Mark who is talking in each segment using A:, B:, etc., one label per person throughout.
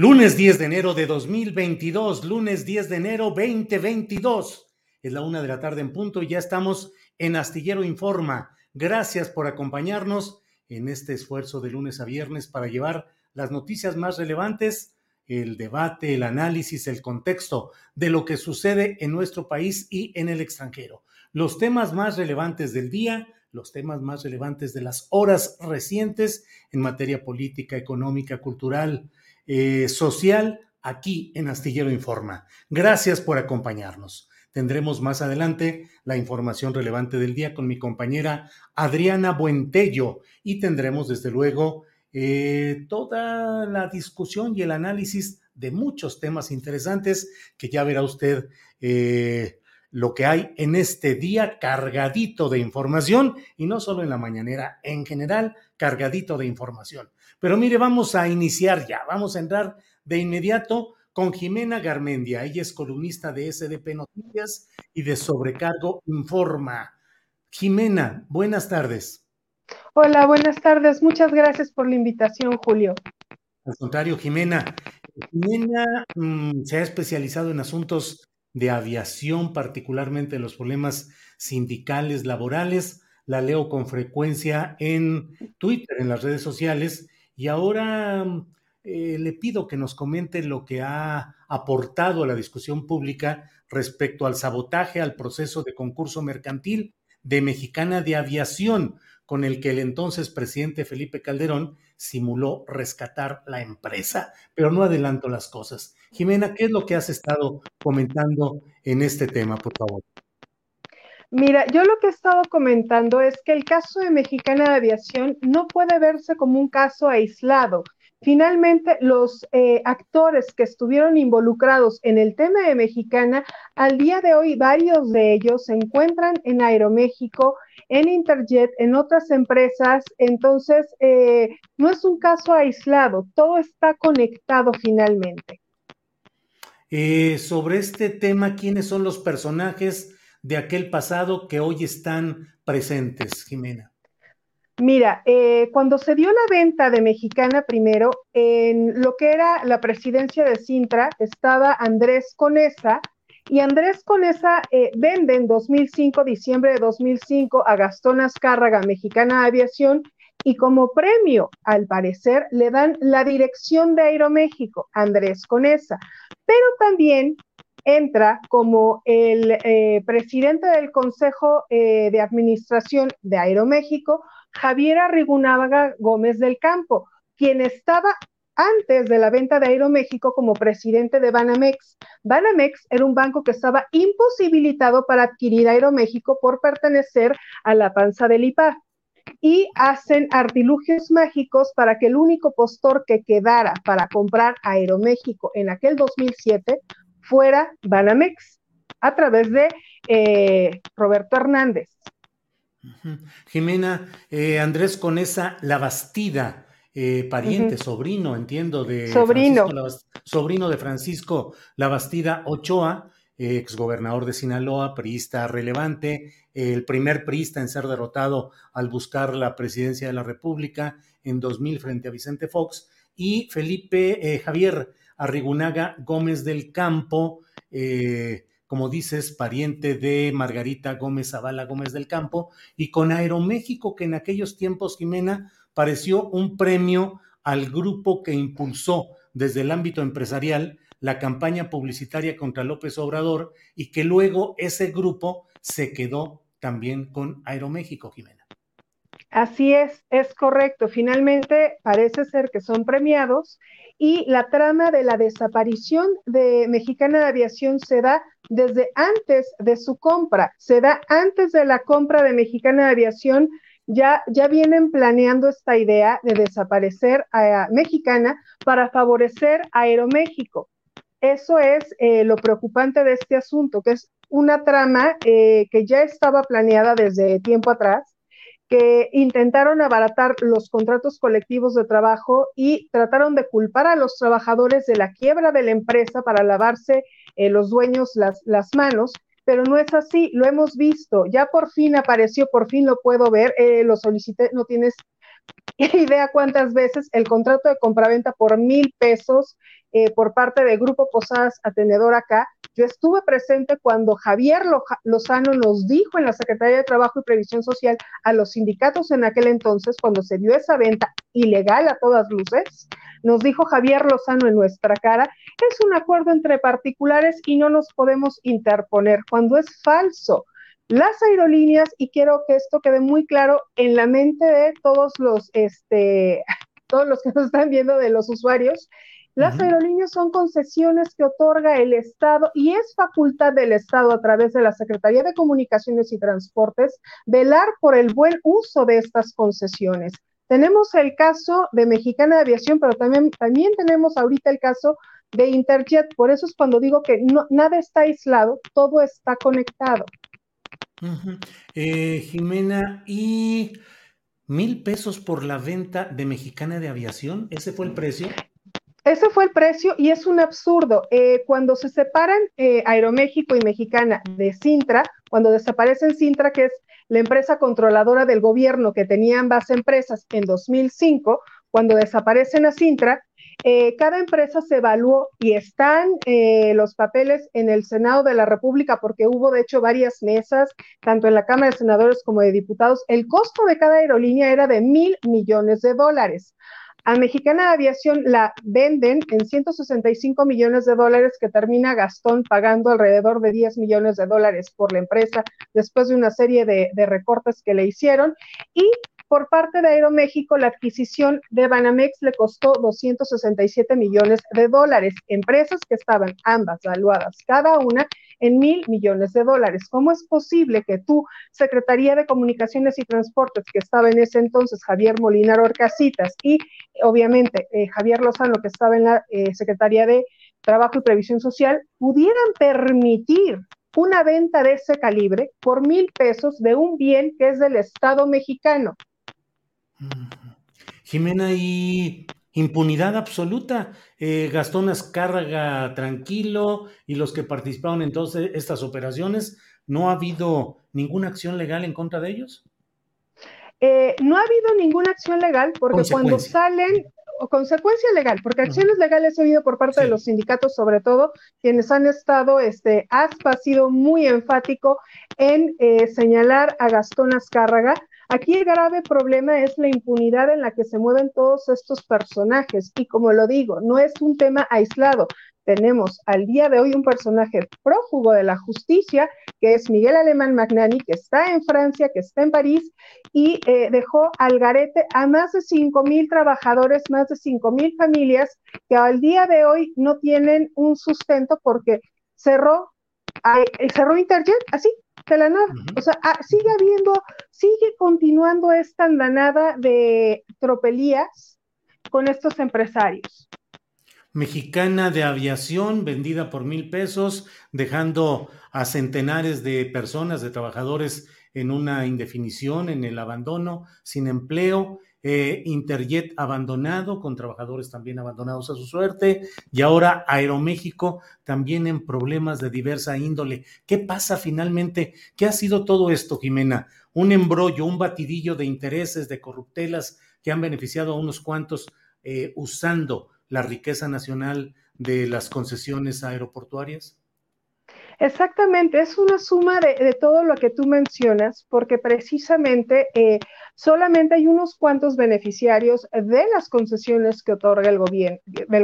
A: Lunes 10 de enero de 2022, lunes 10 de enero 2022. Es la una de la tarde en punto y ya estamos en Astillero Informa. Gracias por acompañarnos en este esfuerzo de lunes a viernes para llevar las noticias más relevantes, el debate, el análisis, el contexto de lo que sucede en nuestro país y en el extranjero. Los temas más relevantes del día, los temas más relevantes de las horas recientes en materia política, económica, cultural, eh, social aquí en Astillero Informa. Gracias por acompañarnos. Tendremos más adelante la información relevante del día con mi compañera Adriana Buentello y tendremos desde luego eh, toda la discusión y el análisis de muchos temas interesantes que ya verá usted eh, lo que hay en este día cargadito de información y no solo en la mañanera, en general cargadito de información. Pero mire, vamos a iniciar ya, vamos a entrar de inmediato con Jimena Garmendia. Ella es columnista de SDP Noticias y de Sobrecargo Informa. Jimena, buenas tardes.
B: Hola, buenas tardes. Muchas gracias por la invitación, Julio.
A: Al contrario, Jimena. Jimena mmm, se ha especializado en asuntos de aviación, particularmente los problemas sindicales, laborales. La leo con frecuencia en Twitter, en las redes sociales, y ahora eh, le pido que nos comente lo que ha aportado a la discusión pública respecto al sabotaje al proceso de concurso mercantil de Mexicana de Aviación, con el que el entonces presidente Felipe Calderón simuló rescatar la empresa. Pero no adelanto las cosas. Jimena, ¿qué es lo que has estado comentando en este tema, por favor?
B: Mira, yo lo que he estado comentando es que el caso de Mexicana de Aviación no puede verse como un caso aislado. Finalmente, los eh, actores que estuvieron involucrados en el tema de Mexicana, al día de hoy varios de ellos se encuentran en Aeroméxico, en Interjet, en otras empresas. Entonces, eh, no es un caso aislado, todo está conectado finalmente.
A: Eh, sobre este tema, ¿quiénes son los personajes? De aquel pasado que hoy están presentes, Jimena?
B: Mira, eh, cuando se dio la venta de Mexicana primero, en lo que era la presidencia de Sintra estaba Andrés Conesa, y Andrés Conesa eh, vende en 2005, diciembre de 2005, a Gastón Azcárraga, Mexicana Aviación, y como premio, al parecer, le dan la dirección de Aeroméxico, Andrés Conesa. Pero también entra como el eh, presidente del Consejo eh, de Administración de Aeroméxico, Javier Arrigunávaga Gómez del Campo, quien estaba antes de la venta de Aeroméxico como presidente de Banamex. Banamex era un banco que estaba imposibilitado para adquirir Aeroméxico por pertenecer a la panza del IPA y hacen artilugios mágicos para que el único postor que quedara para comprar Aeroméxico en aquel 2007 fuera Banamex a través de eh, Roberto Hernández.
A: Jimena, eh, Andrés Conesa La Bastida, eh, pariente, sobrino, entiendo, de
B: sobrino.
A: Francisco, sobrino de Francisco Labastida Ochoa, exgobernador de Sinaloa, priista relevante, el primer priista en ser derrotado al buscar la presidencia de la República en 2000 frente a Vicente Fox, y Felipe eh, Javier Arrigunaga Gómez del Campo, eh, como dices, pariente de Margarita Gómez Zavala Gómez del Campo, y con Aeroméxico, que en aquellos tiempos, Jimena, pareció un premio al grupo que impulsó desde el ámbito empresarial la campaña publicitaria contra López Obrador y que luego ese grupo se quedó también con Aeroméxico, Jimena.
B: Así es, es correcto. Finalmente parece ser que son premiados y la trama de la desaparición de Mexicana de Aviación se da desde antes de su compra, se da antes de la compra de Mexicana de Aviación. Ya, ya vienen planeando esta idea de desaparecer a Mexicana para favorecer a Aeroméxico. Eso es eh, lo preocupante de este asunto, que es una trama eh, que ya estaba planeada desde tiempo atrás, que intentaron abaratar los contratos colectivos de trabajo y trataron de culpar a los trabajadores de la quiebra de la empresa para lavarse eh, los dueños las, las, manos, pero no es así, lo hemos visto, ya por fin apareció, por fin lo puedo ver, lo solicité, no tienes idea cuántas veces el contrato de compraventa por mil pesos eh, por parte de Grupo Posadas Atenedor acá. Yo estuve presente cuando Javier Lozano nos dijo en la Secretaría de Trabajo y Previsión Social a los sindicatos en aquel entonces, cuando se dio esa venta ilegal a todas luces, nos dijo Javier Lozano en nuestra cara, es un acuerdo entre particulares y no nos podemos interponer cuando es falso. Las aerolíneas, y quiero que esto quede muy claro en la mente de todos los, este, todos los que nos están viendo de los usuarios, las aerolíneas son concesiones que otorga el Estado y es facultad del Estado a través de la Secretaría de Comunicaciones y Transportes velar por el buen uso de estas concesiones. Tenemos el caso de Mexicana de Aviación, pero también, también tenemos ahorita el caso de Interjet. Por eso es cuando digo que no, nada está aislado, todo está conectado.
A: Eh, Jimena, ¿y mil pesos por la venta de Mexicana de Aviación? ¿Ese fue el precio?
B: Ese fue el precio y es un absurdo. Eh, cuando se separan eh, Aeroméxico y Mexicana de Sintra, cuando desaparecen Sintra, que es la empresa controladora del gobierno que tenía ambas empresas en 2005, cuando desaparecen a Sintra, eh, cada empresa se evaluó y están los papeles en el Senado de la República porque hubo de hecho varias mesas, tanto en la Cámara de Senadores como de Diputados. El costo de cada aerolínea era de mil millones de dólares. A Mexicana de Aviación la venden en 165 millones de dólares que termina Gastón pagando alrededor de 10 millones de dólares por la empresa después de una serie de, de recortes que le hicieron. Y por parte de Aeroméxico, la adquisición de Banamex le costó 267 millones de dólares. Empresas que estaban ambas valuadas cada una en mil millones de dólares. ¿Cómo es posible que tú, Secretaría de Comunicaciones y Transportes, que estaba en ese entonces Javier Molinar Orcasitas y obviamente eh, Javier Lozano, que estaba en la eh, Secretaría de Trabajo y Previsión Social, pudieran permitir una venta de ese calibre por mil pesos de un bien que es del Estado mexicano?
A: Jimena, y impunidad absoluta. Eh, Gastón Azcárraga tranquilo. Y los que participaron en todas estas operaciones, ¿no ha habido ninguna acción legal en contra de ellos?
B: Eh, no ha habido ninguna acción legal porque cuando salen, o consecuencia legal, porque acciones legales he oído por parte de los sindicatos, sobre todo, quienes han estado, este, ASPA ha sido muy enfático en eh, señalar a Gastón Azcárraga, Aquí el grave problema es la impunidad en la que se mueven todos estos personajes y como lo digo, no es un tema aislado. Tenemos al día de hoy un personaje prófugo de la justicia, que es Miguel Alemán Magnani, que está en Francia, que está en París y eh, dejó al garete a más de 5 mil trabajadores, más de 5 mil familias que al día de hoy no tienen un sustento porque cerró, cerró Interjet, así, la nada. O sea, ah, sigue habiendo, sigue continuando esta andanada de tropelías con estos empresarios.
A: Mexicana de aviación vendida por mil pesos, dejando a centenares de personas, de trabajadores en una indefinición, en el abandono, sin empleo, eh, Interjet abandonado, con trabajadores también abandonados a su suerte, y ahora Aeroméxico también en problemas de diversa índole. ¿Qué pasa finalmente? ¿Qué ha sido todo esto, Jimena? Un embrollo, un batidillo de intereses, de corruptelas que han beneficiado a unos cuantos eh, usando la riqueza nacional de las concesiones aeroportuarias?
B: Exactamente, es una suma de, todo lo que tú mencionas, porque precisamente eh, solamente hay unos cuantos beneficiarios de las concesiones que otorga el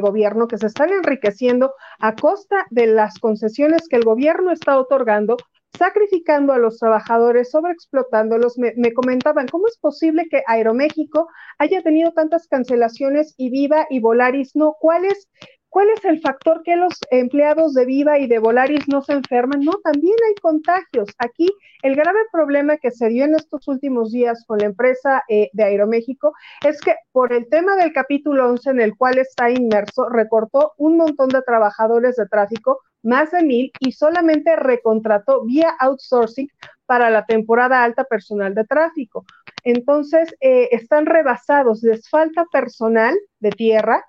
B: gobierno, que se están enriqueciendo a costa de las concesiones que el gobierno está otorgando sacrificando a los trabajadores, sobreexplotándolos. Me, me, comentaban, ¿cómo es posible que Aeroméxico haya tenido tantas cancelaciones y Viva y Volaris no? ¿Cuál es ¿Cuál es el factor que los empleados de Viva y de Volaris no se enferman? No, también hay contagios. Aquí el grave problema que se dio en estos últimos días con la empresa eh, de Aeroméxico es que por el tema del capítulo 11 en el cual está inmerso, recortó un montón de trabajadores de tráfico, más de mil, y solamente recontrató vía outsourcing para la temporada alta personal de tráfico. Entonces, eh, están rebasados, les falta personal de tierra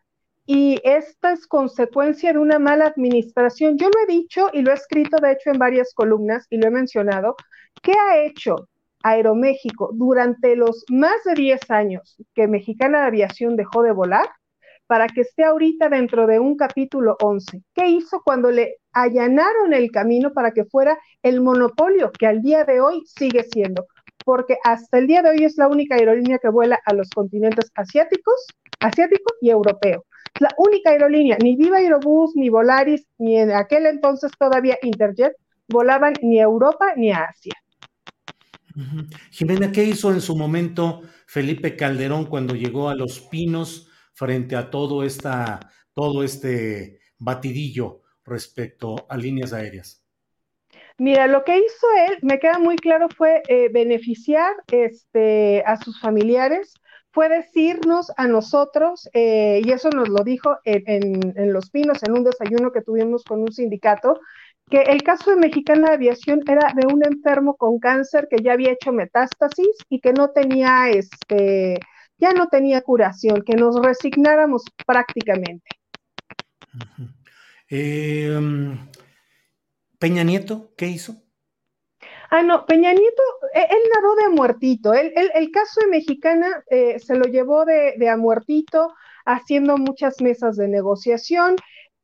B: y esta es consecuencia de una mala administración. Yo lo he dicho y lo he escrito, de hecho, en varias columnas y lo he mencionado. ¿Qué ha hecho Aeroméxico durante los más de 10 años que Mexicana de Aviación dejó de volar para que esté ahorita dentro de un capítulo 11? ¿Qué hizo cuando le allanaron el camino para que fuera el monopolio que al día de hoy sigue siendo? Porque hasta el día de hoy es la única aerolínea que vuela a los continentes asiáticos, asiático y europeo la única aerolínea, ni Viva Aerobús, ni Volaris, ni en aquel entonces todavía Interjet, volaban ni a Europa ni a Asia.
A: Jimena, ¿qué hizo en su momento Felipe Calderón cuando llegó a Los Pinos frente a todo, esta, todo este batidillo respecto a líneas aéreas?
B: Mira, lo que hizo él, me queda muy claro, fue eh, beneficiar este, a sus familiares, fue decirnos a nosotros, eh, y eso nos lo dijo en, Los Pinos, en un desayuno que tuvimos con un sindicato, que el caso de Mexicana de Aviación era de un enfermo con cáncer que ya había hecho metástasis y que no tenía, este, ya no tenía curación, que nos resignáramos prácticamente.
A: Em, Peña Nieto, ¿qué hizo?
B: Ah, no, Peña Nieto, e, él, nadó de a muertito. el caso de Mexicana eh, se lo llevó de, a muertito, haciendo muchas mesas de negociación.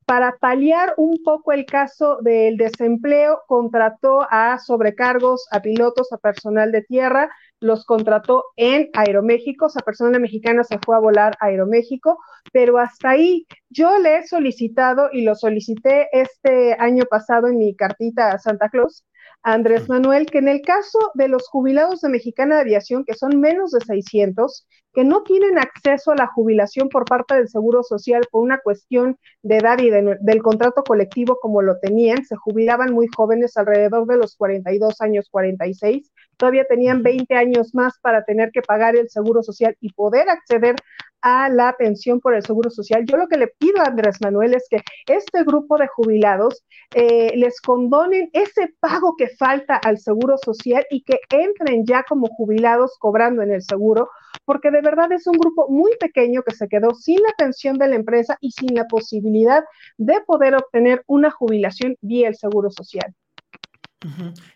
B: Para paliar un poco el caso del desempleo, contrató a sobrecargos, a pilotos, a personal de tierra, los contrató en Aeroméxico, esa persona mexicana se fue a volar a Aeroméxico, pero hasta ahí yo le he solicitado y lo solicité este año pasado en mi cartita a Santa Claus, Andrés Manuel, que en el caso de los jubilados de Mexicana de Aviación, que son menos de 600, que no tienen acceso a la jubilación por parte del Seguro Social por una cuestión de edad y del contrato colectivo como lo tenían, se jubilaban muy jóvenes, alrededor de los 42 años, 46, todavía tenían 20 años más para tener que pagar el Seguro Social y poder acceder a la pensión por el Seguro Social. Yo lo que le pido a Andrés Manuel es que este grupo de jubilados eh, les condonen ese pago que falta al Seguro Social y que entren ya como jubilados cobrando en el seguro, porque de verdad es un grupo muy pequeño que se quedó sin la pensión de la empresa y sin la posibilidad de poder obtener una jubilación vía el Seguro Social.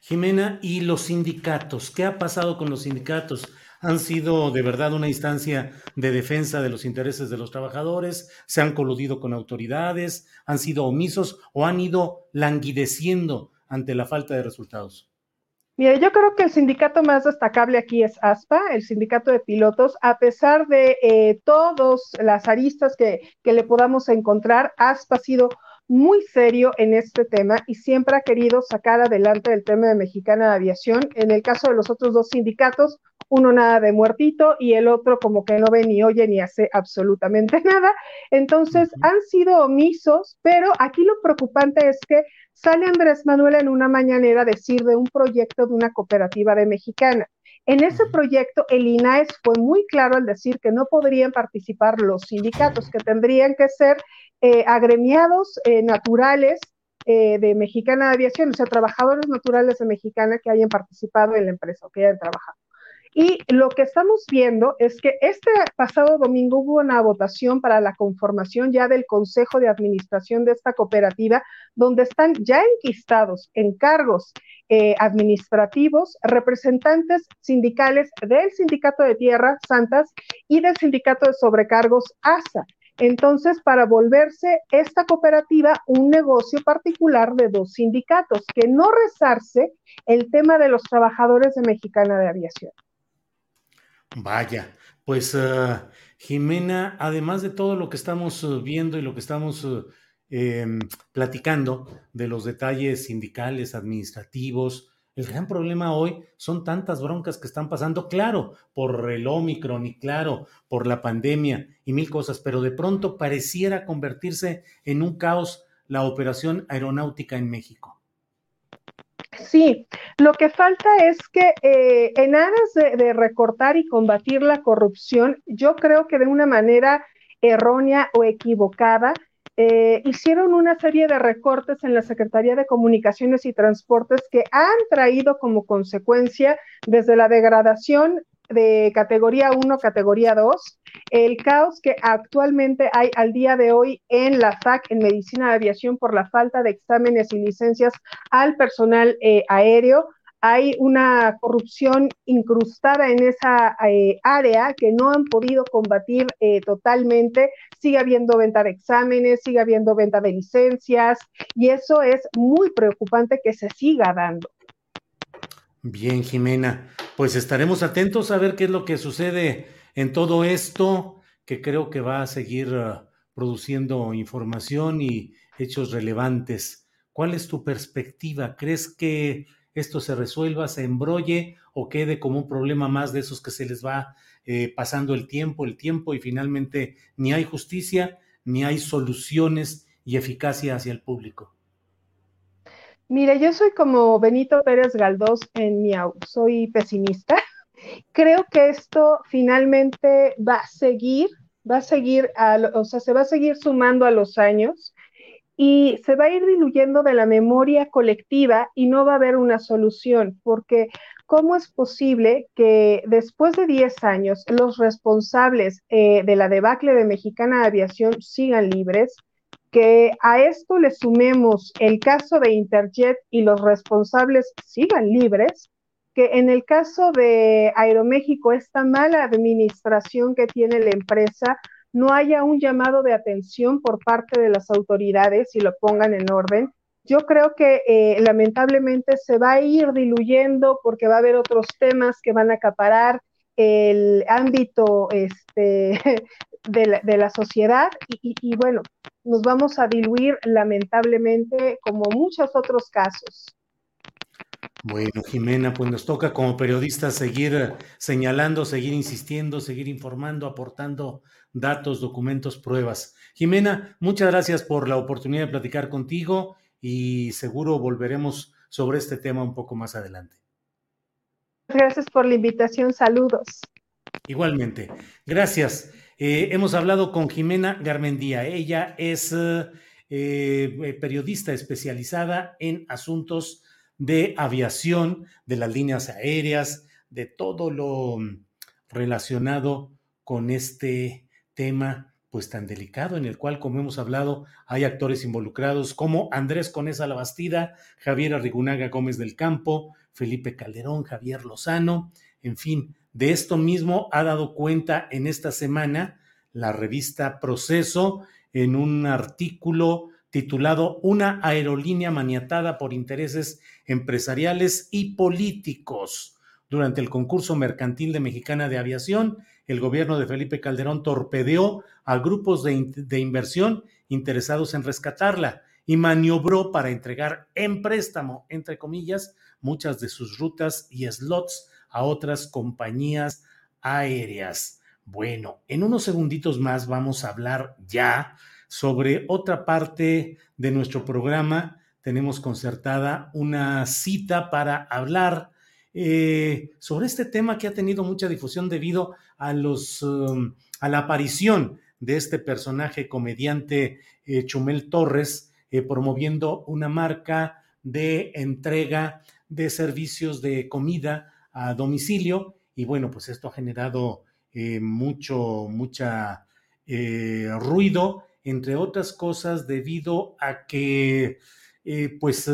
A: Jimena, ¿y los sindicatos? ¿Qué ha pasado con los sindicatos? ¿Han sido de verdad una instancia de defensa de los intereses de los trabajadores? ¿Se han coludido con autoridades? ¿Han sido omisos o han ido languideciendo ante la falta de resultados?
B: Mira, yo creo que el sindicato más destacable aquí es ASPA, el sindicato de pilotos. A pesar de eh, todas las aristas que, que le podamos encontrar, ASPA ha sido muy serio en este tema y siempre ha querido sacar adelante el tema de Mexicana de Aviación. En el caso de los otros dos sindicatos, uno nada de muertito y el otro como que no ve ni oye ni hace absolutamente nada. Entonces han sido omisos, pero aquí lo preocupante es que sale Andrés Manuel en una mañanera a decir de un proyecto de una cooperativa de Mexicana. En ese proyecto, el INAES fue muy claro al decir que no podrían participar los sindicatos, que tendrían que ser eh, agremiados eh, naturales eh, de Mexicana de Aviación, o sea, trabajadores naturales de Mexicana que hayan participado en la empresa o que hayan trabajado. Y lo que estamos viendo es que este pasado domingo hubo una votación para la conformación ya del Consejo de Administración de esta cooperativa, donde están ya enquistados en cargos administrativos representantes sindicales del Sindicato de Tierras Santas y del Sindicato de Sobrecargos ASA. Entonces, para volverse esta cooperativa un negocio particular de dos sindicatos, que no rezarse el tema de los trabajadores de Mexicana de Aviación.
A: Vaya, pues uh, Jimena, además de todo lo que estamos uh, viendo y lo que estamos uh, em, platicando de los detalles sindicales, administrativos, el gran problema hoy son tantas broncas que están pasando, claro, por el Omicron y claro, por la pandemia y mil cosas, pero de pronto pareciera convertirse en un caos la operación aeronáutica en México.
B: Sí, lo que falta es que eh, en aras de, recortar y combatir la corrupción, yo creo que de una manera errónea o equivocada, eh, hicieron una serie de recortes en la Secretaría de Comunicaciones y Transportes que han traído como consecuencia desde la degradación de categoría 1, categoría 2, el caos que actualmente hay al día de hoy en la FAC, en Medicina de Aviación, por la falta de exámenes y licencias al personal eh, aéreo. Hay una corrupción incrustada en esa eh, área que no han podido combatir eh, totalmente. Sigue habiendo venta de exámenes, sigue habiendo venta de licencias y eso es muy preocupante que se siga dando.
A: Bien, Jimena, pues estaremos atentos a ver qué es lo que sucede en todo esto, que creo que va a seguir uh, produciendo información y hechos relevantes. ¿Cuál es tu perspectiva? ¿Crees que esto se resuelva, se embrolle o quede como un problema más de esos que se les va eh, pasando el tiempo, el tiempo y finalmente ni hay justicia, ni hay soluciones y eficacia hacia el público?
B: Mire, yo soy como Benito Pérez Galdós en Miau, soy pesimista. Creo que esto finalmente va a seguir, va a seguir, o sea, se va a seguir sumando a los años y se va a ir diluyendo de la memoria colectiva y no va a haber una solución, porque ¿cómo es posible que después de 10 años los responsables eh, de la debacle de Mexicana Aviación sigan libres? que a esto le sumemos el caso de Interjet y los responsables sigan libres, que en el caso de Aeroméxico, esta mala administración que tiene la empresa, no haya un llamado de atención por parte de las autoridades y lo pongan en orden. Yo creo que eh, lamentablemente se va a ir diluyendo porque va a haber otros temas que van a acaparar el ámbito este, de, la, sociedad y, bueno, nos vamos a diluir lamentablemente como muchos otros casos.
A: Bueno, Jimena, pues nos toca como periodistas seguir señalando, seguir insistiendo, seguir informando, aportando datos, documentos, pruebas. Jimena, muchas gracias por la oportunidad de platicar contigo y seguro volveremos sobre este tema un poco más adelante.
B: Gracias por la invitación, saludos.
A: Igualmente, gracias. Eh, hemos hablado con Jimena Garmendía. Ella es eh, periodista especializada en asuntos de aviación, de las líneas aéreas, de todo lo relacionado con este tema pues tan delicado en el cual, como hemos hablado, hay actores involucrados como Andrés Conesa La Bastida, Javier Arrigunaga Gómez del Campo, Felipe Calderón, Javier Lozano, en fin, de esto mismo ha dado cuenta en esta semana la revista Proceso en un artículo titulado Una aerolínea maniatada por intereses empresariales y políticos. Durante el concurso mercantil de Mexicana de Aviación, el gobierno de Felipe Calderón torpedeó a grupos de, de inversión interesados en rescatarla y maniobró para entregar en préstamo, entre comillas, muchas de sus rutas y slots a otras compañías aéreas. Bueno, en unos segunditos más vamos a hablar ya sobre otra parte de nuestro programa. Tenemos concertada una cita para hablar eh, sobre este tema que ha tenido mucha difusión debido a, los, um, a la aparición de este personaje comediante eh, Chumel Torres eh, promoviendo una marca de entrega de servicios de comida a domicilio. Y bueno, pues esto ha generado mucho, mucha ruido, entre otras cosas debido a que pues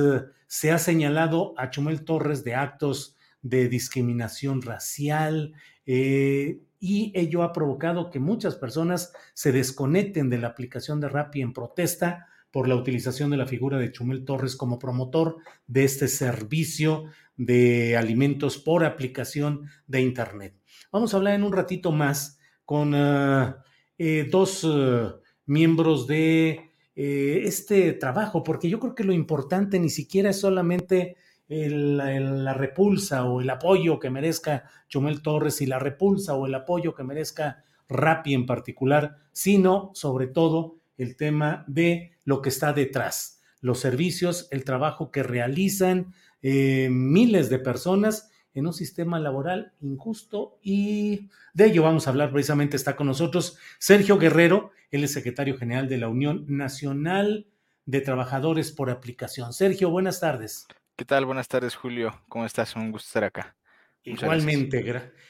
A: se ha señalado a Chumel Torres de actos de discriminación racial, y ello ha provocado que muchas personas se desconecten de la aplicación de Rappi en protesta por la utilización de la figura de Chumel Torres como promotor de este servicio de alimentos por aplicación de Internet. Vamos a hablar en un ratito más con ah, eh, dos ah, miembros de eh, este trabajo, porque yo creo que lo importante ni siquiera es solamente la repulsa o el apoyo que merezca Chumel Torres y la repulsa o el apoyo que merezca Rappi en particular, sino sobre todo el tema de lo que está detrás, los servicios, el trabajo que realizan eh, miles de personas en un sistema laboral injusto y de ello vamos a hablar precisamente. Está con nosotros Sergio Guerrero, él es secretario general de la Unión Nacional de Trabajadores por Aplicación. Sergio, buenas tardes.
C: ¿Qué tal? Buenas tardes, Julio. ¿Cómo estás? Un gusto estar acá.
A: Igualmente,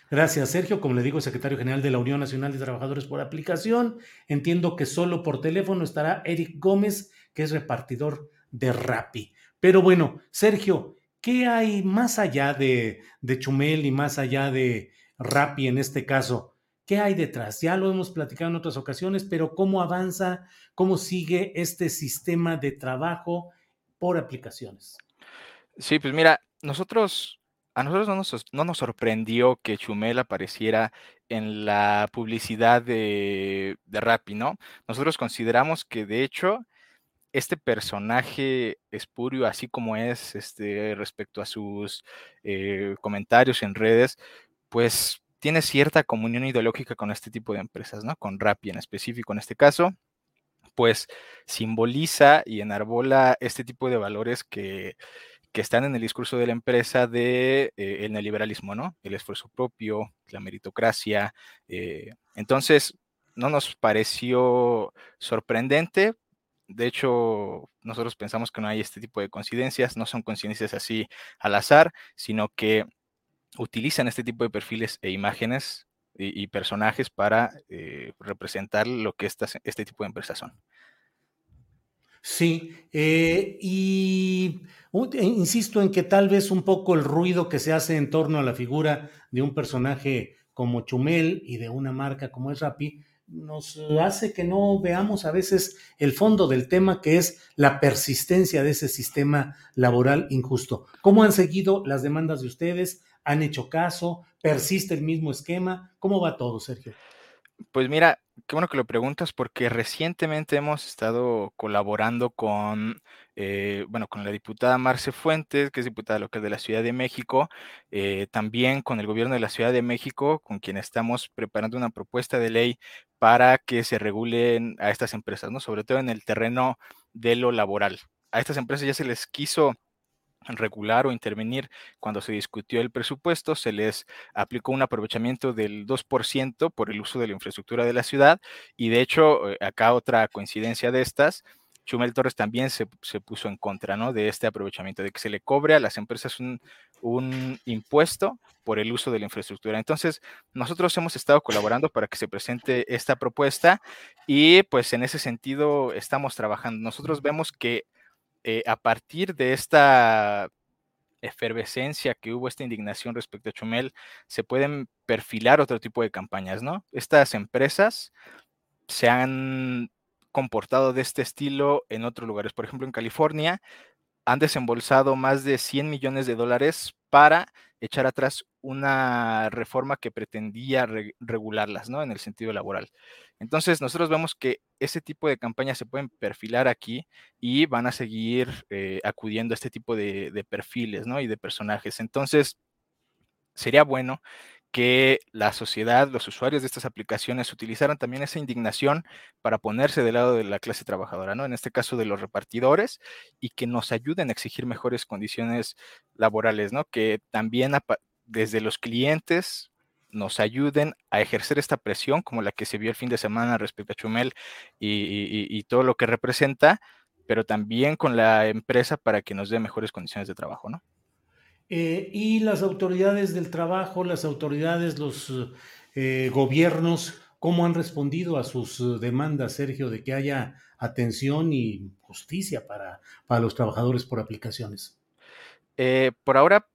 A: gracias. Sergio. Como le digo, secretario general de la Unión Nacional de Trabajadores por Aplicación. Entiendo que solo por teléfono estará Eric Gómez, que es repartidor de Rappi. Pero bueno, Sergio, ¿qué hay más allá de, Chumel y más allá de Rappi en este caso? ¿Qué hay detrás? Ya lo hemos platicado en otras ocasiones, pero ¿cómo avanza, cómo sigue este sistema de trabajo por aplicaciones?
C: Sí, pues mira, nosotros, a nosotros no nos, no nos sorprendió que Chumel apareciera en la publicidad de, de Rappi, ¿no? Nosotros consideramos que de hecho este personaje espurio, así como es este, respecto a sus eh, comentarios en redes, pues tiene cierta comunión ideológica con este tipo de empresas, ¿no? Con Rappi en específico en este caso, pues simboliza y enarbola este tipo de valores que que están en el discurso de la empresa de eh, el neoliberalismo, ¿no? El esfuerzo propio, la meritocracia. Eh, entonces, no nos pareció sorprendente. De hecho, nosotros pensamos que no hay este tipo de coincidencias, no son coincidencias así al azar, sino que utilizan este tipo de perfiles e imágenes y, personajes para eh, representar lo que este tipo de empresas son.
A: Sí, eh, y e insisto en que tal vez un poco el ruido que se hace en torno a la figura de un personaje como Chumel y de una marca como es Rappi, nos hace que no veamos a veces el fondo del tema que es la persistencia de ese sistema laboral injusto. ¿Cómo han seguido las demandas de ustedes? ¿Han hecho caso? ¿Persiste el mismo esquema? ¿Cómo va todo, Sergio?
C: Pues mira, qué bueno que lo preguntas porque recientemente hemos estado colaborando con, eh, bueno, con la diputada Marce Fuentes, que es diputada local de la Ciudad de México, eh, también con el gobierno de la Ciudad de México, con quien estamos preparando una propuesta de ley para que se regulen a estas empresas, ¿no? Sobre todo en el terreno de lo laboral. A estas empresas ya se les quiso regular o intervenir cuando se discutió el presupuesto, se les aplicó un aprovechamiento del 2% por el uso de la infraestructura de la ciudad y de hecho, eh, acá otra coincidencia de estas, Chumel Torres también se, puso en contra ¿no? de este aprovechamiento, de que se le cobre a las empresas un, un, impuesto por el uso de la infraestructura. Entonces, nosotros hemos estado colaborando para que se presente esta propuesta y pues en ese sentido estamos trabajando. Nosotros vemos que eh, a partir de esta efervescencia que hubo, esta indignación respecto a Chumel, se pueden perfilar otro tipo de campañas, ¿no? Estas empresas se han comportado de este estilo en otros lugares. Por ejemplo, en California han desembolsado más de 100 millones de dólares para echar atrás una reforma que pretendía regularlas, ¿no? En el sentido laboral. Entonces, nosotros vemos que ese tipo de campañas se pueden perfilar aquí y van a seguir eh, acudiendo a este tipo de, de perfiles, ¿no? Y de personajes. Entonces, sería bueno que la sociedad, los usuarios de estas aplicaciones utilizaran también esa indignación para ponerse del lado de la clase trabajadora, ¿no? En este caso de los repartidores y que nos ayuden a exigir mejores condiciones laborales, ¿no? Que también desde los clientes nos ayuden a ejercer esta presión como la que se vio el fin de semana respecto a Chumel y, y todo lo que representa, pero también con la empresa para que nos dé mejores condiciones de trabajo, ¿no?
A: Eh, y las autoridades del trabajo, las autoridades, los eh, gobiernos, ¿cómo han respondido a sus demandas, Sergio, de que haya atención y justicia para, para los trabajadores por aplicaciones?
C: Eh, por ahora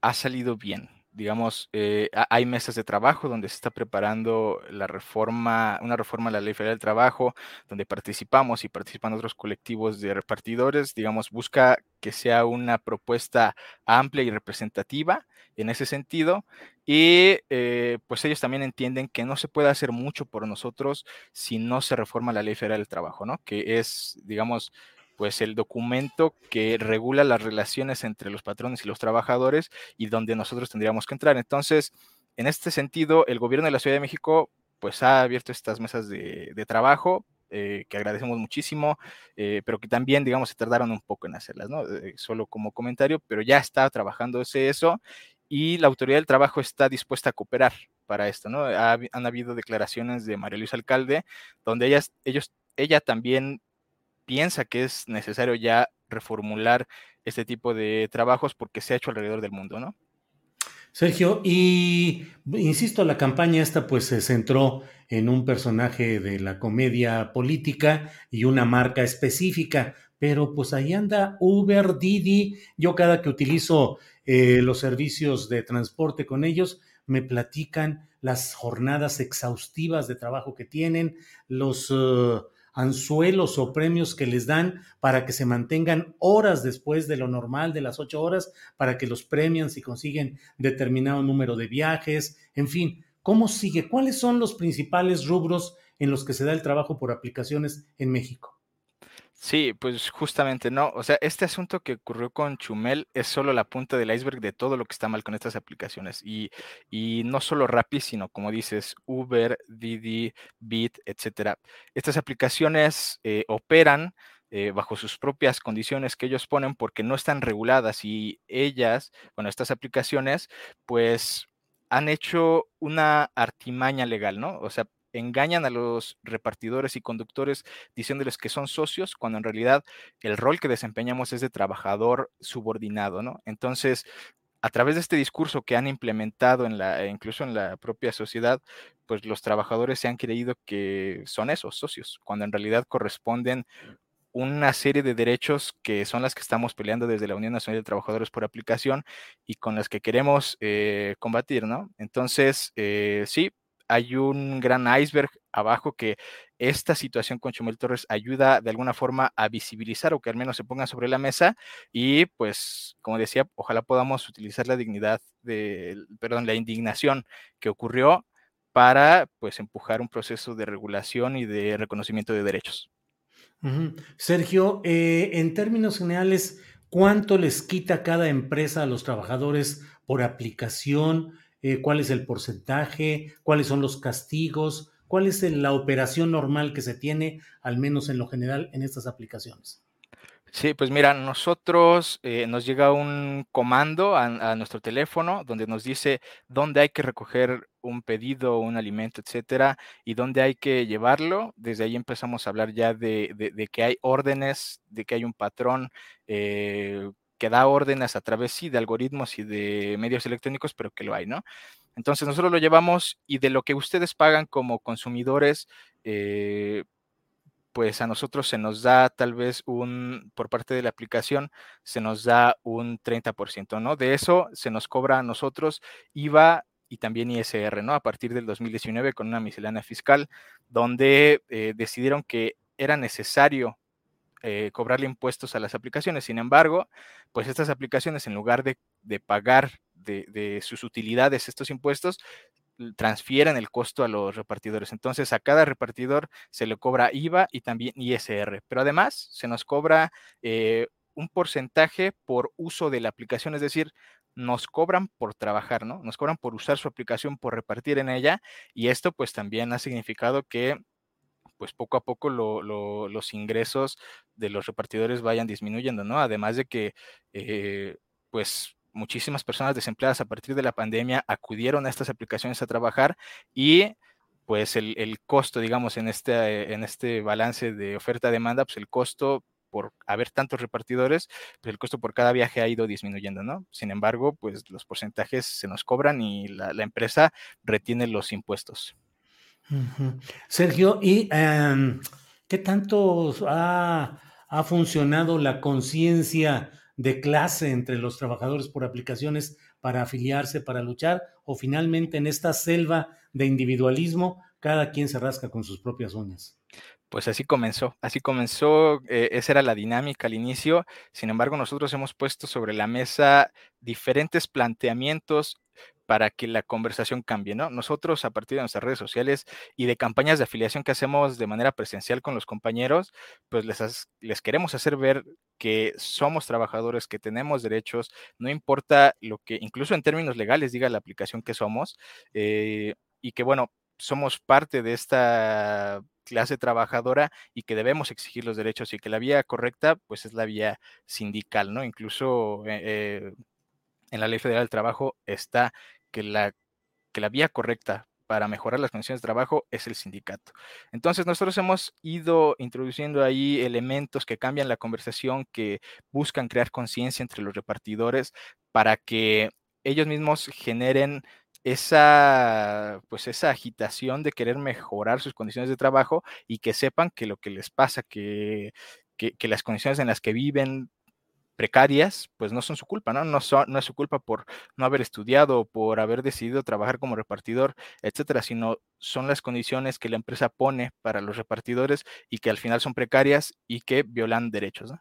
C: ha salido bien digamos, eh, hay mesas de trabajo donde se está preparando la reforma, una reforma a la Ley Federal del Trabajo, donde participamos y participan otros colectivos de repartidores, digamos, busca que sea una propuesta amplia y representativa en ese sentido. Y eh, pues ellos también entienden que no se puede hacer mucho por nosotros si no se reforma la Ley Federal del Trabajo, ¿no? Que es, digamos, pues el documento que regula las relaciones entre los patrones y los trabajadores y donde nosotros tendríamos que entrar. Entonces, en este sentido, el gobierno de la Ciudad de México pues ha abierto estas mesas de, trabajo eh, que agradecemos muchísimo, eh, pero que también, digamos, se tardaron un poco en hacerlas, ¿no? Eh, solo como comentario, pero ya está trabajando ese eso y la autoridad del trabajo está dispuesta a cooperar para esto, ¿no? han habido declaraciones de María Luisa Alcalde donde ellas, ellos, ella también piensa que es necesario ya reformular este tipo de trabajos porque se ha hecho alrededor del mundo, ¿no?
A: Sergio, y insisto, la campaña esta pues se centró en un personaje de la comedia política y una marca específica, pero pues ahí anda Uber, Didi, yo cada que utilizo eh, los servicios de transporte con ellos, me platican las jornadas exhaustivas de trabajo que tienen, los... Uh, anzuelos o premios que les dan para que se mantengan horas después de lo normal de las ocho horas, para que los premian si consiguen determinado número de viajes, en fin, ¿cómo sigue? ¿Cuáles son los principales rubros en los que se da el trabajo por aplicaciones en México?
C: Sí, pues justamente no. O sea, este asunto que ocurrió con Chumel es solo la punta del iceberg de todo lo que está mal con estas aplicaciones. Y, y no solo Rappi, sino como dices, Uber, Didi, Bit, etcétera. Estas aplicaciones eh, operan eh, bajo sus propias condiciones que ellos ponen porque no están reguladas y ellas, bueno, estas aplicaciones, pues han hecho una artimaña legal, ¿no? O sea, engañan a los repartidores y conductores diciéndoles que son socios, cuando en realidad el rol que desempeñamos es de trabajador subordinado, ¿no? Entonces, a través de este discurso que han implementado en la, incluso en la propia sociedad, pues los trabajadores se han creído que son esos socios, cuando en realidad corresponden una serie de derechos que son las que estamos peleando desde la Unión Nacional de Trabajadores por aplicación y con las que queremos eh, combatir, ¿no? Entonces, eh, sí, hay un gran iceberg abajo que esta situación con Chumel Torres ayuda de alguna forma a visibilizar o que al menos se ponga sobre la mesa y pues como decía, ojalá podamos utilizar la dignidad de, perdón, la indignación que ocurrió para pues empujar un proceso de regulación y de reconocimiento de derechos.
A: Sergio, eh, en términos generales, ¿cuánto les quita cada empresa a los trabajadores por aplicación? Eh, cuál es el porcentaje, cuáles son los castigos, cuál es la operación normal que se tiene, al menos en lo general, en estas aplicaciones.
C: Sí, pues mira, nosotros eh, nos llega un comando a, nuestro teléfono donde nos dice dónde hay que recoger un pedido, un alimento, etcétera, y dónde hay que llevarlo. Desde ahí empezamos a hablar ya de, que hay órdenes, de que hay un patrón eh, que da órdenes a través, sí, de algoritmos y de medios electrónicos, pero que lo hay, ¿no? Entonces nosotros lo llevamos y de lo que ustedes pagan como consumidores, eh, pues a nosotros se nos da tal vez un, por parte de la aplicación, se nos da un 30%, ¿no? De eso se nos cobra a nosotros IVA y también ISR, ¿no? A partir del 2019 con una miscelánea fiscal, donde eh, decidieron que era necesario eh, cobrarle impuestos a las aplicaciones. Sin embargo, pues estas aplicaciones, en lugar de, pagar de, sus utilidades estos impuestos, transfieren el costo a los repartidores. Entonces, a cada repartidor se le cobra IVA y también ISR. Pero además, se nos cobra eh, un porcentaje por uso de la aplicación, es decir, nos cobran por trabajar, ¿no? Nos cobran por usar su aplicación, por repartir en ella. Y esto pues también ha significado que pues poco a poco los ingresos de los repartidores vayan disminuyendo, ¿no? Además de que, eh, pues muchísimas personas desempleadas a partir de la pandemia acudieron a estas aplicaciones a trabajar y pues el, costo, digamos, en este, en este balance de oferta-demanda, pues el costo por haber tantos repartidores, pues el costo por cada viaje ha ido disminuyendo, ¿no? Sin embargo, pues los porcentajes se nos cobran y la, empresa retiene los impuestos.
A: Sergio, ¿y em, qué tanto ha, ha funcionado la conciencia de clase entre los trabajadores por aplicaciones para afiliarse, para luchar, o finalmente en esta selva de individualismo, cada quien se rasca con sus propias uñas?
C: Pues así comenzó, así comenzó, eh, esa era la dinámica al inicio, sin embargo nosotros hemos puesto sobre la mesa diferentes planteamientos para que la conversación cambie, ¿no? Nosotros a partir de nuestras redes sociales y de campañas de afiliación que hacemos de manera presencial con los compañeros, pues les, queremos hacer ver que somos trabajadores, que tenemos derechos, no importa lo que, incluso en términos legales, diga la aplicación que somos, eh, y que bueno, somos parte de esta clase trabajadora y que debemos exigir los derechos y que la vía correcta pues es la vía sindical, ¿no? Incluso eh, eh, en la Ley Federal del Trabajo está que la, que la vía correcta para mejorar las condiciones de trabajo es el sindicato. Entonces, nosotros hemos ido introduciendo ahí elementos que cambian la conversación, que buscan crear conciencia entre los repartidores para que ellos mismos generen esa, pues esa agitación de querer mejorar sus condiciones de trabajo y que sepan que lo que les pasa, que, que, las condiciones en las que viven precarias, pues no son su culpa, ¿no? No, es su culpa por no haber estudiado, por haber decidido trabajar como repartidor, etcétera, sino son las condiciones que la empresa pone para los repartidores y que al final son precarias y que violan derechos.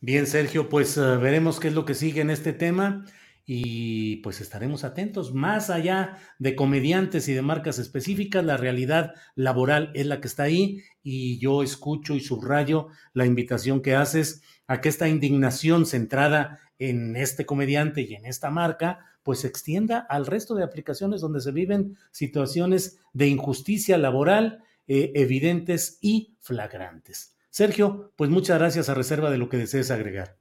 A: Bien, Sergio, pues eh, veremos qué es lo que sigue en este tema y pues estaremos atentos. Más allá de comediantes y de marcas específicas, la realidad laboral es la que está ahí y yo escucho y subrayo la invitación que haces a que esta indignación centrada en este comediante y en esta marca, pues se extienda al resto de aplicaciones donde se viven situaciones de injusticia laboral eh, evidentes y flagrantes. Sergio, pues muchas gracias a reserva de lo que desees agregar.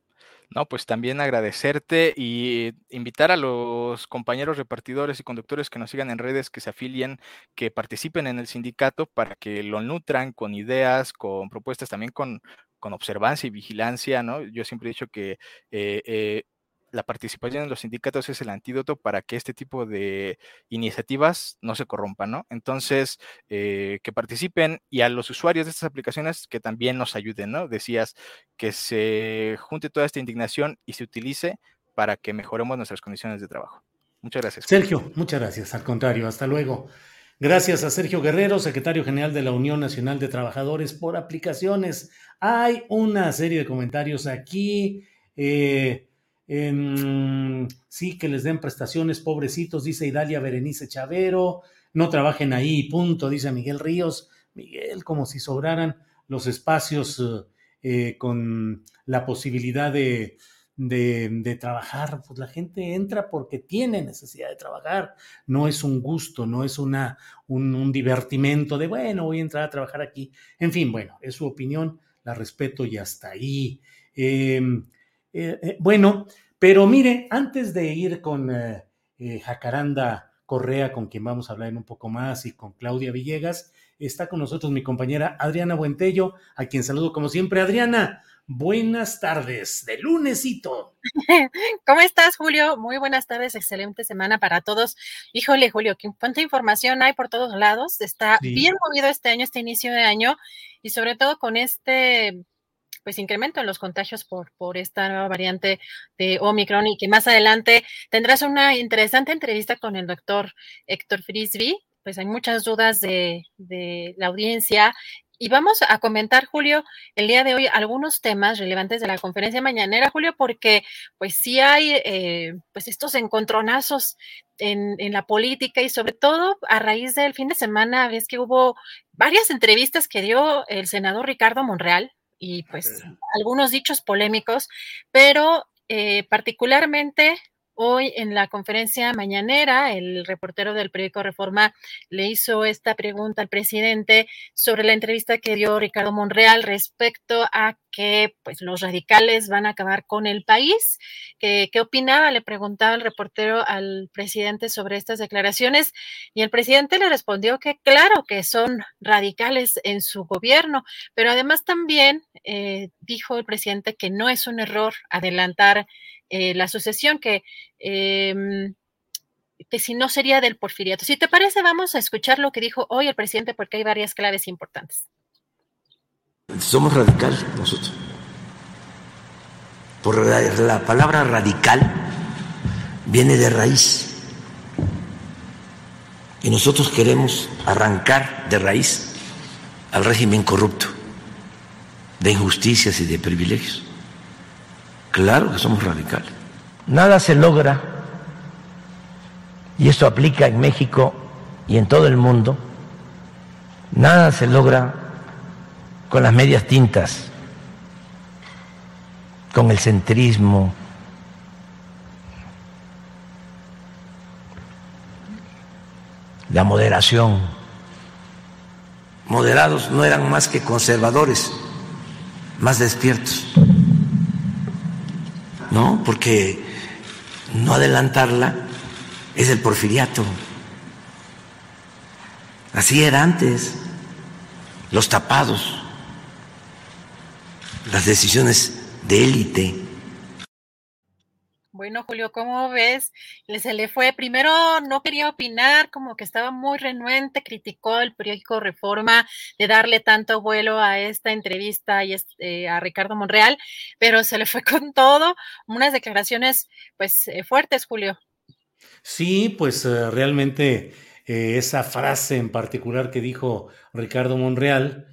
C: No, pues también agradecerte y invitar a los compañeros repartidores y conductores que nos sigan en redes, que se afilien, que participen en el sindicato para que lo nutran con ideas, con propuestas, también con, con observancia y vigilancia, ¿no? Yo siempre he dicho que eh, eh, la participación en los sindicatos es el antídoto para que este tipo de iniciativas no se corrompan, ¿no? Entonces, eh, que participen y a los usuarios de estas aplicaciones que también nos ayuden, ¿no? Decías que se junte toda esta indignación y se utilice para que mejoremos nuestras condiciones de trabajo. Muchas gracias.
A: Sergio, muchas gracias. Al contrario, hasta luego. Gracias a Sergio Guerrero, secretario general de la Unión Nacional de Trabajadores por Aplicaciones. Hay una serie de comentarios aquí. Eh, sí, que les den prestaciones, pobrecitos, dice Idalia Berenice Chavero, no trabajen ahí, punto, dice Miguel Ríos. Miguel, como si sobraran los espacios eh, con la posibilidad de, de, trabajar. Pues la gente entra porque tiene necesidad de trabajar. No es un gusto, no es una, un, divertimento de, bueno, voy a entrar a trabajar aquí. En fin, bueno, es su opinión, la respeto y hasta ahí. Em, eh, eh, bueno, pero mire, antes de ir con eh, Jacaranda Correa, con quien vamos a hablar un poco más, y con Claudia Villegas, está con nosotros mi compañera Adriana Buentello, a quien saludo como siempre. Adriana, buenas tardes, de lunesito.
D: ¿Cómo estás, Julio? Muy buenas tardes, excelente semana para todos. Híjole, Julio, cuánta información hay por todos lados. Está bien movido este año, este inicio de año, y sobre todo con este pues incremento en los contagios por, por esta nueva variante de Omicron y que más adelante tendrás una interesante entrevista con el doctor Héctor Frisby. Pues hay muchas dudas de, de la audiencia y vamos a comentar, Julio, el día de hoy algunos temas relevantes de la conferencia mañanera, Julio, porque pues sí hay eh, pues estos encontronazos en, en, la política y sobre todo a raíz del fin de semana, ves que hubo varias entrevistas que dio el senador Ricardo Monreal, y pues algunos dichos polémicos, pero eh, particularmente Hoy en la conferencia mañanera, el reportero del periódico Reforma le hizo esta pregunta al presidente sobre la entrevista que dio Ricardo Monreal respecto a que pues, los radicales van a acabar con el país. ¿Qué, ¿Qué opinaba? Le preguntaba el reportero al presidente sobre estas declaraciones y el presidente le respondió que claro que son radicales en su gobierno, pero además también eh, dijo el presidente que no es un error adelantar eh, la sucesión, que, em, que si no sería del porfiriato. Si te parece, vamos a escuchar lo que dijo hoy el presidente porque hay varias claves importantes.
E: Somos radicales nosotros. Por la palabra radical viene de raíz. Y nosotros queremos arrancar de raíz al régimen corrupto, de injusticias y de privilegios. Claro que somos radicales. Nada se logra, y esto aplica en México y en todo el mundo, nada se logra con las medias tintas, con el centrismo, la moderación. Moderados no eran más que conservadores, más despiertos. ¿No? Porque no adelantarla es el porfiriato. Así era antes. Los tapados, las decisiones de élite
D: bueno, Julio, ¿cómo ves? Se le fue, primero no quería opinar, como que estaba muy renuente, criticó el periódico Reforma de darle tanto vuelo a esta entrevista y este, a Ricardo Monreal, pero se le fue con todo, unas declaraciones pues eh, fuertes, Julio.
A: Sí, pues eh, realmente eh, esa frase en particular que dijo Ricardo Monreal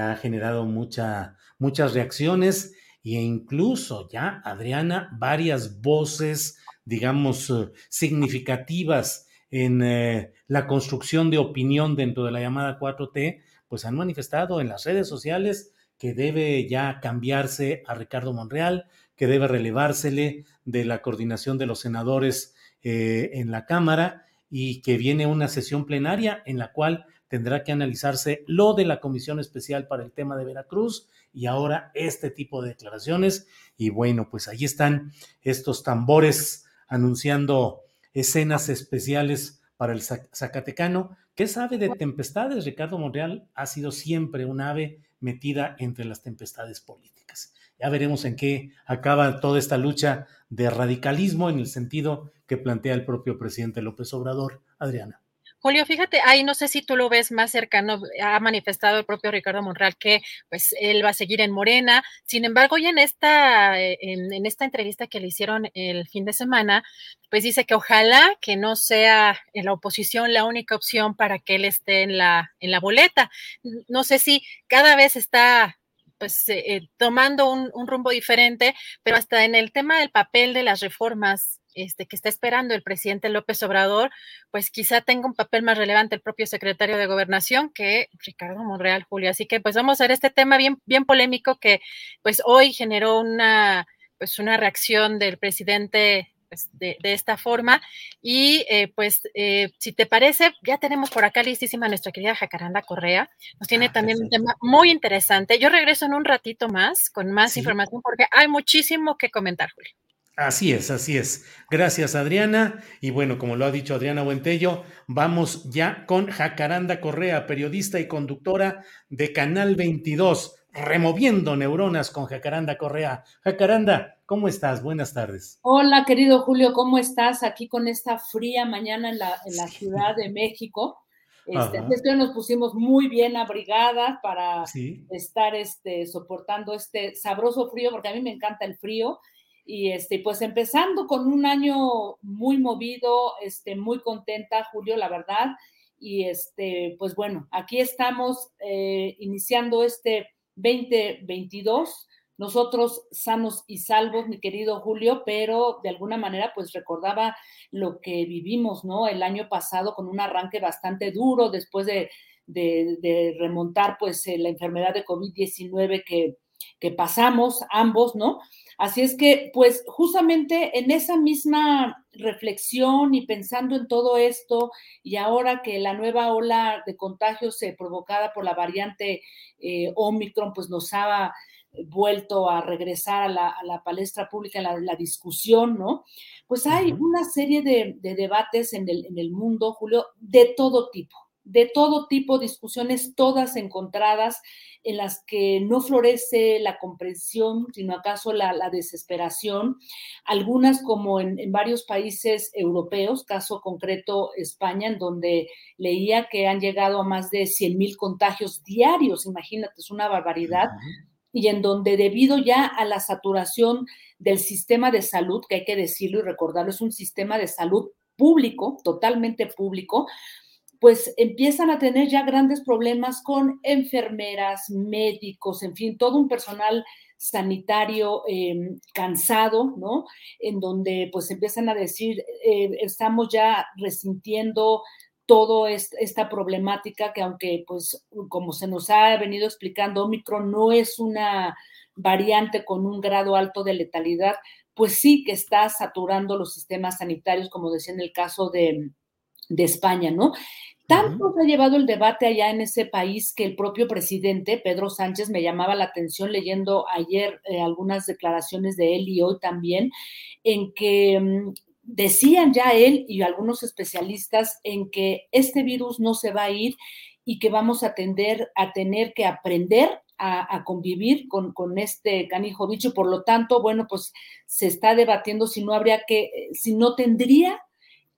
A: ha generado mucha, muchas reacciones e incluso ya, Adriana, varias voces, digamos, eh, significativas en eh, la construcción de opinión dentro de la llamada 4T, pues han manifestado en las redes sociales que debe ya cambiarse a Ricardo Monreal, que debe relevársele de la coordinación de los senadores eh, en la Cámara y que viene una sesión plenaria en la cual tendrá que analizarse lo de la Comisión Especial para el tema de Veracruz y ahora este tipo de declaraciones. Y bueno, pues ahí están estos tambores anunciando escenas especiales para el Zacatecano. ¿Qué sabe de tempestades? Ricardo Monreal ha sido siempre un ave metida entre las tempestades políticas. Ya veremos en qué acaba toda esta lucha de radicalismo en el sentido que plantea el propio presidente López Obrador. Adriana.
D: Julio, fíjate, ahí no sé si tú lo ves más cercano, ha manifestado el propio Ricardo Monreal que pues él va a seguir en Morena. Sin embargo, hoy en esta, eh, en, esta entrevista que le hicieron el fin de semana, pues dice que ojalá que no sea en la oposición la única opción para que él esté en la, en la boleta. No sé si cada vez está pues eh, eh, tomando un rumbo diferente, pero hasta en el tema del papel de las reformas este, que está esperando el presidente López Obrador, pues quizá tenga un papel más relevante el propio secretario de Gobernación que Ricardo Monreal, Julio. Así que pues vamos a ver este tema bien, bien polémico que pues hoy generó una, pues una reacción del presidente pues, de, esta forma. Y eh, pues, eh, si te parece, ya tenemos por acá listísima nuestra querida Jacaranda Correa. Nos tiene ah, también un tema muy interesante. Yo regreso en un ratito más con más información porque hay muchísimo que comentar, Julio.
A: Así es, así es. Gracias, Adriana. Y bueno, como lo ha dicho Adriana Buentello, vamos ya con Jacaranda Correa, periodista y conductora de Canal 22, removiendo neuronas con Jacaranda Correa. Jacaranda, ¿cómo estás? Buenas tardes.
F: Hola, querido Julio, ¿cómo estás? Aquí con esta fría mañana en la, Ciudad de México. Este, este nos pusimos muy bien abrigadas para estar este, soportando este sabroso frío, porque a mí me encanta el frío y este, pues empezando con un año muy movido, este, muy contenta, Julio, la verdad. Y este, pues bueno, aquí estamos eh, iniciando este 2022 nosotros sanos y salvos, mi querido Julio, pero de alguna manera pues recordaba lo que vivimos, ¿no? El año pasado con un arranque bastante duro después de, de, remontar pues la enfermedad de COVID-19 que, que pasamos ambos, ¿no? Así es que, pues justamente en esa misma reflexión y pensando en todo esto, y ahora que la nueva ola de contagios eh, provocada por la variante eh, Omicron, pues nos ha vuelto a regresar a la, palestra pública, la, la discusión, ¿no? Pues hay una serie de, debates en el, en el mundo, Julio, de todo tipo de todo tipo, discusiones todas encontradas en las que no florece la comprensión, sino acaso la, desesperación. Algunas como en, varios países europeos, caso concreto España, en donde leía que han llegado a más de 100 mil contagios diarios, imagínate, es una barbaridad. Y en donde debido ya a la saturación del sistema de salud, que hay que decirlo y recordarlo, es un sistema de salud público, totalmente público, pues empiezan a tener ya grandes problemas con enfermeras, médicos, en fin, todo un personal sanitario em, cansado, ¿no? En donde pues empiezan a decir, eh, estamos ya resintiendo toda esta problemática que aunque pues como se nos ha venido explicando, Omicron no es una variante con un grado alto de letalidad, pues sí que está saturando los sistemas sanitarios, como decía en el caso de, de España, ¿no? Tanto se ha llevado el debate allá en ese país que el propio presidente, Pedro Sánchez, me llamaba la atención leyendo ayer eh, algunas declaraciones de él y hoy también, en que mm, decían ya él y algunos especialistas en que este virus no se va a ir y que vamos a, tender, a tener que aprender a, convivir con, con, este canijo bicho. Por lo tanto, bueno, pues se está debatiendo si no habría que, eh, si no tendría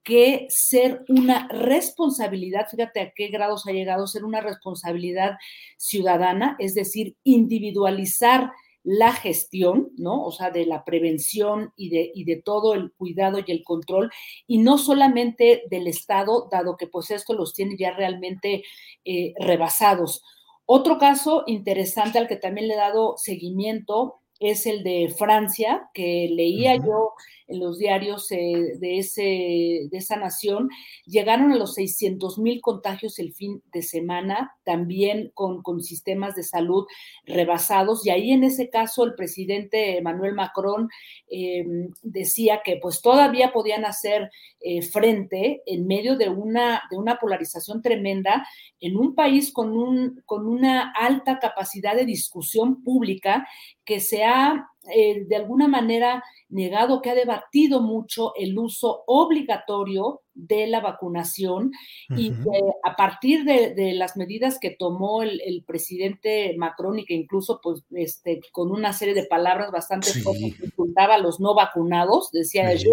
F: que ser una responsabilidad, fíjate a qué grados ha llegado, ser una responsabilidad ciudadana, es decir, individualizar la gestión, ¿no? O sea, de la prevención y de, y de todo el cuidado y el control, y no solamente del Estado, dado que pues esto los tiene ya realmente eh, rebasados. Otro caso interesante al que también le he dado seguimiento es el de Francia, que leía yo en los diarios eh, de, ese, de esa nación, llegaron a los 600 mil contagios el fin de semana, también con, con, sistemas de salud rebasados. Y ahí en ese caso el presidente Emmanuel Macron em, decía que pues todavía podían hacer eh, frente en medio de una, de una polarización tremenda en un país con, un, con una alta capacidad de discusión pública que se ha eh, de alguna manera negado, que ha debatido mucho el uso obligatorio de la vacunación y a partir de, las medidas que tomó el, presidente Macron y que incluso pues este, con una serie de palabras bastante fuertes insultaba a los no vacunados, decía, je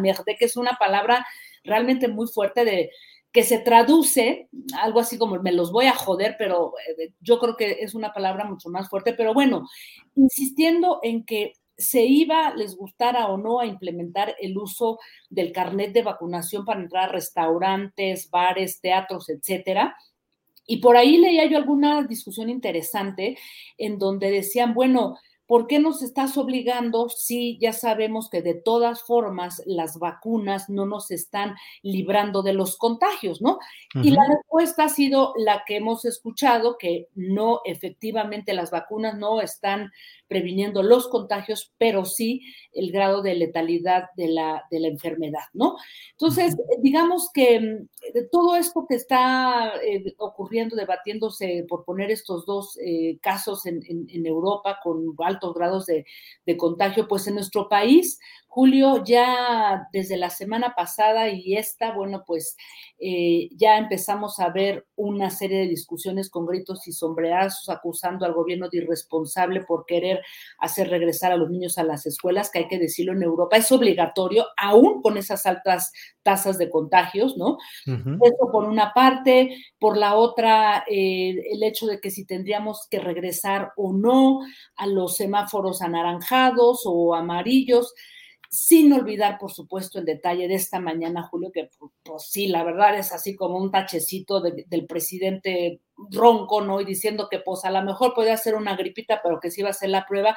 F: merde, que es una palabra realmente muy fuerte de que se traduce, algo así como me los voy a joder, pero eh, yo creo que es una palabra mucho más fuerte, pero bueno, insistiendo en que se iba, les gustara o no, a implementar el uso del carnet de vacunación para entrar a restaurantes, bares, teatros, etcétera. Y por ahí leía yo alguna discusión interesante en donde decían, bueno, ¿por qué nos estás obligando si ya sabemos que de todas formas las vacunas no nos están librando de los contagios, ¿no? Y la respuesta ha sido la que hemos escuchado, que no, efectivamente las vacunas no están previniendo los contagios, pero sí el grado de letalidad de la, de la enfermedad, ¿no? Entonces, digamos que mm, todo esto que está eh, ocurriendo, debatiéndose por poner estos dos eh, casos en, Europa con altos grados de, de contagio, pues en nuestro país Julio, ya desde la semana pasada y esta, bueno, pues eh, ya empezamos a ver una serie de discusiones con gritos y sombrerazos acusando al gobierno de irresponsable por querer hacer regresar a los niños a las escuelas, que hay que decirlo en Europa, es obligatorio, aún con esas altas tasas de contagios, ¿no? Eso por una parte, por la otra, eh, el hecho de que si tendríamos que regresar o no a los semáforos anaranjados o amarillos sin olvidar, por supuesto, el detalle de esta mañana, Julio, que pues, sí, la verdad es así como un tachecito del presidente ronco, ¿no? Y diciendo que pues a lo mejor puede hacer una gripita, pero que sí va a ser la prueba.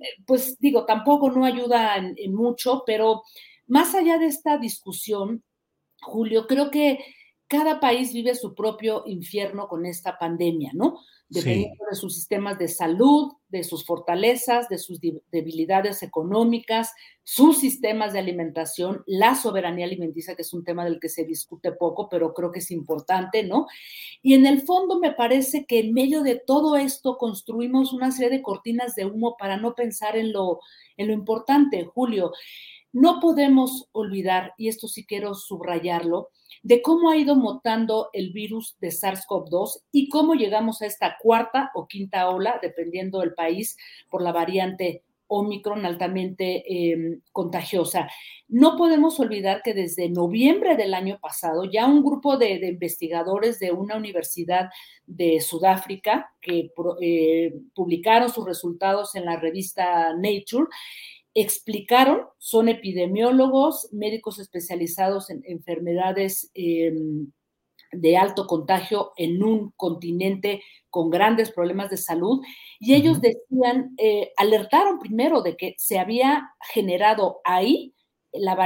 F: Eh, pues digo, tampoco no ayuda en mucho, pero más allá de esta discusión, Julio, creo que cada país vive su propio infierno con esta pandemia, ¿no? dependiendo de sus sistemas de salud, de sus fortalezas, de sus debilidades económicas, sus sistemas de alimentación, la soberanía alimenticia, que es un tema del que se discute poco, pero creo que es importante, ¿no? Y en el fondo me parece que en medio de todo esto construimos una serie de cortinas de humo para no pensar en lo, en lo importante, Julio. No podemos olvidar, y esto sí quiero subrayarlo, de cómo ha ido mutando el virus de SARS-CoV-2 y cómo llegamos a esta cuarta o quinta ola, dependiendo del país, por la variante Omicron altamente em, contagiosa. No podemos olvidar que desde noviembre del año pasado ya un grupo de, investigadores de una universidad de Sudáfrica que eh, publicaron sus resultados en la revista Nature explicaron, son epidemiólogos, médicos especializados en enfermedades em, de alto contagio en un continente con grandes problemas de salud y ellos decían, eh, alertaron primero de que se había generado ahí la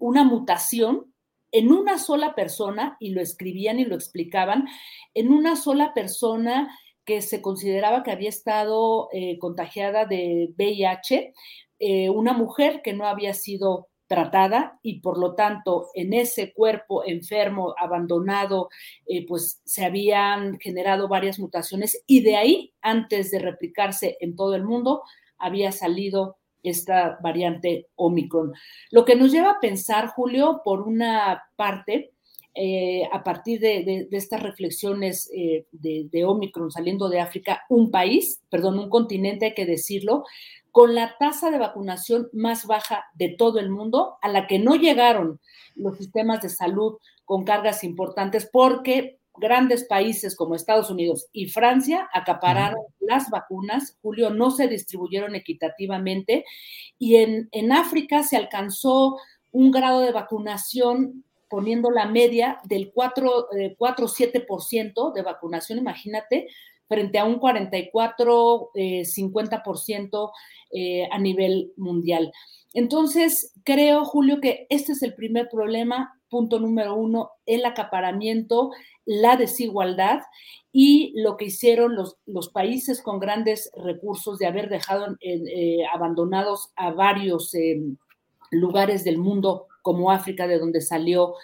F: una mutación en una sola persona, y lo escribían y lo explicaban, en una sola persona que se consideraba que había estado eh, contagiada de VIH, eh, una mujer que no había sido tratada y por lo tanto en ese cuerpo enfermo, abandonado, eh, pues se habían generado varias mutaciones y de ahí, antes de replicarse en todo el mundo, había salido esta variante Omicron. Lo que nos lleva a pensar, Julio, por una parte, eh, a partir de, estas reflexiones de, de Omicron saliendo de África, un país, perdón, un continente, hay que decirlo, con la tasa de vacunación más baja de todo el mundo, a la que no llegaron los sistemas de salud con cargas importantes porque grandes países como Estados Unidos y Francia acapararon las vacunas, Julio, no se distribuyeron equitativamente. Y en, en África se alcanzó un grado de vacunación poniendo la media del 4-7% de vacunación, imagínate, frente a un 44-50% eh, eh, a nivel mundial. Entonces, creo, Julio, que este es el primer problema, punto número uno, el acaparamiento, la desigualdad y lo que hicieron los, países con grandes recursos de haber dejado eh, abandonados a varios lugares del mundo como África, de donde salió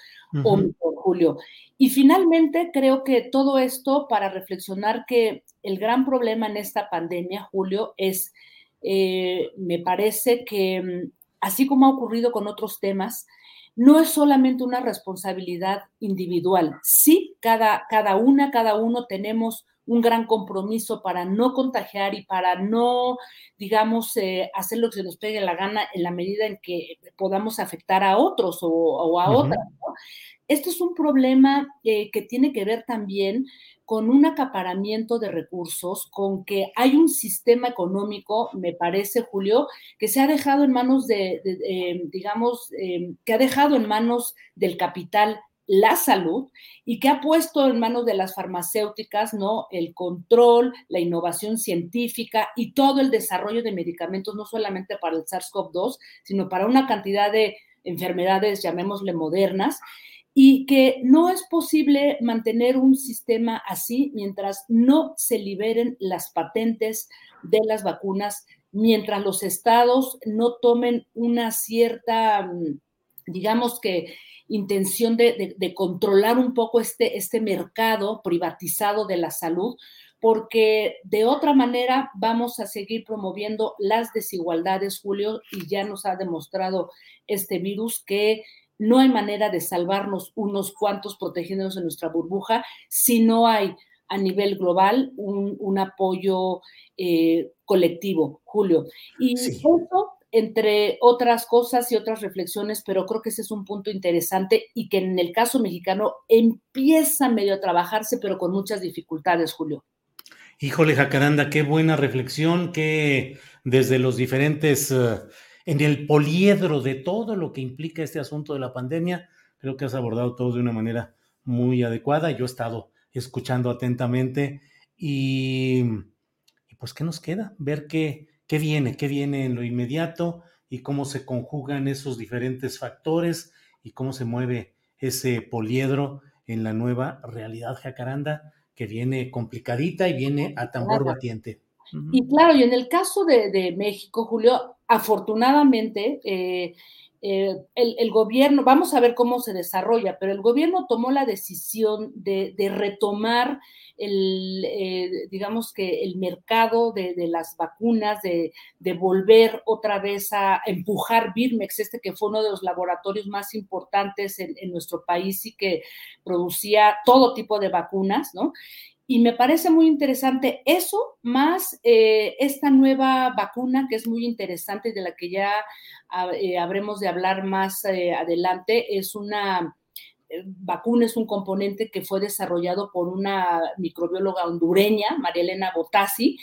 F: Julio. Y finalmente, creo que todo esto para reflexionar que el gran problema en esta pandemia, Julio, es, eh, me parece que mm, así como ha ocurrido con otros temas, no es solamente una responsabilidad individual. Sí, cada, cada una, cada uno tenemos un gran compromiso para no contagiar y para no, digamos, eh, hacer lo que se nos pegue la gana en la medida en que podamos afectar a otros o, a otras. Esto es un problema eh, que tiene que ver también con un acaparamiento de recursos, con que hay un sistema económico, me parece, Julio, que se ha dejado en manos de, eh, digamos, que ha dejado en manos del capital la salud y que ha puesto en manos de las farmacéuticas, ¿no? El control, la innovación científica y todo el desarrollo de medicamentos, no solamente para el SARS-CoV-2, sino para una cantidad de enfermedades, llamémosle modernas, y que no es posible mantener un sistema así mientras no se liberen las patentes de las vacunas, mientras los estados no tomen una cierta, mm, digamos que, intención de, controlar un poco este, este mercado privatizado de la salud, porque de otra manera vamos a seguir promoviendo las desigualdades, Julio, y ya nos ha demostrado este virus que no hay manera de salvarnos unos cuantos protegiéndonos en nuestra burbuja si no hay a nivel global un, apoyo eh, colectivo, Julio. Y eso entre otras cosas y otras reflexiones, pero creo que ese es un punto interesante y que en el caso mexicano empieza medio a trabajarse, pero con muchas dificultades, Julio.
A: Híjole, Jacaranda, qué buena reflexión, que desde los diferentes, eh, en el poliedro de todo lo que implica este asunto de la pandemia, creo que has abordado todo de una manera muy adecuada. Yo he estado escuchando atentamente y, y pues, ¿qué nos queda? Ver qué qué viene, qué viene en lo inmediato y cómo se conjugan esos diferentes factores y cómo se mueve ese poliedro en la nueva realidad jacaranda que viene complicadita y viene a tambor batiente.
F: Y claro, y en el caso de, México, Julio, afortunadamente, eh, eh, el, gobierno, vamos a ver cómo se desarrolla, pero el gobierno tomó la decisión de, retomar el, eh, digamos que el mercado de, las vacunas, de, volver otra vez a empujar Birmex, este que fue uno de los laboratorios más importantes en, nuestro país y que producía todo tipo de vacunas, ¿no? Y me parece muy interesante eso, más eh, esta nueva vacuna que es muy interesante y de la que ya eh, habremos de hablar más adelante. Es una vacuna, es un componente que fue desarrollado por una microbióloga hondureña, María Elena Botassi,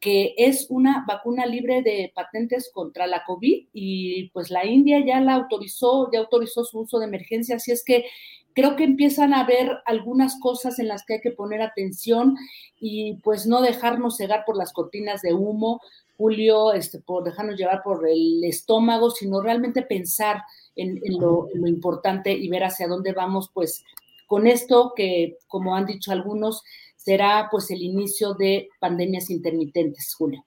F: que es una vacuna libre de patentes contra la COVID y pues la India ya la autorizó, ya autorizó su uso de emergencia, así es que creo que empiezan a haber algunas cosas en las que hay que poner atención y pues no dejarnos cegar por las cortinas de humo, Julio, este, por dejarnos llevar por el estómago, sino realmente pensar en, lo, en lo importante y ver hacia dónde vamos, pues con esto que, como han dicho algunos, será pues el inicio de pandemias intermitentes, Julio.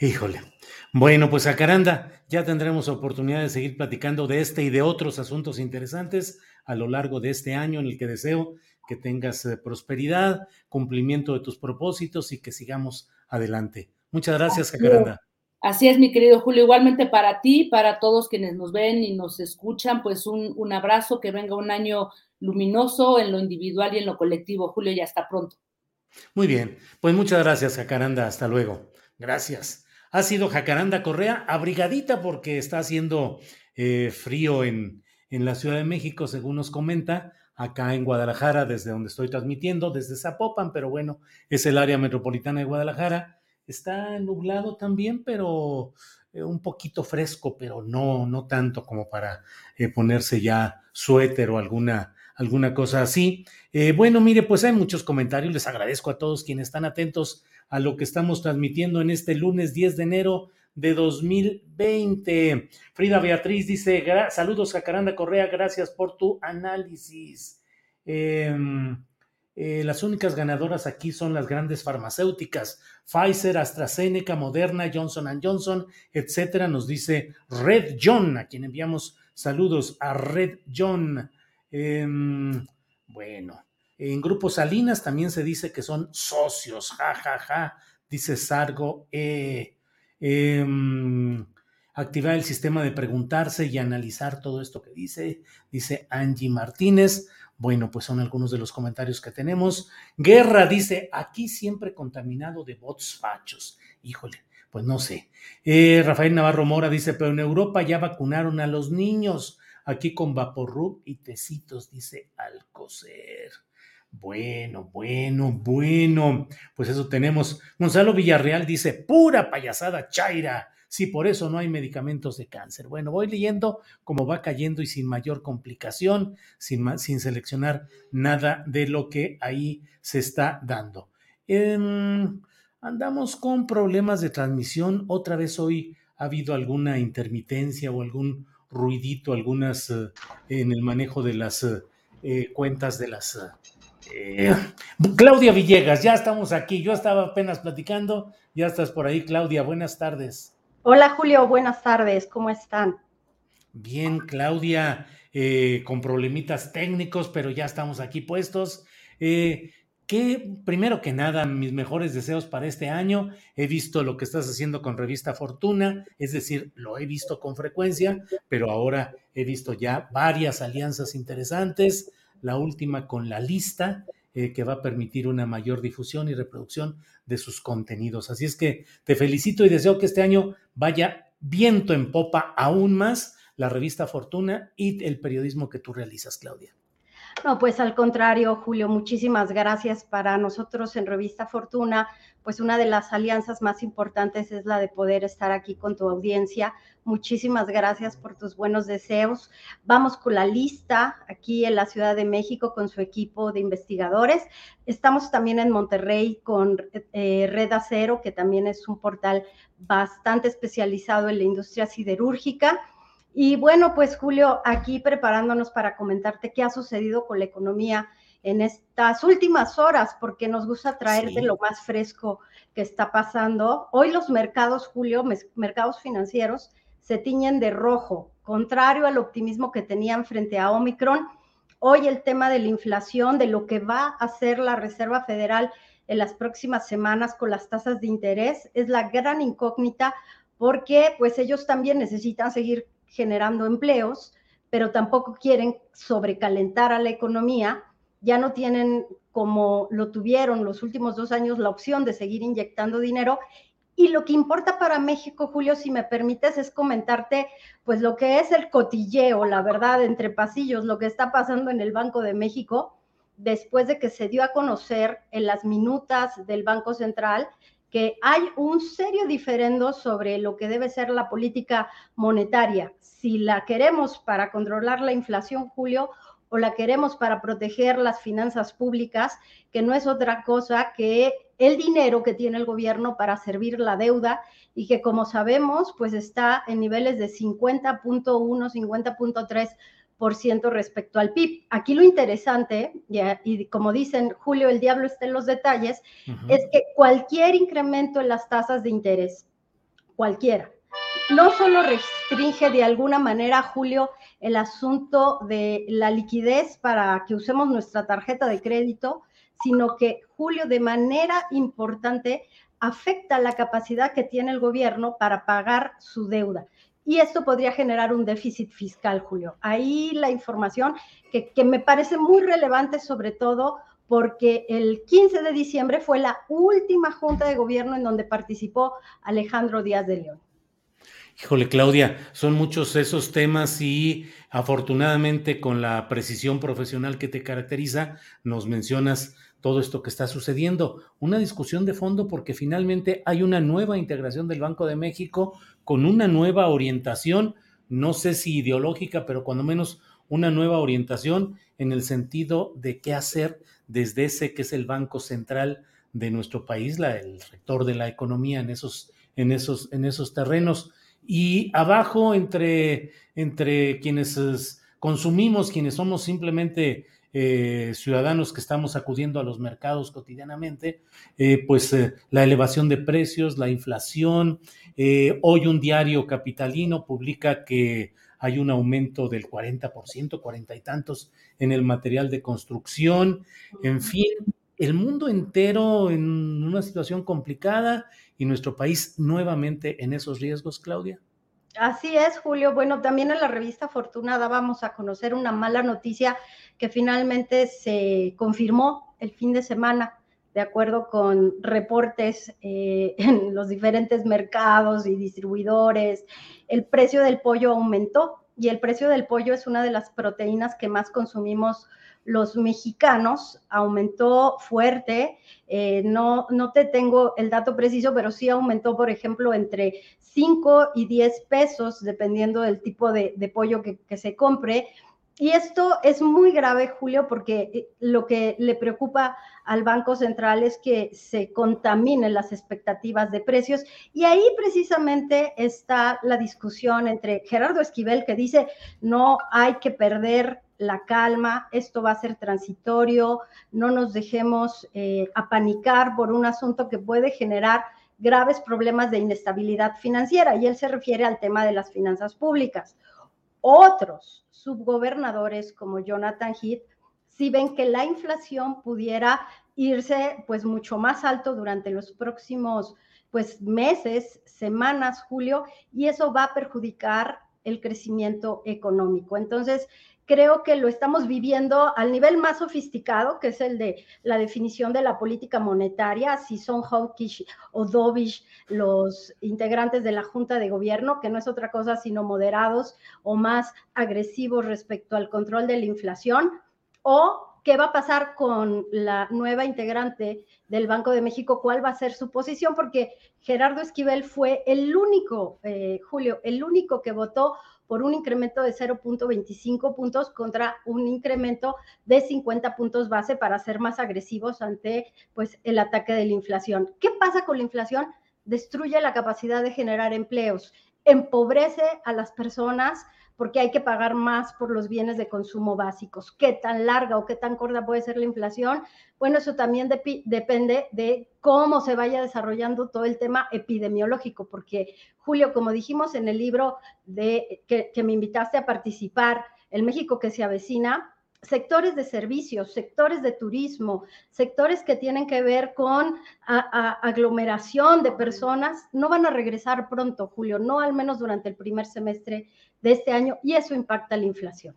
A: Híjole. Bueno, pues a Caranda, ya tendremos oportunidad de seguir platicando de este y de otros asuntos interesantes a lo largo de este año en el que deseo que tengas eh, prosperidad, cumplimiento de tus propósitos y que sigamos adelante. Muchas gracias, Jacaranda.
F: Así es, mi querido Julio. Igualmente para ti, para todos quienes nos ven y nos escuchan, pues un, un abrazo, que venga un año luminoso en lo individual y en lo colectivo. Julio, y hasta pronto.
A: Muy bien, pues muchas gracias, Jacaranda. Hasta luego. Gracias. Ha sido Jacaranda Correa, abrigadita porque está haciendo eh, frío en, en la Ciudad de México, según nos comenta, acá en Guadalajara, desde donde estoy transmitiendo, desde Zapopan, pero bueno, es el área metropolitana de Guadalajara. Está nublado también, pero eh, un poquito fresco, pero no, no tanto como para eh, ponerse ya suéter o alguna, alguna cosa así. Eh, bueno, mire, pues hay muchos comentarios. Les agradezco a todos quienes están atentos a lo que estamos transmitiendo en este lunes 10 de enero de 2020. Frida Beatriz dice, saludos Jacaranda Correa, gracias por tu análisis. Em, eh, las únicas ganadoras aquí son las grandes farmacéuticas, Pfizer, AstraZeneca, Moderna, Johnson Johnson, etcétera, nos dice Red John, a quien enviamos saludos a Red John. Em, bueno, en Grupo Salinas también se dice que son socios, ja, ja, ja, dice Sargo. Eh, activar el sistema de preguntarse y analizar todo esto que dice, dice Angie Martínez. Bueno, pues son algunos de los comentarios que tenemos. Guerra dice, aquí siempre contaminado de bots fachos. Híjole, pues no sé. Eh, Rafael Navarro Mora dice, pero en Europa ya vacunaron a los niños. Aquí con Vaporrub y tecitos, dice Alcocer. Bueno, bueno, bueno. Pues eso tenemos. Gonzalo Villarreal dice, pura payasada chaira. Sí, por eso no hay medicamentos de cáncer. Bueno, voy leyendo cómo va cayendo y sin mayor complicación, sin, sin seleccionar nada de lo que ahí se está dando. Em, andamos con problemas de transmisión. Otra vez hoy ha habido alguna intermitencia o algún ruidito, algunas eh, en el manejo de las eh, cuentas de las eh, Claudia Villegas, ya estamos aquí. Yo estaba apenas platicando. Ya estás por ahí, Claudia. Buenas tardes.
G: Hola, Julio. Buenas tardes. ¿Cómo están?
A: Bien, Claudia, eh, con problemitas técnicos, pero ya estamos aquí puestos. Eh, que primero que nada, mis mejores deseos para este año. He visto lo que estás haciendo con Revista Fortuna, es decir, lo he visto con frecuencia, pero ahora he visto ya varias alianzas interesantes la última con la lista eh, que va a permitir una mayor difusión y reproducción de sus contenidos. Así es que te felicito y deseo que este año vaya viento en popa aún más la revista Fortuna y el periodismo que tú realizas, Claudia.
G: No, pues al contrario, Julio, muchísimas gracias. Para nosotros en Revista Fortuna, pues una de las alianzas más importantes es la de poder estar aquí con tu audiencia. Muchísimas gracias por tus buenos deseos. Vamos con la lista aquí en la Ciudad de México con su equipo de investigadores. Estamos también en Monterrey con eh, Red Acero, que también es un portal bastante especializado en la industria siderúrgica. Y bueno, pues Julio, aquí preparándonos para comentarte qué ha sucedido con la economía en estas últimas horas, porque nos gusta traerte lo más fresco que está pasando. Hoy los mercados, Julio, mercados financieros, se tiñen de rojo contrario al optimismo que tenían frente a Omicron, hoy el tema de la inflación, de lo que va a hacer la Reserva Federal en las próximas semanas con las tasas de interés, es la gran incógnita porque pues ellos también necesitan seguir generando empleos, pero tampoco quieren sobrecalentar a la economía, ya no tienen como lo tuvieron los últimos dos años la opción de seguir inyectando dinero. Y lo que importa para México, Julio, si me permites, es comentarte pues lo que es el cotilleo, la verdad, entre pasillos, lo que está pasando en el Banco de México después de que se dio a conocer en las minutas del Banco Central que hay un serio diferendo sobre lo que debe ser la política monetaria. Si la queremos para controlar la inflación, Julio, o la queremos para proteger las finanzas públicas, que no es otra cosa que el dinero que tiene el gobierno para servir la deuda y que como sabemos, pues está en niveles de 50.1, 50.3 respecto al PIB. Aquí lo interesante, y como dicen Julio, el diablo está en los detalles, es que cualquier incremento en las tasas de interés, cualquiera, no solo restringe de alguna manera, Julio, el asunto de la liquidez para que usemos nuestra tarjeta de crédito, sino que, Julio, de manera importante, afecta la capacidad que tiene el gobierno para pagar su deuda y esto podría generar un déficit fiscal, Julio. Ahí la información que, me parece muy relevante, sobre todo porque el 15 de diciembre fue la última junta de gobierno en donde participó Alejandro Díaz de León.
A: Híjole, Claudia, son muchos esos temas y afortunadamente con la precisión profesional que te caracteriza, nos mencionas todo esto que está sucediendo. Una discusión de fondo porque finalmente hay una nueva integración del Banco de México con una nueva orientación, no sé si ideológica, pero cuando menos una nueva orientación en el sentido de qué hacer desde ese que es el Banco Central de nuestro país, el rector de la economía en esos, en esos, en esos terrenos. Y abajo, entre, entre quienes consumimos, quienes somos simplemente eh, ciudadanos que estamos acudiendo a los mercados cotidianamente, eh, pues eh, la elevación de precios, la inflación. hoy un diario capitalino publica que hay un aumento del 40%, cuarenta y tantos en el material de construcción. En fin, el mundo entero en una situación complicada y nuestro país nuevamente en esos riesgos, Claudia.
G: Así es, Julio. Bueno, también en la revista Fortuna dábamos a conocer una mala noticia que finalmente se confirmó el fin de semana, de acuerdo con reportes eh, en los diferentes mercados y distribuidores. El precio del pollo aumentó y el precio del pollo es una de las proteínas que más consumimos los mexicanos, aumentó fuerte. Eh, no, no te tengo el dato preciso, pero sí aumentó, por ejemplo, entre 5 y 10 pesos, dependiendo del tipo de, pollo que, que se compre. Y esto es muy grave, Julio, porque eh, lo que le preocupa al Banco Central es que se contaminen las expectativas de precios. Y ahí precisamente está la discusión entre Gerardo Esquivel, que dice, no hay que perder la calma, esto va a ser transitorio, no nos dejemos eh, apanicar por un asunto que puede generar graves problemas de inestabilidad financiera. Y él se refiere al tema de las finanzas públicas. Otros subgobernadores como Jonathan Heath si ven que la inflación pudiera irse pues mucho más alto durante los próximos pues meses, semanas, Julio, y eso va a perjudicar el crecimiento económico. Entonces, creo que lo estamos viviendo al nivel más sofisticado, que es el de la definición de la política monetaria, si son Hawkish o Dovish los integrantes de la Junta de Gobierno, que no es otra cosa sino moderados o más agresivos respecto al control de la inflación, o qué va a pasar con la nueva integrante del Banco de México, cuál va a ser su posición, porque Gerardo Esquivel fue el único, eh, Julio, el único que votó por un incremento de 0.25 puntos contra un incremento de 50 puntos base para ser más agresivos ante pues, el ataque de la inflación. ¿Qué pasa con la inflación? Destruye la capacidad de generar empleos, empobrece a las personas porque hay que pagar más por los bienes de consumo básicos. ¿Qué tan larga o qué tan corta puede ser la inflación? Bueno, eso también depende de cómo se vaya desarrollando todo el tema epidemiológico, porque Julio, como dijimos en el libro de, que, que me invitaste a participar, El México que se avecina, sectores de servicios, sectores de turismo, sectores que tienen que ver con aglomeración de personas, no van a regresar pronto, Julio, no al menos durante el primer semestre de este año, y eso impacta la inflación.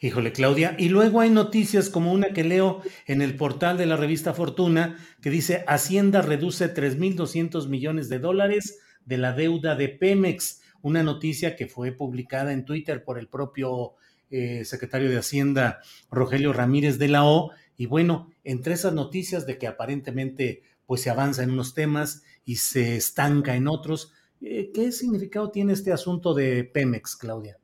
A: Híjole, Claudia. Y luego hay noticias como una que leo en el portal de la revista Fortuna, que dice Hacienda reduce 3.200 millones de dólares de la deuda de Pemex. Una noticia que fue publicada en Twitter por el propio eh, secretario de Hacienda Rogelio Ramírez de la O. Y bueno, entre esas noticias de que aparentemente pues se avanza en unos temas y se estanca en otros, eh, ¿qué significado tiene este asunto de Pemex, Claudia?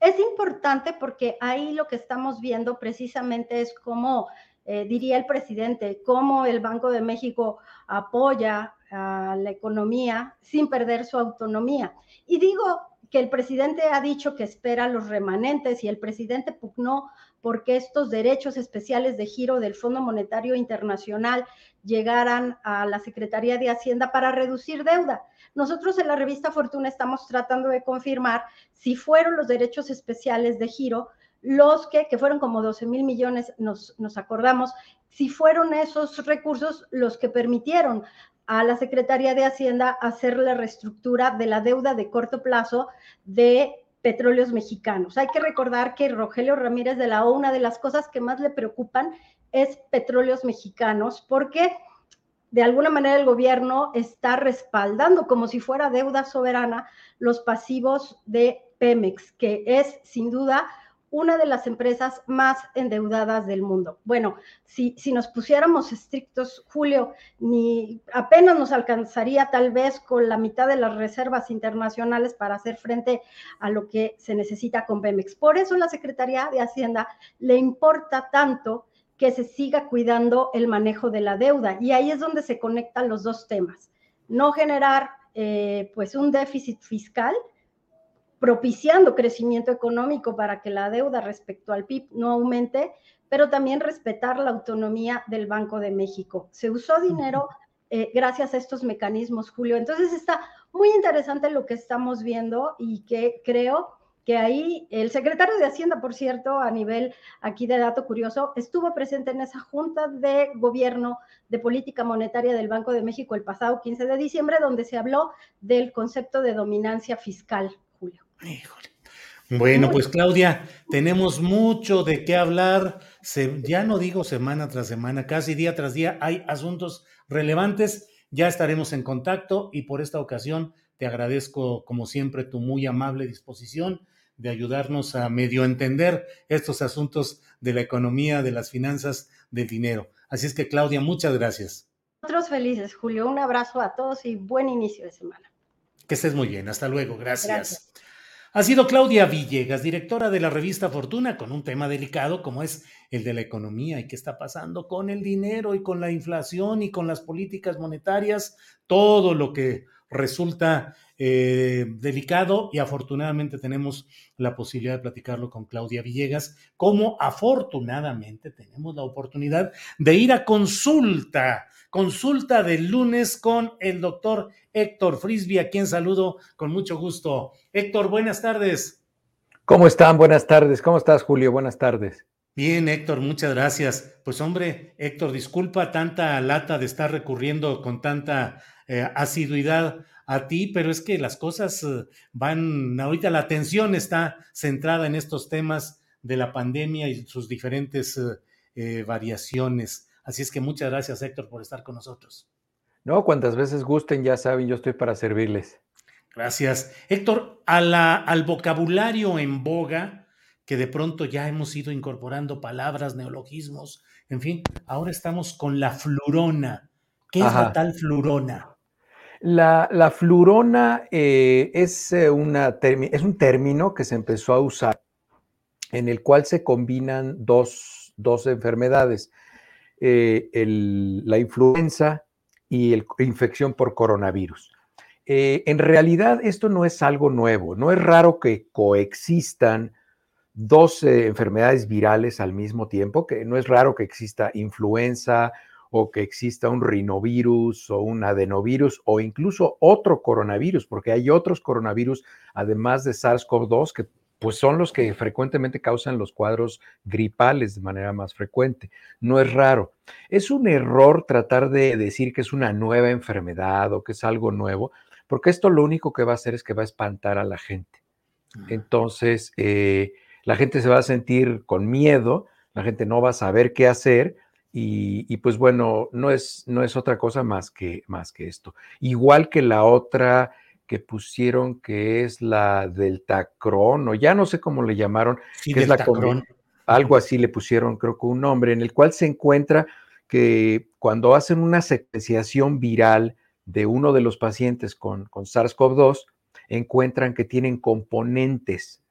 G: Es importante porque ahí lo que estamos viendo precisamente es cómo, eh, diría el presidente, cómo el Banco de México apoya a la economía sin perder su autonomía. Y digo que el presidente ha dicho que espera los remanentes y el presidente pugnó porque estos derechos especiales de giro del Fondo Monetario Internacional llegaran a la Secretaría de Hacienda para reducir deuda. Nosotros en la revista Fortuna estamos tratando de confirmar si fueron los derechos especiales de giro los que, que fueron como 12 mil millones, nos, nos acordamos, si fueron esos recursos los que permitieron a la Secretaría de Hacienda hacer la reestructura de la deuda de corto plazo de petróleos mexicanos. Hay que recordar que Rogelio Ramírez de la O, una de las cosas que más le preocupan es petróleos mexicanos, porque de alguna manera el gobierno está respaldando como si fuera deuda soberana los pasivos de Pemex, que es sin duda una de las empresas más endeudadas del mundo. Bueno, si, si nos pusiéramos estrictos, Julio, ni apenas nos alcanzaría tal vez con la mitad de las reservas internacionales para hacer frente a lo que se necesita con Pemex. Por eso la Secretaría de Hacienda le importa tanto que se siga cuidando el manejo de la deuda. Y ahí es donde se conectan los dos temas. No generar eh, pues un déficit fiscal, propiciando crecimiento económico para que la deuda respecto al PIB no aumente, pero también respetar la autonomía del Banco de México. Se usó dinero eh, gracias a estos mecanismos, Julio. Entonces está muy interesante lo que estamos viendo y que creo que ahí el secretario de Hacienda, por cierto, a nivel aquí de dato curioso, estuvo presente en esa junta de gobierno de política monetaria del Banco de México el pasado 15 de diciembre, donde se habló del concepto de dominancia fiscal.
A: Bueno, pues Claudia, tenemos mucho de qué hablar. ya no digo semana tras semana, casi día tras día hay asuntos relevantes. Ya estaremos en contacto y por esta ocasión te agradezco, como siempre, tu muy amable disposición de ayudarnos a medio entender estos asuntos de la economía, de las finanzas, del dinero. Así es que, Claudia, muchas gracias.
G: Nosotros felices, Julio. Un abrazo a todos y buen inicio de semana.
A: Que estés muy bien. Hasta luego. gracias. Ha sido Claudia Villegas, directora de la revista Fortuna, con un tema delicado como es el de la economía y qué está pasando con el dinero y con la inflación y con las políticas monetarias, todo lo que resulta eh, delicado y afortunadamente tenemos la posibilidad de platicarlo con Claudia Villegas, como afortunadamente tenemos la oportunidad de ir a consulta, consulta del lunes con el doctor Héctor Frisby, a quien saludo con mucho gusto. Héctor, buenas tardes.
H: ¿Cómo están? Buenas tardes. ¿Cómo estás, Julio? Buenas tardes.
A: Bien, Héctor, muchas gracias. Pues hombre, Héctor, disculpa tanta lata de estar recurriendo con tanta eh, asiduidad a ti, pero es que las cosas eh, van, ahorita la atención está centrada en estos temas de la pandemia y sus diferentes eh, variaciones. Así es que muchas gracias, Héctor, por estar con nosotros.
H: No, cuantas veces gusten, ya saben, yo estoy para servirles.
A: Gracias. Héctor, a la, al vocabulario en boga, que de pronto ya hemos ido incorporando palabras, neologismos, en fin, ahora estamos con la flurona. ¿Qué es la tal flurona?
H: La, la flurona eh, es, eh, una es un término que se empezó a usar en el cual se combinan dos, dos enfermedades, eh, la influenza y la infección por coronavirus. En realidad esto no es algo nuevo, no es raro que coexistan dos enfermedades virales al mismo tiempo, que no es raro que exista influenza o que exista un rinovirus o un adenovirus o incluso otro coronavirus, porque hay otros coronavirus además de SARS-CoV-2 que pues son los que frecuentemente causan los cuadros gripales de manera más frecuente. No es raro. Es un error tratar de decir que es una nueva enfermedad o que es algo nuevo, porque esto lo único que va a hacer es que va a espantar a la gente. Entonces, eh, la gente se va a sentir con miedo, la gente no va a saber qué hacer y, pues bueno, no es, no es otra cosa más que, más que esto. Igual que la otra que pusieron que es la Deltacron, o ya no sé cómo le llamaron, que es la algo así le pusieron, creo que un nombre, en el cual se encuentra que cuando hacen una secuenciación viral de uno de los pacientes con, con SARS-CoV-2, encuentran que tienen componentes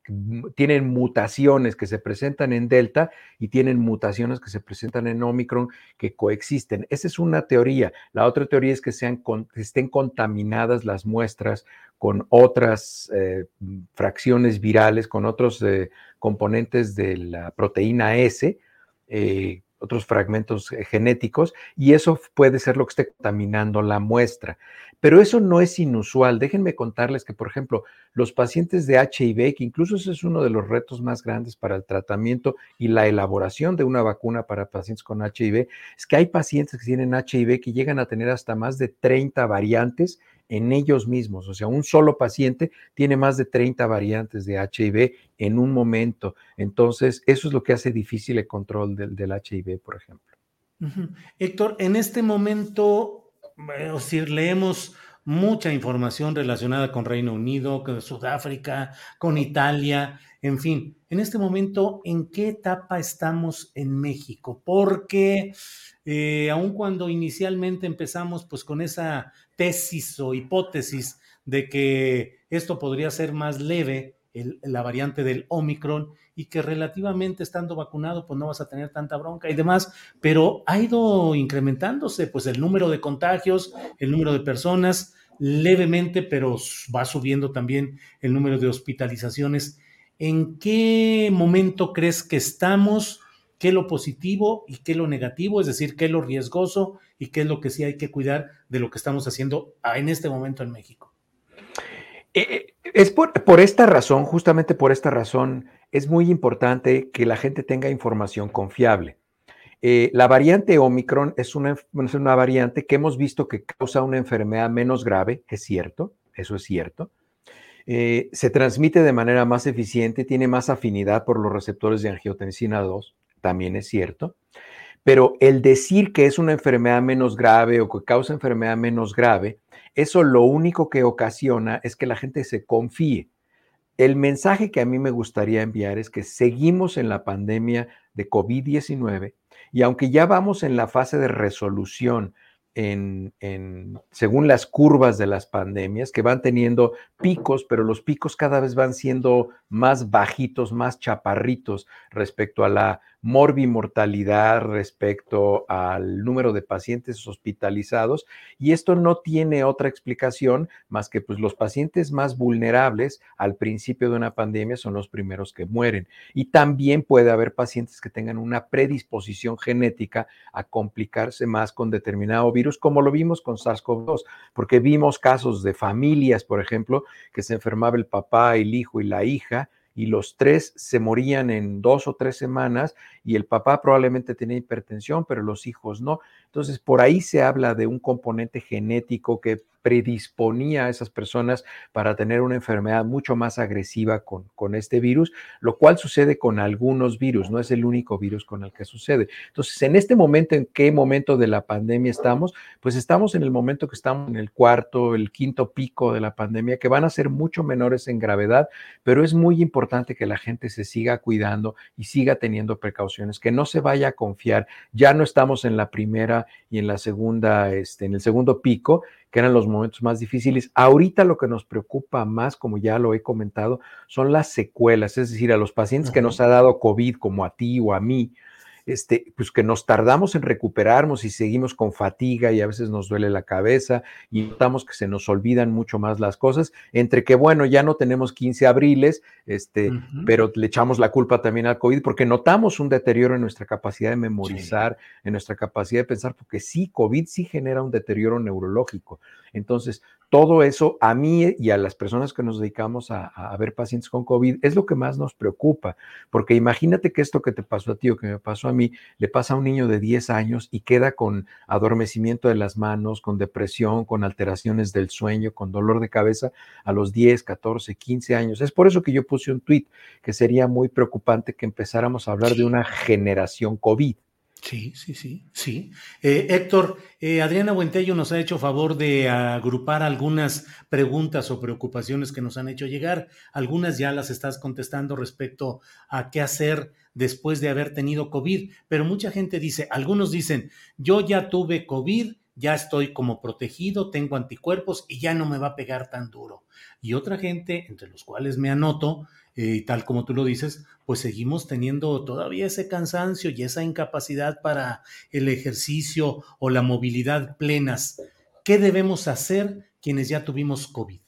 H: tienen mutaciones que se presentan en Delta y tienen mutaciones que se presentan en Omicron que coexisten. Esa es una teoría. La otra teoría es que, sean estén contaminadas las muestras con otras eh, fracciones virales, con otros eh, componentes de la proteína S, eh, otros fragmentos genéticos, y eso puede ser lo que esté contaminando la muestra. Pero eso no es inusual. Déjenme contarles que, por ejemplo, los pacientes de HIV, que incluso ese es uno de los retos más grandes para el tratamiento y la elaboración de una vacuna para pacientes con HIV, es que hay pacientes que tienen HIV que llegan a tener hasta más de 30 variantes en ellos mismos. O sea, un solo paciente tiene más de 30 variantes de HIV en un momento. Entonces, eso es lo que hace difícil el control del, HIV, por ejemplo.
A: Héctor, en este momento es decir, leemos mucha información relacionada con Reino Unido, con Sudáfrica, con Italia, en fin. En este momento, ¿en qué etapa estamos en México? Porque eh, aun cuando inicialmente empezamos pues con esa tesis o hipótesis de que esto podría ser más leve, la variante del Omicron y que relativamente estando vacunado pues no vas a tener tanta bronca y demás, pero ha ido incrementándose pues el número de contagios, el número de personas levemente, pero va subiendo también el número de hospitalizaciones. ¿En qué momento crees que estamos? ¿Qué es lo positivo y qué es lo negativo? Es decir, qué es lo riesgoso y qué es lo que sí hay que cuidar de lo que estamos haciendo en este momento en México.
H: Eh, eh, es por, esta razón, justamente por esta razón, es muy importante que la gente tenga información confiable. Eh, la variante Omicron es una, una, variante que hemos visto que causa una enfermedad menos grave, es cierto, eso es cierto. se transmite de manera más eficiente, tiene más afinidad por los receptores de angiotensina 2, también es cierto. Pero el decir que es una enfermedad menos grave o que causa enfermedad menos grave eso lo único que ocasiona es que la gente se confíe. El mensaje que a mí me gustaría enviar es que seguimos en la pandemia de COVID-19 y aunque ya vamos en la fase de resolución en, según las curvas de las pandemias, que van teniendo picos, pero los picos cada vez van siendo más bajitos, más chaparritos respecto a la morbimortalidad respecto al número de pacientes hospitalizados y esto no tiene otra explicación más que pues los pacientes más vulnerables al principio de una pandemia son los primeros que mueren. Y también puede haber pacientes que tengan una predisposición genética a complicarse más con determinado virus como lo vimos con SARS-CoV-2 porque vimos casos de familias por ejemplo que se enfermaba el papá, el hijo y la hija y los tres se morían en dos o tres semanas y el papá probablemente tenía hipertensión, pero los hijos no. Entonces, por ahí se habla de un componente genético que predisponía a esas personas para tener una enfermedad mucho más agresiva con, con, este virus, lo cual sucede con algunos virus, no es el único virus con el que sucede. Entonces, en este momento, ¿en qué momento de la pandemia estamos? Pues estamos en el momento que estamos en el cuarto, el quinto pico de la pandemia, que van a ser mucho menores en gravedad, pero es muy importante que la gente se siga cuidando y siga teniendo precauciones, que no se vaya a confiar. Ya no estamos en la primera y en la segunda, este, en el segundo pico, que eran los momentos más difíciles. Ahorita lo que nos preocupa más, como ya lo he comentado, son las secuelas, es decir, a los pacientes que nos ha dado COVID, como a ti o a mí, este, pues que nos tardamos en recuperarnos y seguimos con fatiga y a veces nos duele la cabeza y notamos que se nos olvidan mucho más las cosas, entre que, bueno, ya no tenemos 15 abriles, este, pero le echamos la culpa también al COVID porque notamos un deterioro en nuestra capacidad de memorizar, en nuestra capacidad de pensar, porque sí, COVID sí genera un deterioro neurológico. Entonces, todo eso a mí y a las personas que nos dedicamos a, ver pacientes con COVID es lo que más nos preocupa, porque imagínate que esto que te pasó a ti o que me pasó a mí, le pasa a un niño de 10 años y queda con adormecimiento de las manos, con depresión, con alteraciones del sueño, con dolor de cabeza a los 10, 14, 15 años. Es por eso que yo puse un tweet que sería muy preocupante que empezáramos a hablar de una generación COVID.
A: Sí, sí, sí, sí. Eh, Héctor, eh, Adriana Buentello nos ha hecho favor de agrupar algunas preguntas o preocupaciones que nos han hecho llegar. Algunas ya las estás contestando respecto a qué hacer después de haber tenido COVID, pero mucha gente dice, algunos dicen, yo ya tuve COVID, ya estoy como protegido, tengo anticuerpos y ya no me va a pegar tan duro. Y otra gente, entre los cuales me anoto, y tal como tú lo dices, pues seguimos teniendo todavía ese cansancio y esa incapacidad para el ejercicio o la movilidad plenas. ¿Qué debemos hacer quienes ya tuvimos COVID?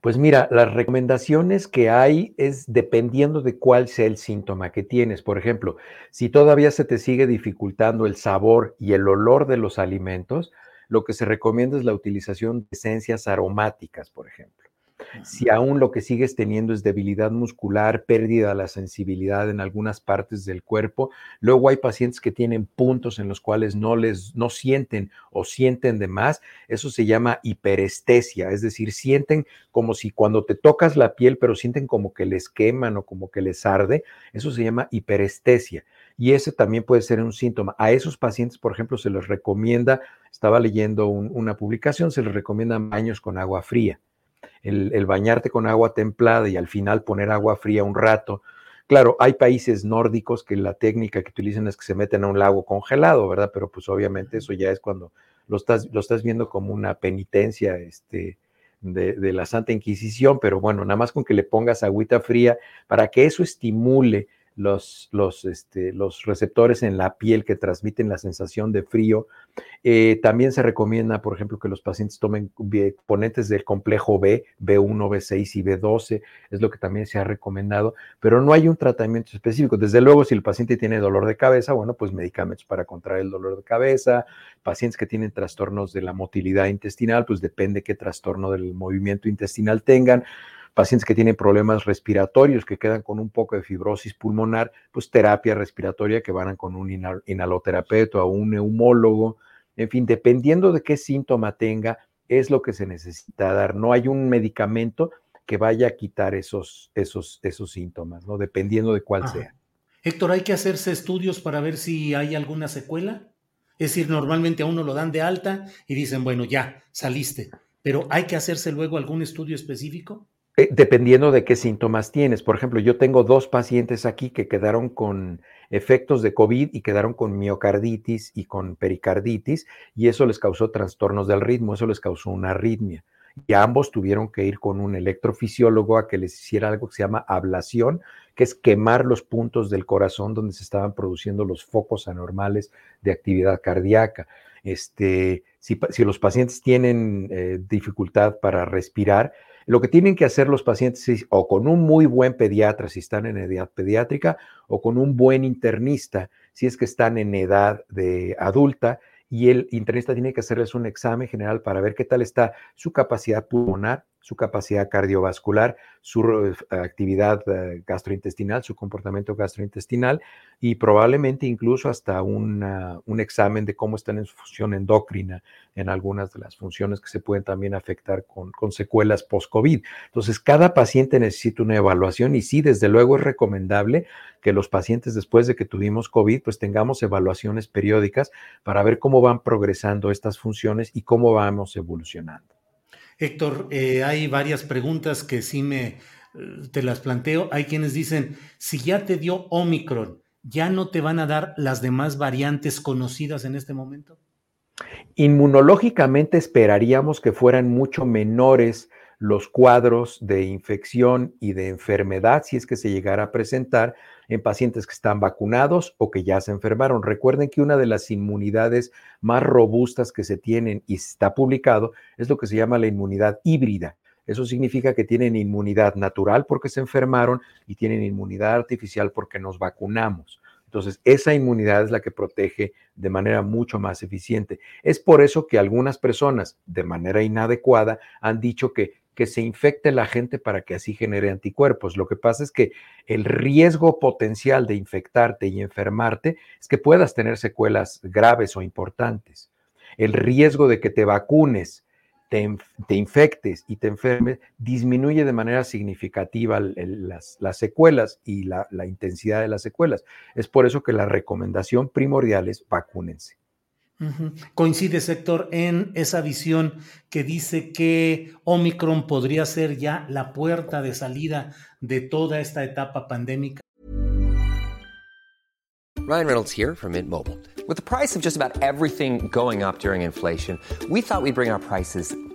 H: Pues mira, las recomendaciones que hay es dependiendo de cuál sea el síntoma que tienes. Por ejemplo, si todavía se te sigue dificultando el sabor y el olor de los alimentos, lo que se recomienda es la utilización de esencias aromáticas, por ejemplo. Si aún lo que sigues teniendo es debilidad muscular, pérdida de la sensibilidad en algunas partes del cuerpo, luego hay pacientes que tienen puntos en los cuales no les no sienten o sienten de más, eso se llama hiperestesia, es decir, sienten como si cuando te tocas la piel, pero sienten como que les queman o como que les arde, eso se llama hiperestesia. Y ese también puede ser un síntoma. A esos pacientes, por ejemplo, se les recomienda, estaba leyendo una publicación, se les recomienda baños con agua fría el, bañarte con agua templada y al final poner agua fría un rato. Claro, hay países nórdicos que la técnica que utilizan es que se meten a un lago congelado, ¿verdad? Pero pues obviamente eso ya es cuando lo estás, lo estás viendo como una penitencia este, de, de, la Santa Inquisición, pero bueno, nada más con que le pongas agüita fría para que eso estimule los, los, este, los receptores en la piel que transmiten la sensación de frío. Eh, también se recomienda, por ejemplo, que los pacientes tomen componentes del complejo B, B1, B6 y B12, es lo que también se ha recomendado, pero no hay un tratamiento específico. Desde luego, si el paciente tiene dolor de cabeza, bueno, pues medicamentos para contraer el dolor de cabeza, pacientes que tienen trastornos de la motilidad intestinal, pues depende qué trastorno del movimiento intestinal tengan pacientes que tienen problemas respiratorios, que quedan con un poco de fibrosis pulmonar, pues terapia respiratoria que van con un inhaloterapeuta o un neumólogo, en fin, dependiendo de qué síntoma tenga, es lo que se necesita dar. No hay un medicamento que vaya a quitar esos, esos, esos síntomas, ¿no? Dependiendo de cuál sea.
A: Héctor, ¿hay que hacerse estudios para ver si hay alguna secuela? Es decir, normalmente a uno lo dan de alta y dicen, bueno, ya, saliste, pero ¿hay que hacerse luego algún estudio específico?
H: Eh, dependiendo de qué síntomas tienes. Por ejemplo, yo tengo dos pacientes aquí que quedaron con efectos de COVID y quedaron con miocarditis y con pericarditis y eso les causó trastornos del ritmo, eso les causó una arritmia. Y ambos tuvieron que ir con un electrofisiólogo a que les hiciera algo que se llama ablación, que es quemar los puntos del corazón donde se estaban produciendo los focos anormales de actividad cardíaca. Este, si, los pacientes tienen eh, dificultad para respirar, lo que tienen que hacer los pacientes es o con un muy buen pediatra si están en edad pediátrica o con un buen internista si es que están en edad de adulta y el internista tiene que hacerles un examen general para ver qué tal está su capacidad pulmonar, su capacidad cardiovascular, su eh, actividad eh, gastrointestinal, su comportamiento gastrointestinal y probablemente incluso hasta un examen de cómo están en su función endocrina, en algunas de las funciones que se pueden también afectar con, con secuelas post-COVID. Entonces, cada paciente necesita una evaluación y sí, desde luego es recomendable que los pacientes después de que tuvimos COVID, pues tengamos evaluaciones periódicas para ver cómo van progresando estas funciones y cómo vamos evolucionando.
A: Héctor, eh, hay varias preguntas que sí me eh, te las planteo. Hay quienes dicen, si ya te dio Omicron, ¿ya no te van a dar las demás variantes conocidas en este momento?
H: Inmunológicamente esperaríamos que fueran mucho menores los cuadros de infección y de enfermedad si es que se llegara a presentar en pacientes que están vacunados o que ya se enfermaron. Recuerden que una de las inmunidades más robustas que se tienen y está publicado es lo que se llama la inmunidad híbrida. Eso significa que tienen inmunidad natural porque se enfermaron y tienen inmunidad artificial porque nos vacunamos. Entonces, esa inmunidad es la que protege de manera mucho más eficiente. Es por eso que algunas personas, de manera inadecuada, han dicho que, que se infecte la gente para que así genere anticuerpos. Lo que pasa es que el riesgo potencial de infectarte y enfermarte es que puedas tener secuelas graves o importantes. El riesgo de que te vacunes te, infectes y te enfermes, disminuye de manera significativa las, secuelas y la, intensidad de las secuelas. Es por eso que la recomendación primordial es vacúnense.
A: Coincide, sector en esa visión que dice que Omicron podría ser ya la puerta de salida de toda esta etapa pandémica.
I: Ryan Reynolds here from Mint Mobile. With the price of just about everything going up during inflation, we thought we'd bring our prices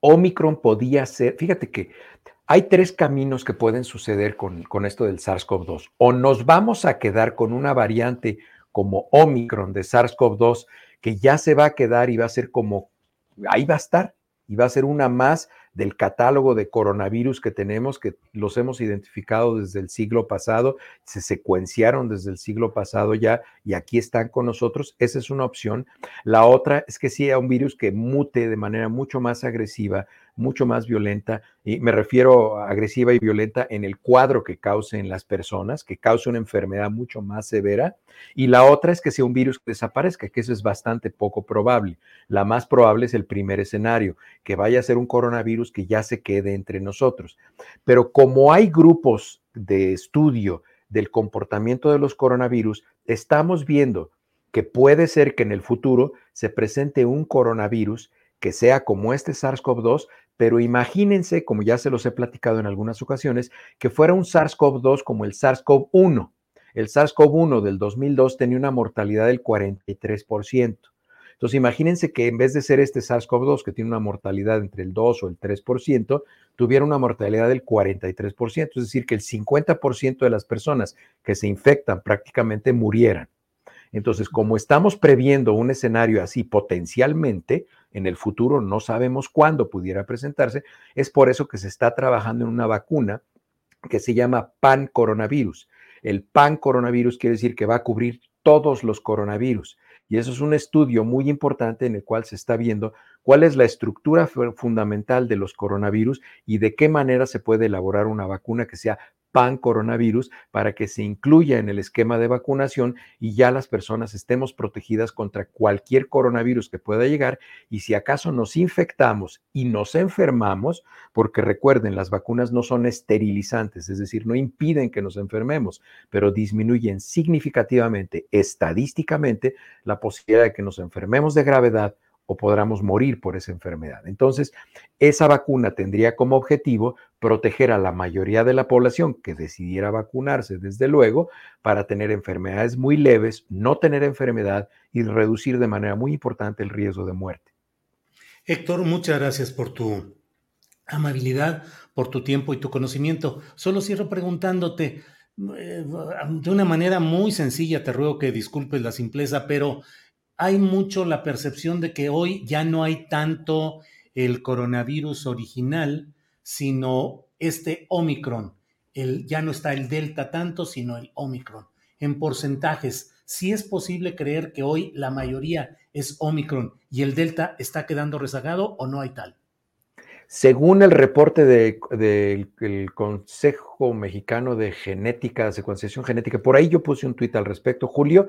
H: Omicron podía ser, fíjate que hay tres caminos que pueden suceder con, con esto del SARS-CoV-2. O nos vamos a quedar con una variante como Omicron de SARS-CoV-2 que ya se va a quedar y va a ser como, ahí va a estar, y va a ser una más del catálogo de coronavirus que tenemos, que los hemos identificado desde el siglo pasado, se secuenciaron desde el siglo pasado ya y aquí están con nosotros. Esa es una opción. La otra es que sea un virus que mute de manera mucho más agresiva, mucho más violenta, y me refiero a agresiva y violenta en el cuadro que cause en las personas, que cause una enfermedad mucho más severa, y la otra es que sea un virus que desaparezca, que eso es bastante poco probable. La más probable es el primer escenario, que vaya a ser un coronavirus que ya se quede entre nosotros. Pero como hay grupos de estudio del comportamiento de los coronavirus, estamos viendo que puede ser que en el futuro se presente un coronavirus que sea como este SARS-CoV-2, pero imagínense, como ya se los he platicado en algunas ocasiones, que fuera un SARS-CoV-2 como el SARS-CoV-1. El SARS-CoV-1 del 2002 tenía una mortalidad del 43%. Entonces, imagínense que en vez de ser este SARS-CoV-2, que tiene una mortalidad entre el 2 o el 3%, tuviera una mortalidad del 43%, es decir, que el 50% de las personas que se infectan prácticamente murieran. Entonces, como estamos previendo un escenario así potencialmente, en el futuro no sabemos cuándo pudiera presentarse, es por eso que se está trabajando en una vacuna que se llama pan coronavirus. El pan coronavirus quiere decir que va a cubrir todos los coronavirus. Y eso es un estudio muy importante en el cual se está viendo cuál es la estructura fundamental de los coronavirus y de qué manera se puede elaborar una vacuna que sea pan coronavirus para que se incluya en el esquema de vacunación y ya las personas estemos protegidas contra cualquier coronavirus que pueda llegar. Y si acaso nos infectamos y nos enfermamos, porque recuerden, las vacunas no son esterilizantes, es decir, no impiden que nos enfermemos, pero disminuyen significativamente, estadísticamente, la posibilidad de que nos enfermemos de gravedad o podamos morir por esa enfermedad. Entonces, esa vacuna tendría como objetivo proteger a la mayoría de la población que decidiera vacunarse, desde luego, para tener enfermedades muy leves, no tener enfermedad y reducir de manera muy importante el riesgo de muerte.
A: Héctor, muchas gracias por tu amabilidad, por tu tiempo y tu conocimiento. Solo cierro preguntándote, eh, de una manera muy sencilla, te ruego que disculpes la simpleza, pero hay mucho la percepción de que hoy ya no hay tanto el coronavirus original, sino este Omicron. El, ya no está el Delta tanto, sino el Omicron. En porcentajes, si es posible creer que hoy la mayoría es Omicron y el Delta está quedando rezagado o no hay tal.
H: Según el reporte del Consejo Mexicano de Genética, Secuenciación Genética, por ahí yo puse un tuit al respecto, Julio,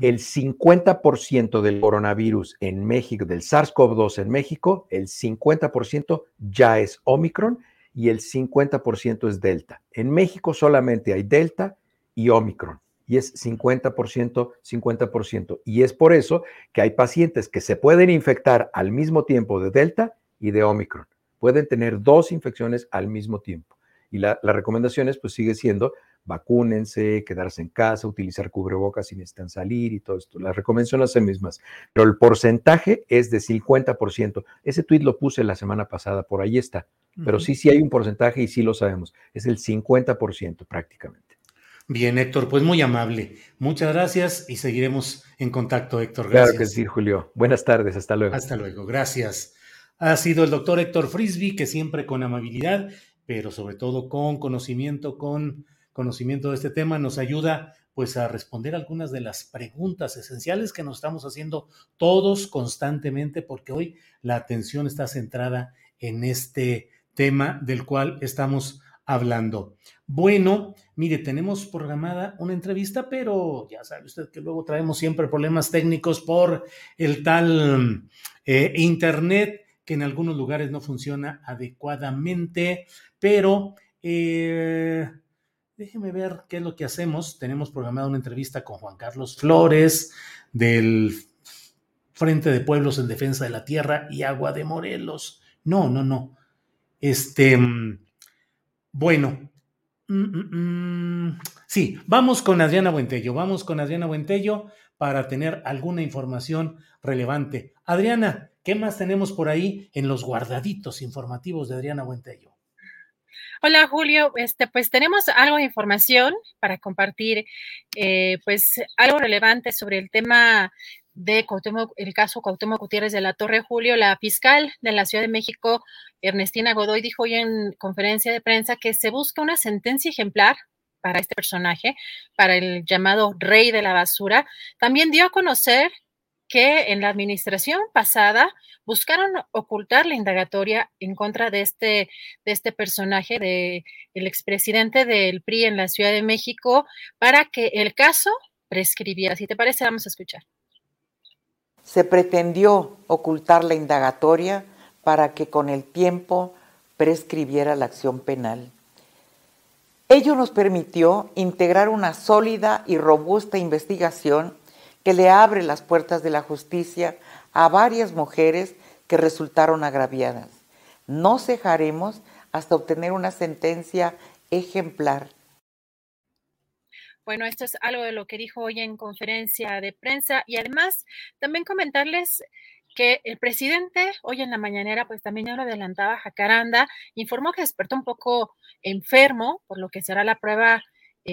H: el 50% del coronavirus en México, del SARS-CoV-2 en México, el 50% ya es Omicron y el 50% es Delta. En México solamente hay Delta y Omicron y es 50%, 50%. Y es por eso que hay pacientes que se pueden infectar al mismo tiempo de Delta y de Omicron. Pueden tener dos infecciones al mismo tiempo. Y la, las recomendaciones pues sigue siendo vacúnense, quedarse en casa, utilizar cubrebocas si necesitan salir y todo esto. Las recomendaciones son las mismas, pero el porcentaje es de 50%. Ese tweet lo puse la semana pasada, por ahí está. Pero sí, sí hay un porcentaje y sí lo sabemos. Es el 50% prácticamente.
A: Bien, Héctor, pues muy amable. Muchas gracias y seguiremos en contacto, Héctor. Gracias.
H: Claro que sí, Julio. Buenas tardes, hasta luego.
A: Hasta luego, gracias. Ha sido el doctor Héctor Frisby, que siempre con amabilidad, pero sobre todo con conocimiento, con conocimiento de este tema, nos ayuda pues a responder algunas de las preguntas esenciales que nos estamos haciendo todos constantemente, porque hoy la atención está centrada en este tema del cual estamos hablando. Bueno, mire, tenemos programada una entrevista, pero ya sabe usted que luego traemos siempre problemas técnicos por el tal eh, Internet que en algunos lugares no funciona adecuadamente, pero eh, déjeme ver qué es lo que hacemos. Tenemos programada una entrevista con Juan Carlos Flores del Frente de Pueblos en Defensa de la Tierra y Agua de Morelos. No, no, no. Este, mm, bueno, mm, mm, sí, vamos con Adriana Buentello, vamos con Adriana Buentello para tener alguna información relevante. Adriana, ¿qué más tenemos por ahí en los guardaditos informativos de Adriana Buentello?
D: Hola Julio, este, pues tenemos algo de información para compartir, eh, pues algo relevante sobre el tema de el caso Cuauhtémoc Gutiérrez de la Torre Julio, la fiscal de la Ciudad de México, Ernestina Godoy, dijo hoy en conferencia de prensa que se busca una sentencia ejemplar para este personaje, para el llamado rey de la basura. También dio a conocer que en la administración pasada buscaron ocultar la indagatoria en contra de este, de este personaje, de el expresidente del PRI en la Ciudad de México, para que el caso prescribiera. Si te parece, vamos a escuchar.
J: Se pretendió ocultar la indagatoria para que con el tiempo prescribiera la acción penal. Ello nos permitió integrar una sólida y robusta investigación que le abre las puertas de la justicia a varias mujeres que resultaron agraviadas. No cejaremos hasta obtener una sentencia ejemplar.
D: Bueno, esto es algo de lo que dijo hoy en conferencia de prensa y además también comentarles que el presidente hoy en la mañanera, pues también ya lo adelantaba Jacaranda, informó que despertó un poco enfermo, por lo que será la prueba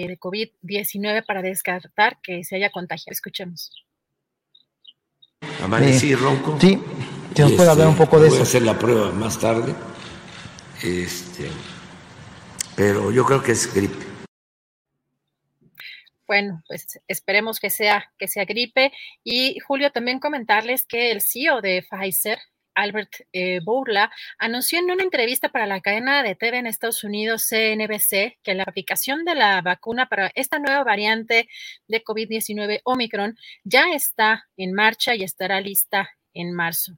D: eh, de COVID-19 para descartar que se haya contagiado. Escuchemos.
E: Amanecí ronco.
K: Sí, te nos puede hablar un poco de
E: voy
K: eso.
E: a hacer la prueba más tarde. Este, pero yo creo que es gripe.
D: Bueno, pues esperemos que sea, que sea gripe. Y Julio, también comentarles que el CEO de Pfizer, Albert eh, Bourla, anunció en una entrevista para la cadena de TV en Estados Unidos, CNBC, que la aplicación de la vacuna para esta nueva variante de COVID-19 Omicron ya está en marcha y estará lista en marzo.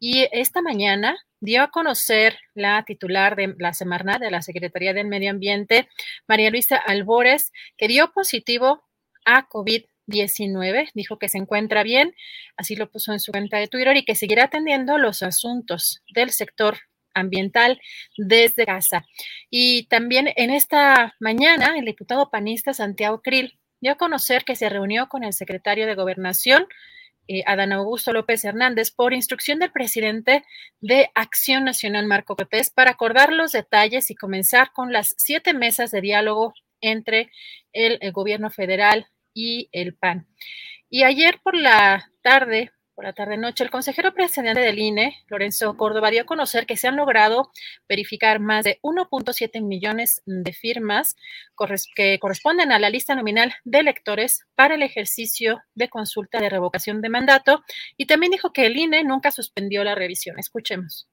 D: Y esta mañana dio a conocer la titular de la Semarnat de la Secretaría del Medio Ambiente, María Luisa Albores, que dio positivo a COVID-19 19, dijo que se encuentra bien, así lo puso en su cuenta de Twitter y que seguirá atendiendo los asuntos del sector ambiental desde casa. Y también en esta mañana, el diputado panista Santiago Krill dio a conocer que se reunió con el secretario de Gobernación, eh, Adán Augusto López Hernández, por instrucción del presidente de Acción Nacional, Marco Cortés, para acordar los detalles y comenzar con las siete mesas de diálogo entre el, el gobierno federal, y el PAN. Y ayer por la tarde, por la tarde-noche, el consejero presidente del INE, Lorenzo Córdoba, dio a conocer que se han logrado verificar más de 1.7 millones de firmas que corresponden a la lista nominal de electores para el ejercicio de consulta de revocación de mandato y también dijo que el INE nunca suspendió la revisión. Escuchemos.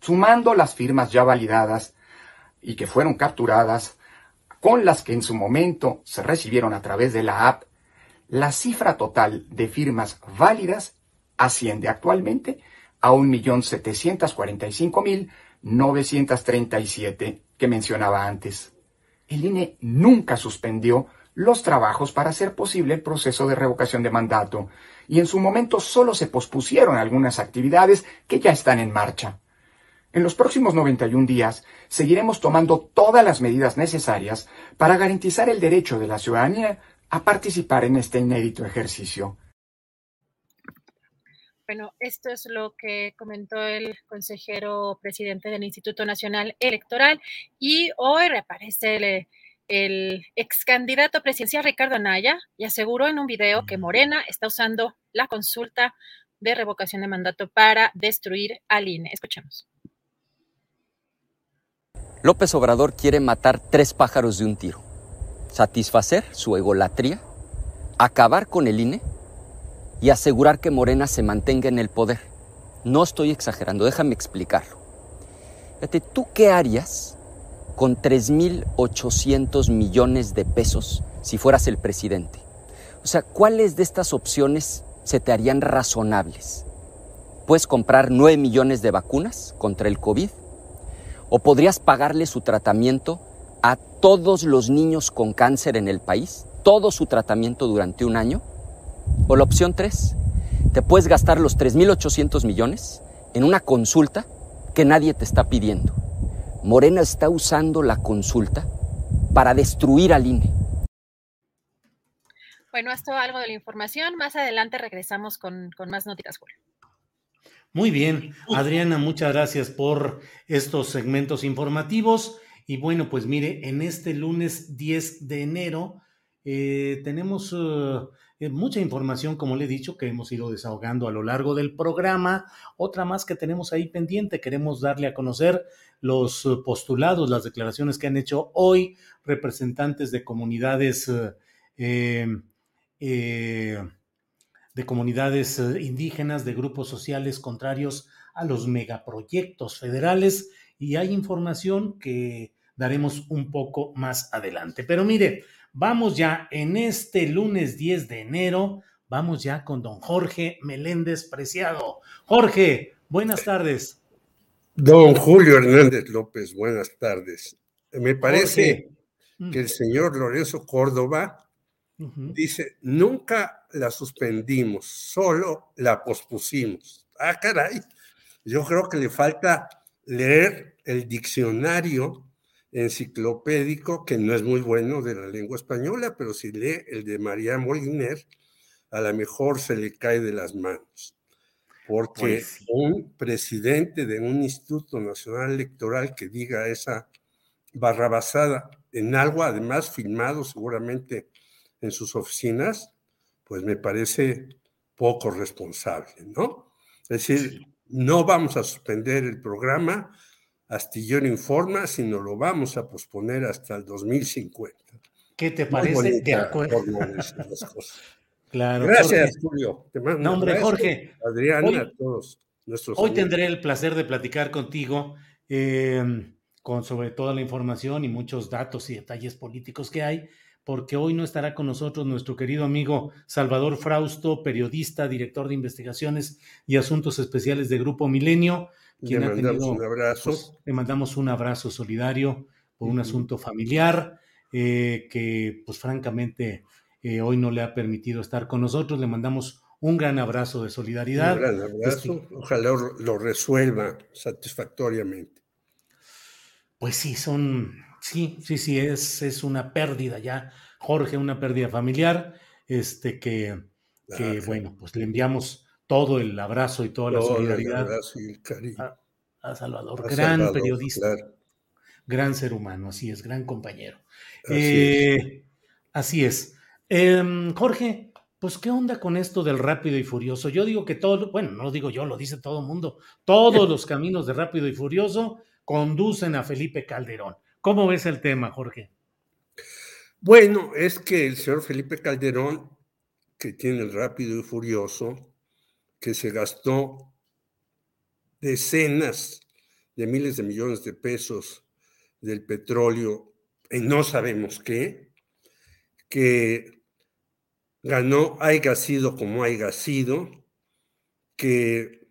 L: Sumando las firmas ya validadas y que fueron capturadas con las que en su momento se recibieron a través de la app la cifra total de firmas válidas asciende actualmente a 1.745.937 que mencionaba antes. El INE nunca suspendió los trabajos para hacer posible el proceso de revocación de mandato y en su momento solo se pospusieron algunas actividades que ya están en marcha. En los próximos 91 días seguiremos tomando todas las medidas necesarias para garantizar el derecho de la ciudadanía a participar en este inédito ejercicio.
D: Bueno, esto es lo que comentó el consejero presidente del Instituto Nacional Electoral y hoy reaparece el, ex candidato presidencial Ricardo Anaya y aseguró en un video que Morena está usando la consulta de revocación de mandato para destruir al INE. Escuchemos.
M: López Obrador quiere matar tres pájaros de un tiro satisfacer su egolatría, acabar con el INE y asegurar que Morena se mantenga en el poder. No estoy exagerando, déjame explicarlo. Fíjate, ¿tú qué harías con 3.800 millones de pesos si fueras el presidente? O sea, ¿cuáles de estas opciones se te harían razonables? Puedes comprar 9 millones de vacunas contra el COVID o podrías pagarle su tratamiento a todos los niños con cáncer en el país, todo su tratamiento durante un año. O la opción 3, te puedes gastar los 3.800 millones en una consulta que nadie te está pidiendo. Morena está usando la consulta para destruir al INE.
D: Bueno, esto algo de la información. Más adelante regresamos con, con más noticias, Julio.
A: Muy bien, Adriana, muchas gracias por estos segmentos informativos. Y bueno, pues mire, en este lunes 10 de enero eh, tenemos uh, eh, mucha información, como le he dicho, que hemos ido desahogando a lo largo del programa. Otra más que tenemos ahí pendiente, queremos darle a conocer los postulados, las declaraciones que han hecho hoy representantes de comunidades. Eh, de comunidades indígenas, de grupos sociales contrarios a los megaproyectos federales y hay información que daremos un poco más adelante. Pero mire, vamos ya en este lunes 10 de enero, vamos ya con don Jorge Meléndez Preciado. Jorge, buenas tardes.
N: Don Julio Hernández López, buenas tardes. Me parece mm. que el señor Lorenzo Córdoba dice, nunca la suspendimos, solo la pospusimos. Ah, caray, yo creo que le falta leer el diccionario enciclopédico, que no es muy bueno de la lengua española, pero si lee el de María Moliner, a lo mejor se le cae de las manos. Porque pues un presidente de un Instituto Nacional Electoral que diga esa barrabasada en algo, además filmado seguramente en sus oficinas, pues me parece poco responsable, ¿no? Es decir, no vamos a suspender el programa, Astillero informa, sino lo vamos a posponer hasta el 2050.
A: ¿Qué te parece? de acuerdo.
N: Claro. Gracias, Julio.
A: Te mando no, hombre, Jorge.
N: Adriana, hoy, a todos nuestros.
A: Hoy tendré el placer de platicar contigo em, con sobre toda la información y muchos datos y detalles políticos que hay, porque hoy no estará con nosotros nuestro querido amigo Salvador Frausto, periodista, director de investigaciones y asuntos especiales de Grupo Milenio
N: le mandamos un abrazo.
A: Pues, le mandamos un abrazo solidario por un asunto familiar eh, que, pues francamente, eh, hoy no le ha permitido estar con nosotros. Le mandamos un gran abrazo de solidaridad.
N: Un gran abrazo. Este Ojalá lo resuelva satisfactoriamente.
A: Pues sí, son, sí, sí, sí, es, es una pérdida ya, Jorge, una pérdida familiar, este que, que bueno, pues le enviamos todo el abrazo y toda la solidaridad a, Salvador, gran periodista, gran ser humano, así es, gran compañero. Así es. Eh, em, Jorge, pues qué onda con esto del rápido y furioso. Yo digo que todo, bueno, no lo digo yo, lo dice todo el mundo, todos los caminos de rápido y furioso conducen a Felipe Calderón. ¿Cómo ves el tema, Jorge?
N: Bueno, es que el señor Felipe Calderón, que tiene el rápido y furioso, que se gastó decenas de miles de millones de pesos del petróleo en no sabemos qué, que ganó haya sido como haya sido, que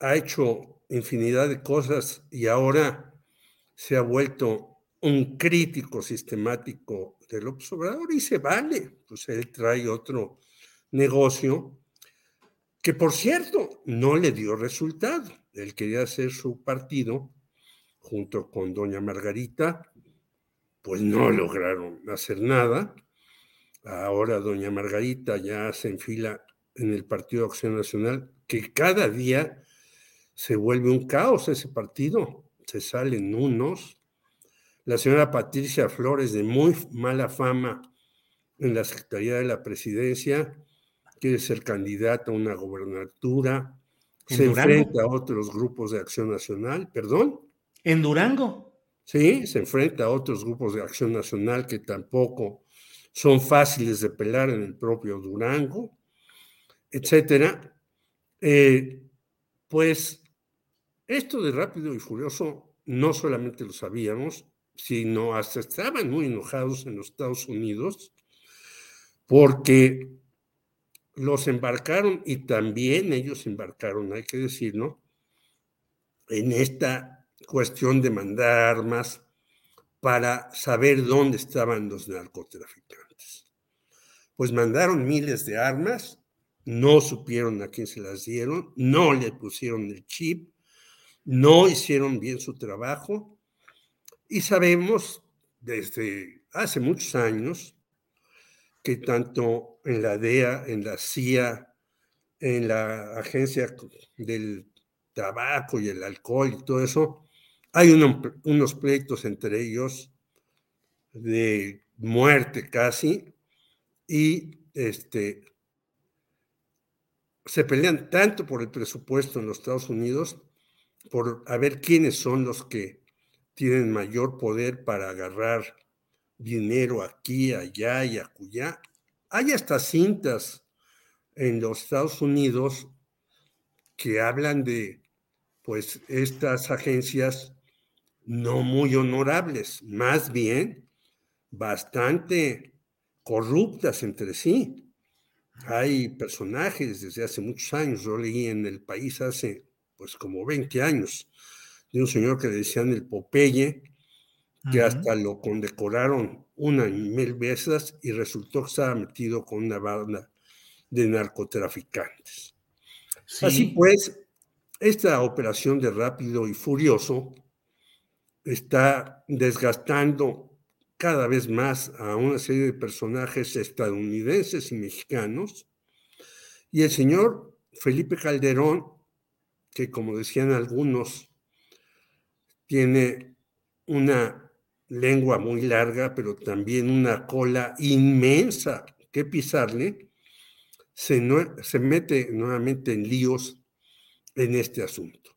N: ha hecho infinidad de cosas y ahora se ha vuelto un crítico sistemático del observador y se vale, pues él trae otro negocio que por cierto no le dio resultado. Él quería hacer su partido junto con doña Margarita, pues no lograron hacer nada. Ahora doña Margarita ya se enfila en el Partido Acción Nacional, que cada día se vuelve un caos ese partido, se salen unos. La señora Patricia Flores, de muy mala fama en la Secretaría de la Presidencia, quiere ser candidata a una gobernatura, se enfrenta a otros grupos de acción nacional, perdón.
A: ¿En Durango?
N: Sí, se enfrenta a otros grupos de acción nacional que tampoco son fáciles de pelar en el propio Durango, etcétera. Eh, pues esto de rápido y furioso no solamente lo sabíamos, sino hasta estaban muy enojados en los Estados Unidos porque los embarcaron y también ellos embarcaron, hay que decirlo, en esta cuestión de mandar armas para saber dónde estaban los narcotraficantes. Pues mandaron miles de armas, no supieron a quién se las dieron, no le pusieron el chip, no hicieron bien su trabajo y sabemos desde hace muchos años que tanto en la DEA, en la CIA, en la Agencia del Tabaco y el Alcohol y todo eso, hay unos pleitos entre ellos de muerte casi y este, se pelean tanto por el presupuesto en los Estados Unidos, por a ver quiénes son los que tienen mayor poder para agarrar dinero aquí, allá y acullá. Hay hasta cintas en los Estados Unidos que hablan de, pues, estas agencias no muy honorables, más bien bastante corruptas entre sí. Hay personajes desde hace muchos años, yo leí en el país hace pues como 20 años, de un señor que le decían el Popeye, que hasta lo condecoraron una y mil veces y resultó que estaba metido con una banda de narcotraficantes. Así pues, esta operación de rápido y furioso está desgastando cada vez más a una serie de personajes estadounidenses y mexicanos. Y el señor Felipe Calderón, que como decían algunos, tiene una lengua muy larga, pero también una cola inmensa que pisarle, se, se mete nuevamente en líos en este asunto.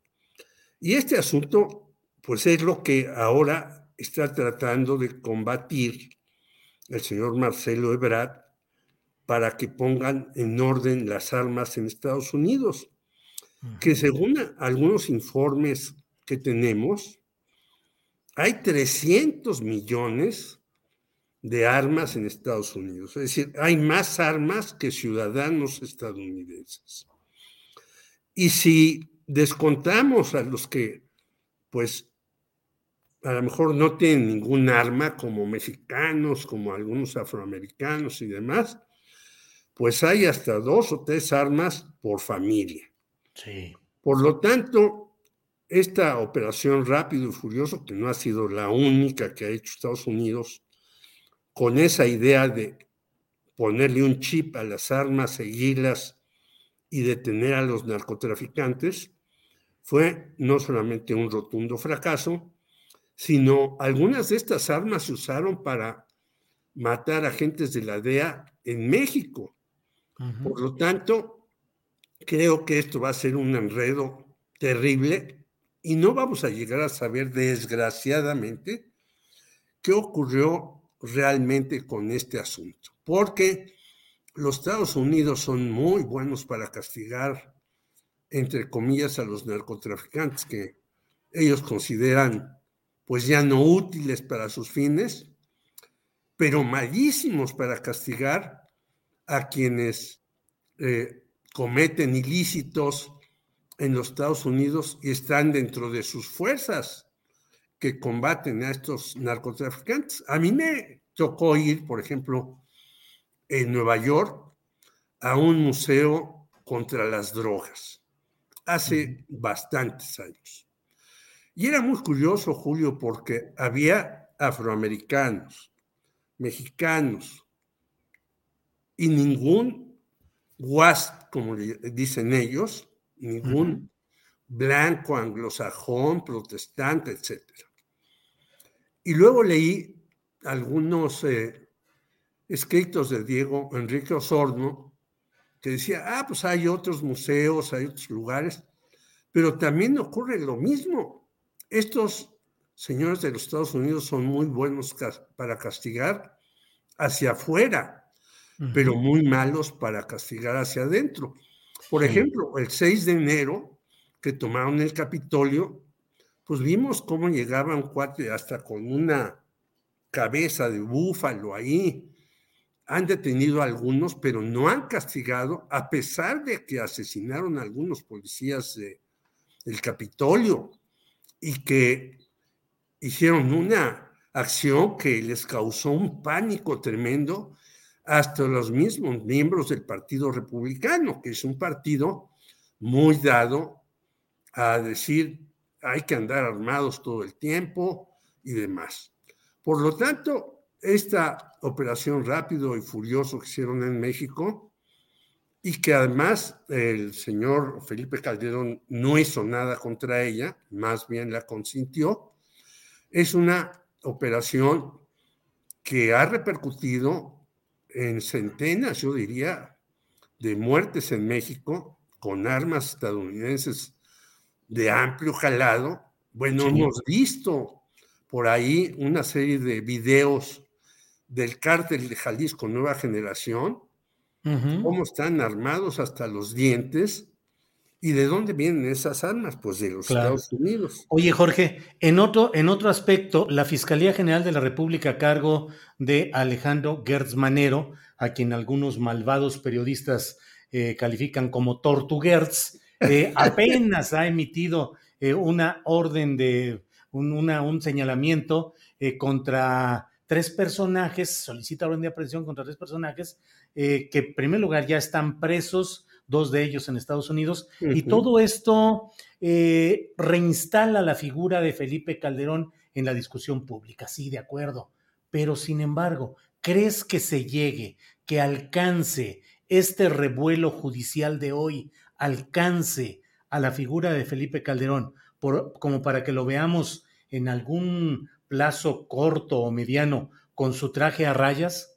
N: Y este asunto pues es lo que ahora está tratando de combatir el señor Marcelo Ebrard para que pongan en orden las armas en Estados Unidos, que según algunos informes que tenemos, hay 300 millones de armas en Estados Unidos. Es decir, hay más armas que ciudadanos estadounidenses. Y si descontamos a los que, pues, a lo mejor no tienen ningún arma como mexicanos, como algunos afroamericanos y demás, pues hay hasta dos o tres armas por familia.
A: Sí.
N: Por lo tanto, esta operación rápido y furioso, que no ha sido la única que ha hecho Estados Unidos, con esa idea de ponerle un chip a las armas, seguirlas y detener a los narcotraficantes, fue no solamente un rotundo fracaso, sino algunas de estas armas se usaron para matar agentes de la DEA en México. Por lo tanto, creo que esto va a ser un enredo terrible y no vamos a llegar a saber desgraciadamente qué ocurrió realmente con este asunto, porque los Estados Unidos son muy buenos para castigar, entre comillas, a los narcotraficantes que ellos consideran pues ya no útiles para sus fines, pero malísimos para castigar a quienes eh, cometen ilícitos en los Estados Unidos y están dentro de sus fuerzas que combaten a estos narcotraficantes. A mí me tocó ir, por ejemplo, en Nueva York a un museo contra las drogas hace bastantes años. Y era muy curioso, Julio, porque había afroamericanos, mexicanos y ningún WASP, como dicen ellos, ningún blanco, anglosajón, protestante, etc. Y luego leí algunos eh, escritos de Diego Enrique Osorno que decía, ah, pues hay otros museos, hay otros lugares, pero también ocurre lo mismo. Estos señores de los Estados Unidos son muy buenos para castigar hacia afuera, pero muy malos para castigar hacia adentro. Por ejemplo, el 6 de enero que tomaron el Capitolio, pues vimos cómo llegaba un cuate hasta con una cabeza de búfalo ahí. Han detenido a algunos, pero no han castigado, a pesar de que asesinaron a algunos policías del Capitolio y que hicieron una acción que les causó un pánico tremendo hasta los mismos miembros del Partido Republicano, que es un partido muy dado a decir hay que andar armados todo el tiempo y demás. Por lo tanto, esta operación rápido y furioso que hicieron en México y que además el señor Felipe Calderón no hizo nada contra ella, más bien la consintió, es una operación que ha repercutido en centenas, yo diría, de muertes en México con armas estadounidenses de amplio jalado. Bueno, hemos visto por ahí una serie de videos del cártel de Jalisco Nueva Generación, cómo están armados hasta los dientes ¿Y de dónde vienen esas armas? Pues de los Estados Unidos.
A: Oye, Jorge, en otro, en otro aspecto, la Fiscalía General de la República a cargo de Alejandro Gertz Manero, a quien algunos malvados periodistas eh, califican como Tortuguerz, eh, apenas ha emitido eh, una orden de un, un señalamiento contra tres personajes, solicita orden de aprehensión contra tres personajes que en primer lugar ya están presos dos de ellos en Estados Unidos, y todo esto eh, reinstala la figura de Felipe Calderón en la discusión pública, sí, de acuerdo, pero sin embargo, ¿crees que se llegue, que alcance este revuelo judicial de hoy, alcance a la figura de Felipe Calderón, por, como para que lo veamos en algún plazo corto o mediano con su traje a rayas?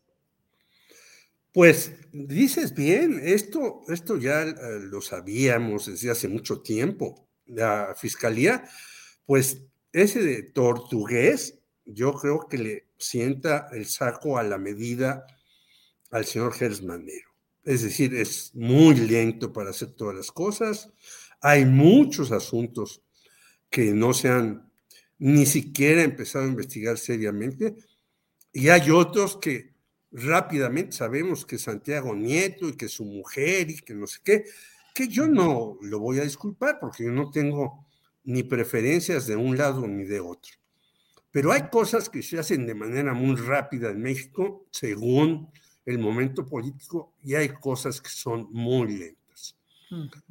N: Pues dices bien, esto, esto ya eh, lo sabíamos desde hace mucho tiempo. La fiscalía, pues ese de tortugués, yo creo que le sienta el saco a la medida al señor Gersmanero. Es decir, es muy lento para hacer todas las cosas. Hay muchos asuntos que no se han ni siquiera empezado a investigar seriamente. Y hay otros que rápidamente sabemos que Santiago Nieto y que su mujer y que no sé qué, que yo no lo voy a disculpar porque yo no tengo ni preferencias de un lado ni de otro. Pero hay cosas que se hacen de manera muy rápida en México según el momento político y hay cosas que son muy lentas.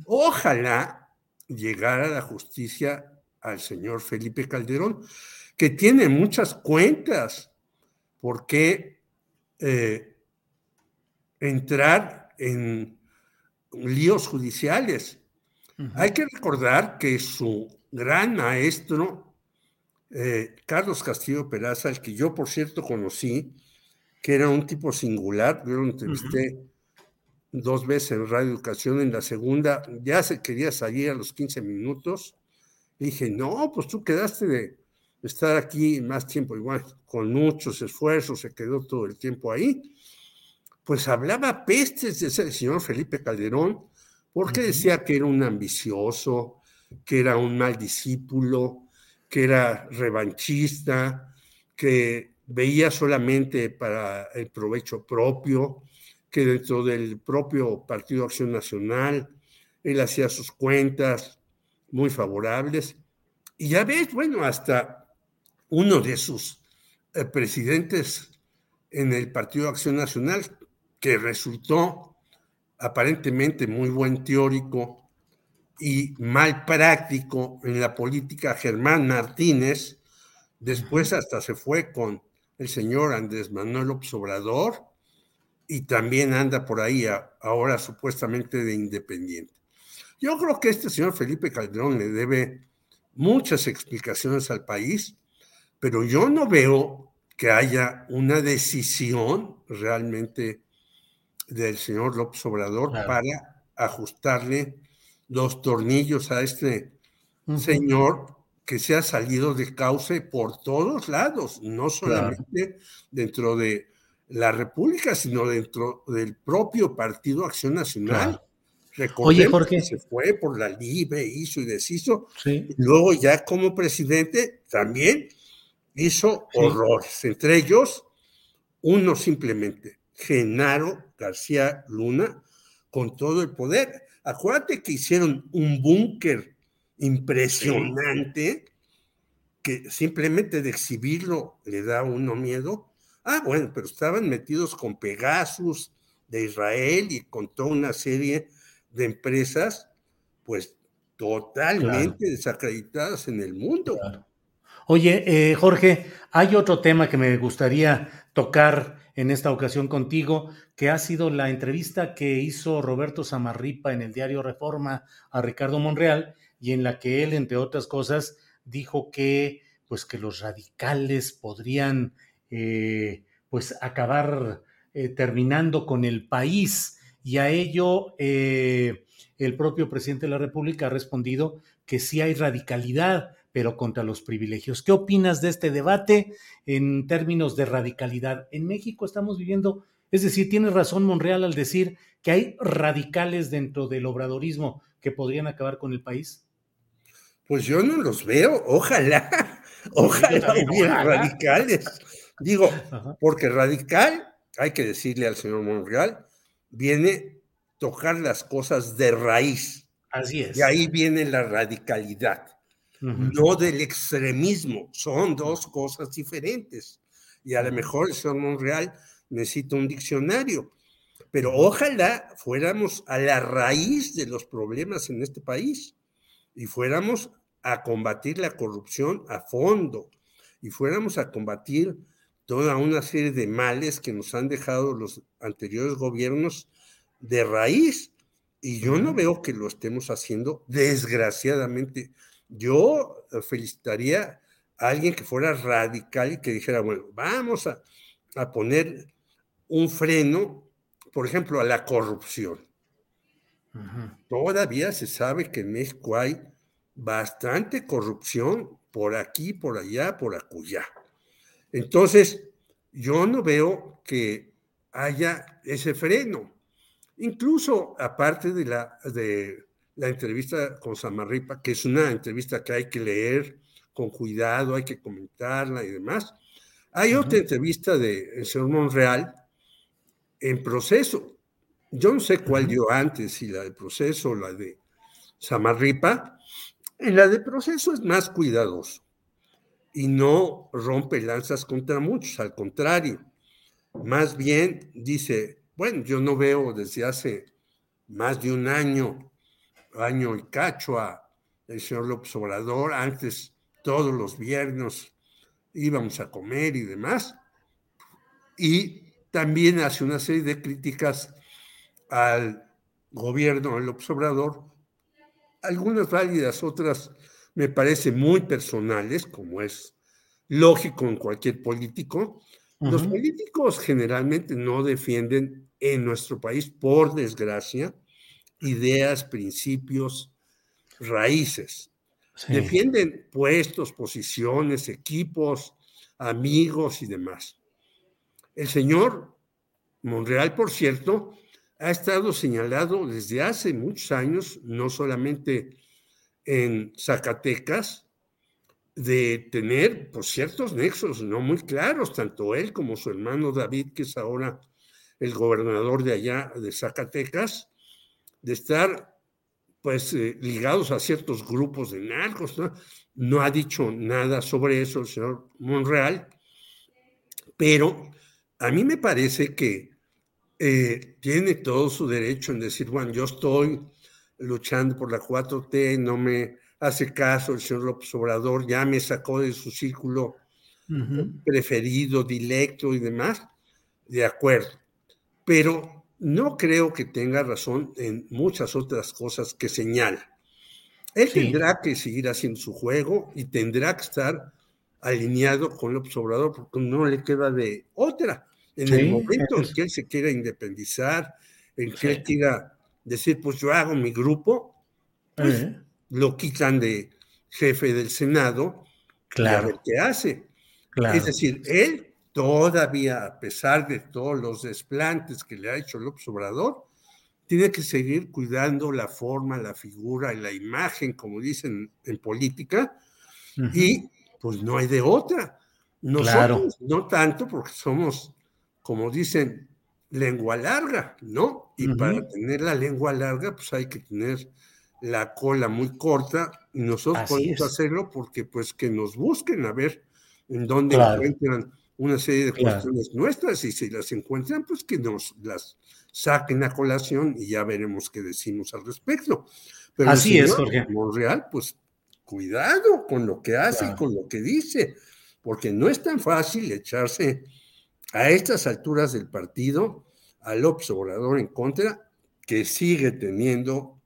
N: Ojalá llegara la justicia al señor Felipe Calderón, que tiene muchas cuentas, porque eh, entrar en líos judiciales. Hay que recordar que su gran maestro, eh, Carlos Castillo Peraza, el que yo por cierto conocí, que era un tipo singular, yo lo entrevisté dos veces en Radio Educación, en la segunda ya se quería salir a los 15 minutos. dije, no, pues tú quedaste de estar aquí más tiempo, igual, con muchos esfuerzos, se quedó todo el tiempo ahí. Pues hablaba pestes de ese señor Felipe Calderón, porque decía que era un ambicioso, que era un mal discípulo, que era revanchista, que veía solamente para el provecho propio, que dentro del propio Partido Acción Nacional él hacía sus cuentas muy favorables. Y ya ves, bueno, hasta uno de sus eh, presidentes en el Partido Acción Nacional, que resultó aparentemente muy buen teórico y mal práctico en la política, Germán Martínez, después hasta se fue con el señor Andrés Manuel Obrador y también anda por ahí ahora supuestamente de independiente. Yo creo que este señor Felipe Calderón le debe muchas explicaciones al país, pero yo no veo que haya una decisión realmente del señor López Obrador para ajustarle los tornillos a este señor que se ha salido de cauce por todos lados, no solamente dentro de la República, sino dentro del propio Partido Acción Nacional.
A: Oye, Jorge.
N: se fue por la libre, hizo y deshizo. Luego ya como presidente también hizo horrores, entre ellos uno simplemente, Genaro García Luna, con todo el poder. Acuérdate que hicieron un búnker impresionante que simplemente de exhibirlo le da uno miedo. Ah, bueno, pero estaban metidos con Pegasus de Israel y con toda una serie de empresas, pues totalmente desacreditadas en el mundo.
A: Oye, eh, Jorge, hay otro tema que me gustaría tocar en esta ocasión contigo, que ha sido la entrevista que hizo Roberto Samarripa en el diario Reforma a Ricardo Monreal, y en la que él, entre otras cosas, dijo que, pues, que los radicales podrían, eh, pues, acabar eh, terminando con el país. Y a ello, eh, el propio presidente de la República ha respondido que sí hay radicalidad, pero contra los privilegios. ¿Qué opinas de este debate en términos de radicalidad? En México estamos viviendo, es decir, tiene razón Monreal al decir que hay radicales dentro del obradorismo que podrían acabar con el país.
N: Pues yo no los veo, ojalá, ojalá hubiera radicales. Digo, porque radical, hay que decirle al señor Monreal, viene tocar las cosas de raíz.
A: Así es.
N: Y ahí viene la radicalidad, no del extremismo. Son dos cosas diferentes. Y a lo mejor el señor Monreal necesita un diccionario. Pero ojalá fuéramos a la raíz de los problemas en este país y fuéramos a combatir la corrupción a fondo y fuéramos a combatir toda una serie de males que nos han dejado los anteriores gobiernos de raíz. Y yo no veo que lo estemos haciendo, desgraciadamente. Yo felicitaría a alguien que fuera radical y que dijera, bueno, vamos a, a poner un freno, por ejemplo, a la corrupción. Todavía se sabe que en México hay bastante corrupción por aquí, por allá, por acullá. Entonces, yo no veo que haya ese freno. Incluso aparte de la, de la entrevista con Samarripa, que es una entrevista que hay que leer con cuidado, hay que comentarla y demás, hay otra entrevista de el señor Monreal en proceso, yo no sé cuál dio antes, si la de proceso o la de Samarripa. En la de proceso es más cuidadoso y no rompe lanzas contra muchos, al contrario. Más bien dice, bueno, yo no veo desde hace más de un año, año y cacho a el señor López Obrador, antes todos los viernes íbamos a comer y demás. Y también hace una serie de críticas al gobierno del observador, algunas válidas, otras me parecen muy personales, como es lógico en cualquier político, Los políticos generalmente no defienden en nuestro país, por desgracia, ideas, principios, raíces. Defienden puestos, posiciones, equipos, amigos y demás. El señor Monreal, por cierto, ha estado señalado desde hace muchos años, no solamente en Zacatecas, de tener pues, ciertos nexos no muy claros, tanto él como su hermano David, que es ahora el gobernador de allá de Zacatecas, de estar pues eh, ligados a ciertos grupos de narcos. ¿no? no ha dicho nada sobre eso el señor Monreal, pero a mí me parece que eh, tiene todo su derecho en decir, bueno, yo estoy luchando por la 4T, no me hace caso el señor López Obrador, ya me sacó de su círculo preferido, directo y demás, de acuerdo. Pero no creo que tenga razón en muchas otras cosas que señala. Él tendrá que seguir haciendo su juego y tendrá que estar alineado con López Obrador porque no le queda de otra. En el momento en que él se quiera independizar, en que él quiera decir, pues yo hago mi grupo, pues lo quitan de jefe del Senado claro. y a ver qué hace. Es decir, él todavía, a pesar de todos los desplantes que le ha hecho López Obrador, tiene que seguir cuidando la forma, la figura y la imagen, como dicen en política, y pues no hay de otra. Nosotros no tanto porque somos, como dicen, lengua larga, ¿no? Y para tener la lengua larga, pues hay que tener la cola muy corta y nosotros podemos hacerlo porque pues que nos busquen a ver en dónde encuentran una serie de cuestiones nuestras y si las encuentran, pues que nos las saquen a colación y ya veremos qué decimos al respecto. Pero
A: Así es, Jorge.
N: Monreal, pues cuidado con lo que hace y con lo que dice, porque no es tan fácil echarse a estas alturas del partido al Obrador en contra, que sigue teniendo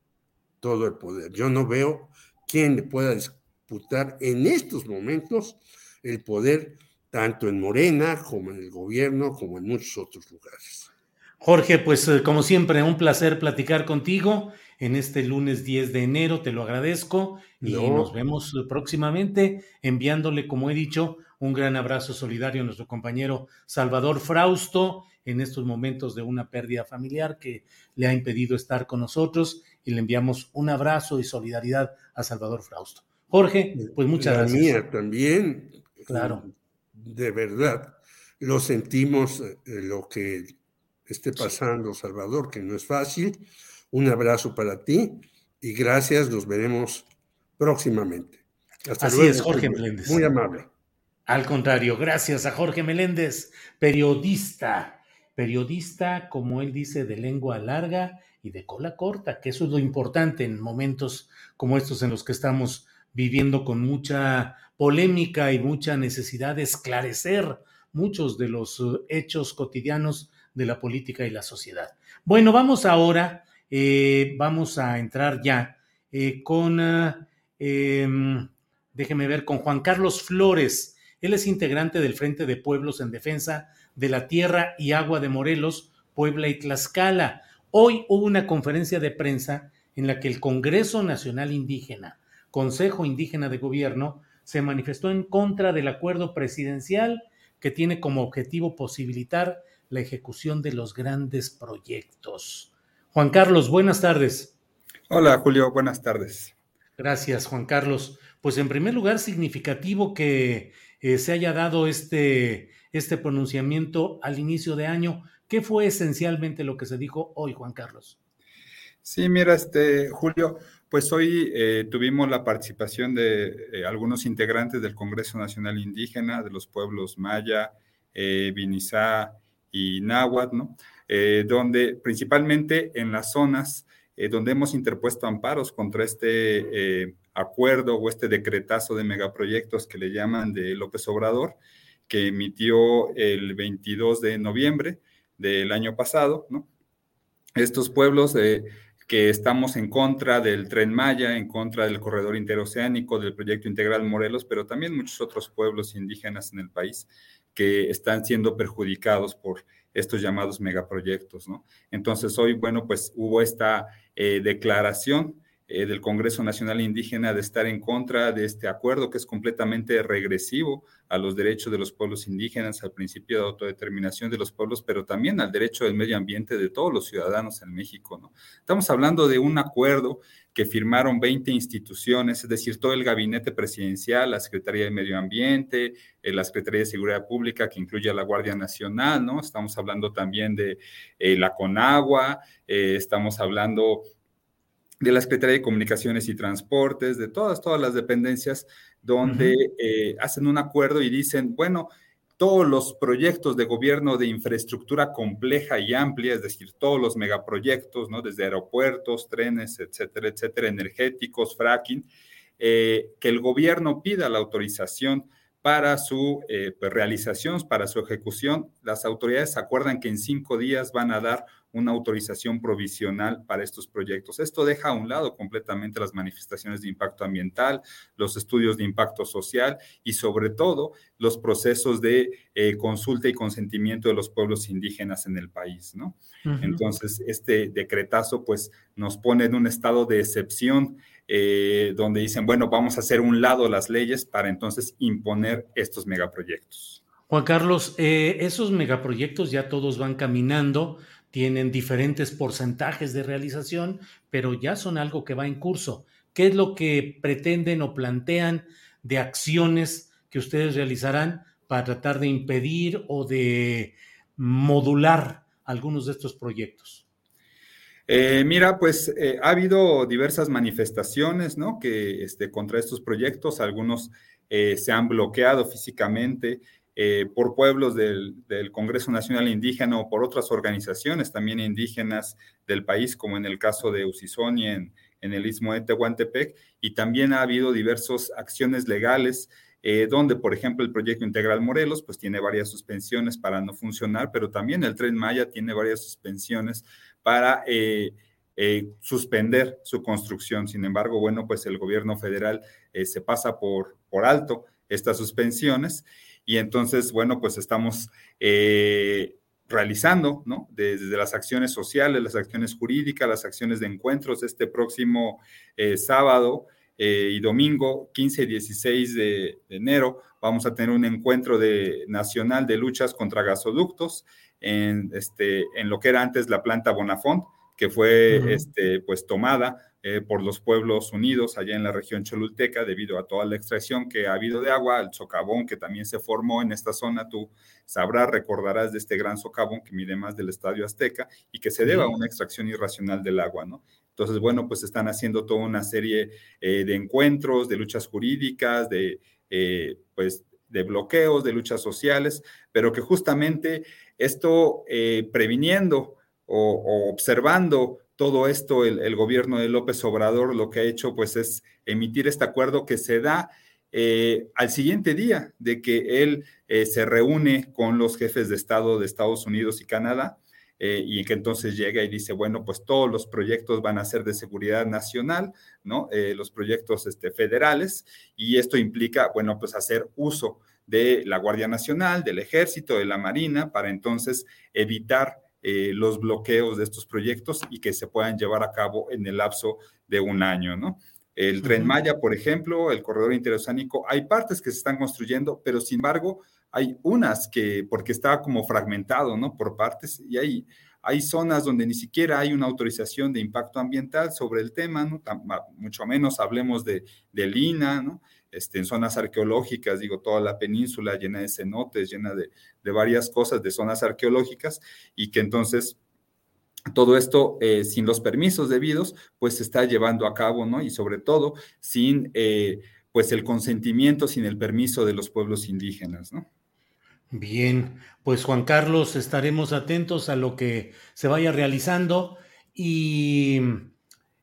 N: todo el poder. Yo no veo quién le pueda disputar en estos momentos el poder tanto en Morena como en el gobierno, como en muchos otros lugares.
A: Jorge, pues eh, como siempre, un placer platicar contigo en este lunes 10 de enero, te lo agradezco y nos vemos próximamente enviándole, como he dicho, un gran abrazo solidario a nuestro compañero Salvador Frausto en estos momentos de una pérdida familiar que le ha impedido estar con nosotros y le enviamos un abrazo y solidaridad a Salvador Frausto. Jorge, pues muchas
N: La
A: gracias.
N: Mía también.
A: Claro
N: de verdad lo sentimos eh, lo que esté pasando, Salvador, que no es fácil. Un abrazo para ti y gracias, nos veremos próximamente.
A: Hasta Así es, Jorge Meléndez.
N: Muy amable.
A: Al contrario, gracias a Jorge Meléndez, periodista, periodista, como él dice, de lengua larga y de cola corta, que eso es lo importante en momentos como estos en los que estamos viviendo con mucha polémica y mucha necesidad de esclarecer muchos de los uh, hechos cotidianos de la política y la sociedad. Bueno, vamos ahora, eh, vamos a entrar ya eh, con, em, déjeme ver, con Juan Carlos Flores. Él es integrante del Frente de Pueblos en Defensa de la Tierra y Agua de Morelos, Puebla y Tlaxcala. Hoy hubo una conferencia de prensa en la que el Congreso Nacional Indígena, Consejo Indígena de Gobierno, se manifestó en contra del acuerdo presidencial que tiene como objetivo posibilitar la ejecución de los grandes proyectos. Juan Carlos, buenas tardes.
O: Hola Julio, buenas tardes.
A: Gracias, Juan Carlos. Pues en primer lugar, significativo que eh, se haya dado este, este pronunciamiento al inicio de año. ¿Qué fue esencialmente lo que se dijo hoy, Juan Carlos?
O: Sí, mira, este, Julio, pues hoy eh, tuvimos la participación de eh, algunos integrantes del Congreso Nacional Indígena, de los pueblos Maya, eh, Vinizá y Náhuatl, ¿no? donde principalmente en las zonas donde hemos interpuesto amparos contra este acuerdo o este decretazo de megaproyectos que le llaman de López Obrador, que emitió el 22 de noviembre del año pasado, ¿no? Estos pueblos que estamos en contra del tren Maya, en contra del corredor interoceánico, del proyecto integral Morelos, pero también muchos otros pueblos indígenas en el país que están siendo perjudicados por estos llamados megaproyectos, ¿no? Entonces hoy, bueno, pues hubo esta eh, declaración eh, del Congreso Nacional Indígena de estar en contra de este acuerdo que es completamente regresivo a los derechos de los pueblos indígenas, al principio de autodeterminación de los pueblos, pero también al derecho del medio ambiente de todos los ciudadanos en México. ¿no? Estamos hablando de un acuerdo que firmaron 20 instituciones, es decir, todo el gabinete presidencial, la Secretaría de Medio Ambiente, eh, la Secretaría de Seguridad Pública, que incluye a la Guardia Nacional, ¿no? Estamos hablando también de eh, la CONAGUA, estamos hablando de la Secretaría de Comunicaciones y Transportes, de todas, todas las dependencias, donde eh, hacen un acuerdo y dicen, bueno, todos los proyectos de gobierno de infraestructura compleja y amplia, es decir, todos los megaproyectos, ¿no? Desde aeropuertos, trenes, etcétera, etcétera, energéticos, fracking, eh, que el gobierno pida la autorización para su eh, pues, realización, para su ejecución. Las autoridades acuerdan que en cinco días van a dar una autorización provisional para estos proyectos. Esto deja a un lado completamente las manifestaciones de impacto ambiental, los estudios de impacto social y sobre todo los procesos de eh, consulta y consentimiento de los pueblos indígenas en el país, ¿no? Entonces, este decretazo pues nos pone en un estado de excepción eh, donde dicen, bueno, vamos a hacer un lado las leyes para entonces imponer estos megaproyectos.
A: Juan Carlos, eh, esos megaproyectos ya todos van caminando, tienen diferentes porcentajes de realización, pero ya son algo que va en curso. ¿Qué es lo que pretenden o plantean de acciones que ustedes realizarán para tratar de impedir o de modular algunos de estos proyectos?
O: Eh, mira, pues eh, ha habido diversas manifestaciones, ¿no? Que este, contra estos proyectos, algunos eh, se han bloqueado físicamente, eh, por pueblos del, Congreso Nacional Indígena o por otras organizaciones también indígenas del país, como en el caso de Usizoni en, el istmo de Tehuantepec, y también ha habido diversas acciones legales eh, donde, por ejemplo, el proyecto integral Morelos, pues tiene varias suspensiones para no funcionar, pero también el tren Maya tiene varias suspensiones para eh, suspender su construcción. Sin embargo, bueno, pues el gobierno federal se pasa por alto estas suspensiones y entonces, bueno, pues estamos eh, realizando, ¿no? Desde, las acciones sociales, las acciones jurídicas, las acciones de encuentros este próximo eh, sábado eh, y domingo, 15 y 16 de, enero, vamos a tener un encuentro de, nacional de luchas contra gasoductos en, este, en lo que era antes la planta Bonafont, que fue este, pues tomada eh, por los pueblos unidos allá en la región cholulteca debido a toda la extracción que ha habido de agua, el socavón que también se formó en esta zona, tú sabrás, recordarás de este gran socavón que mide más del Estadio Azteca y que se debe a una extracción irracional del agua, ¿no? Entonces, bueno, pues están haciendo toda una serie eh, de encuentros, de luchas jurídicas, de, eh, pues, de bloqueos, de luchas sociales, pero que justamente esto previniendo o observando todo esto, el, gobierno de López Obrador lo que ha hecho pues es emitir este acuerdo que se da eh, al siguiente día de que él eh, se reúne con los jefes de Estado de Estados Unidos y Canadá eh, y que entonces llega y dice, bueno, pues todos los proyectos van a ser de seguridad nacional, ¿no? los proyectos este, federales y esto implica, bueno, pues hacer uso de la Guardia Nacional, del Ejército, de la Marina, para entonces evitar eh, los bloqueos de estos proyectos y que se puedan llevar a cabo en el lapso de un año, ¿no? El tren Maya, por ejemplo, el corredor interoceánico, hay partes que se están construyendo, pero sin embargo hay unas que, porque está como fragmentado, ¿no? Por partes, y hay, hay zonas donde ni siquiera hay una autorización de impacto ambiental sobre el tema, ¿no? Mucho menos hablemos de, de Lina, ¿no? Este, en zonas arqueológicas, digo, toda la península llena de cenotes, llena de, varias cosas, de zonas arqueológicas, y que entonces todo esto eh, sin los permisos debidos, pues se está llevando a cabo, ¿no? Y sobre todo sin, eh, pues, el consentimiento, sin el permiso de los pueblos indígenas, ¿no?
A: Bien, pues Juan Carlos, estaremos atentos a lo que se vaya realizando y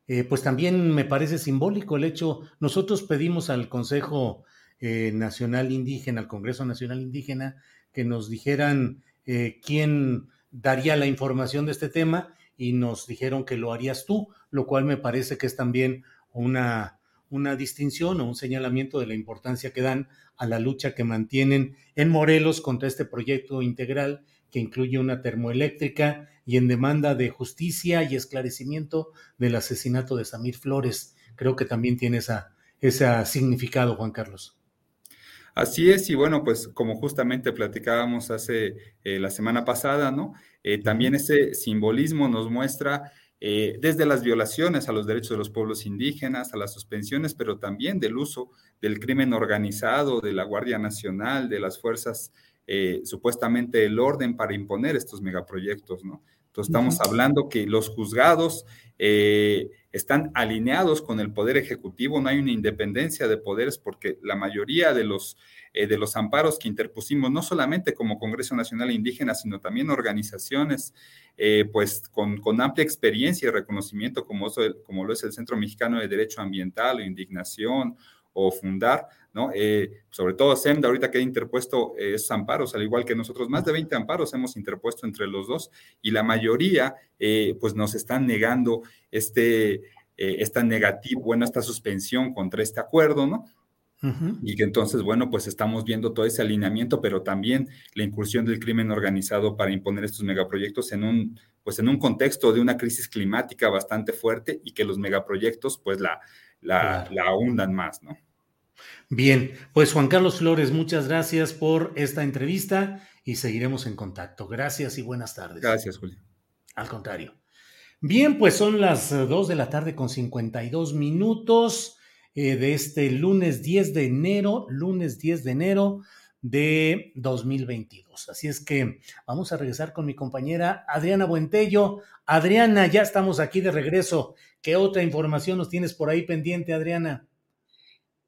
A: eh, pues también me parece simbólico el hecho, nosotros pedimos al Consejo eh, Nacional Indígena, al Congreso Nacional Indígena, que nos dijeran eh, quién daría la información de este tema y nos dijeron que lo harías tú, lo cual me parece que es también una, una distinción o un señalamiento de la importancia que dan a la lucha que mantienen en Morelos contra este proyecto integral que incluye una termoeléctrica y en demanda de justicia y esclarecimiento del asesinato de Samir Flores. Creo que también tiene esa, ese significado, Juan Carlos.
O: Así es, y bueno, pues como justamente platicábamos hace eh, la semana pasada, ¿no? Eh, también ese simbolismo nos muestra eh, desde las violaciones a los derechos de los pueblos indígenas, a las suspensiones, pero también del uso del crimen organizado, de la Guardia Nacional, de las fuerzas eh, supuestamente el orden para imponer estos megaproyectos, ¿no? Entonces estamos hablando que los juzgados eh, están alineados con el poder ejecutivo, no hay una independencia de poderes porque la mayoría de los, eh, de los amparos que interpusimos, no solamente como Congreso Nacional Indígena, sino también organizaciones pues con, con, amplia experiencia y reconocimiento como, como lo es el Centro Mexicano de Derecho Ambiental o Indignación o Fundar, ¿no? Eh, sobre todo SEMDA, ahorita que ha interpuesto eh, esos amparos, al igual que nosotros, más de 20 amparos hemos interpuesto entre los dos y la mayoría, eh, pues nos están negando este, esta negativa, bueno, esta suspensión contra este acuerdo, ¿no? Y que entonces, bueno, pues estamos viendo todo ese alineamiento, pero también la incursión del crimen organizado para imponer estos megaproyectos en un, pues en un contexto de una crisis climática bastante fuerte y que los megaproyectos, pues la, la, la hundan más, ¿no?
A: Bien, pues Juan Carlos Flores, muchas gracias por esta entrevista y seguiremos en contacto. Gracias y buenas tardes.
O: Gracias, Julio.
A: Al contrario. Bien, pues son las 2 de la tarde con 52 minutos eh, de este lunes 10 de enero, lunes 10 de enero de 2022. Así es que vamos a regresar con mi compañera Adriana Buentello. Adriana, ya estamos aquí de regreso. ¿Qué otra información nos tienes por ahí pendiente, Adriana?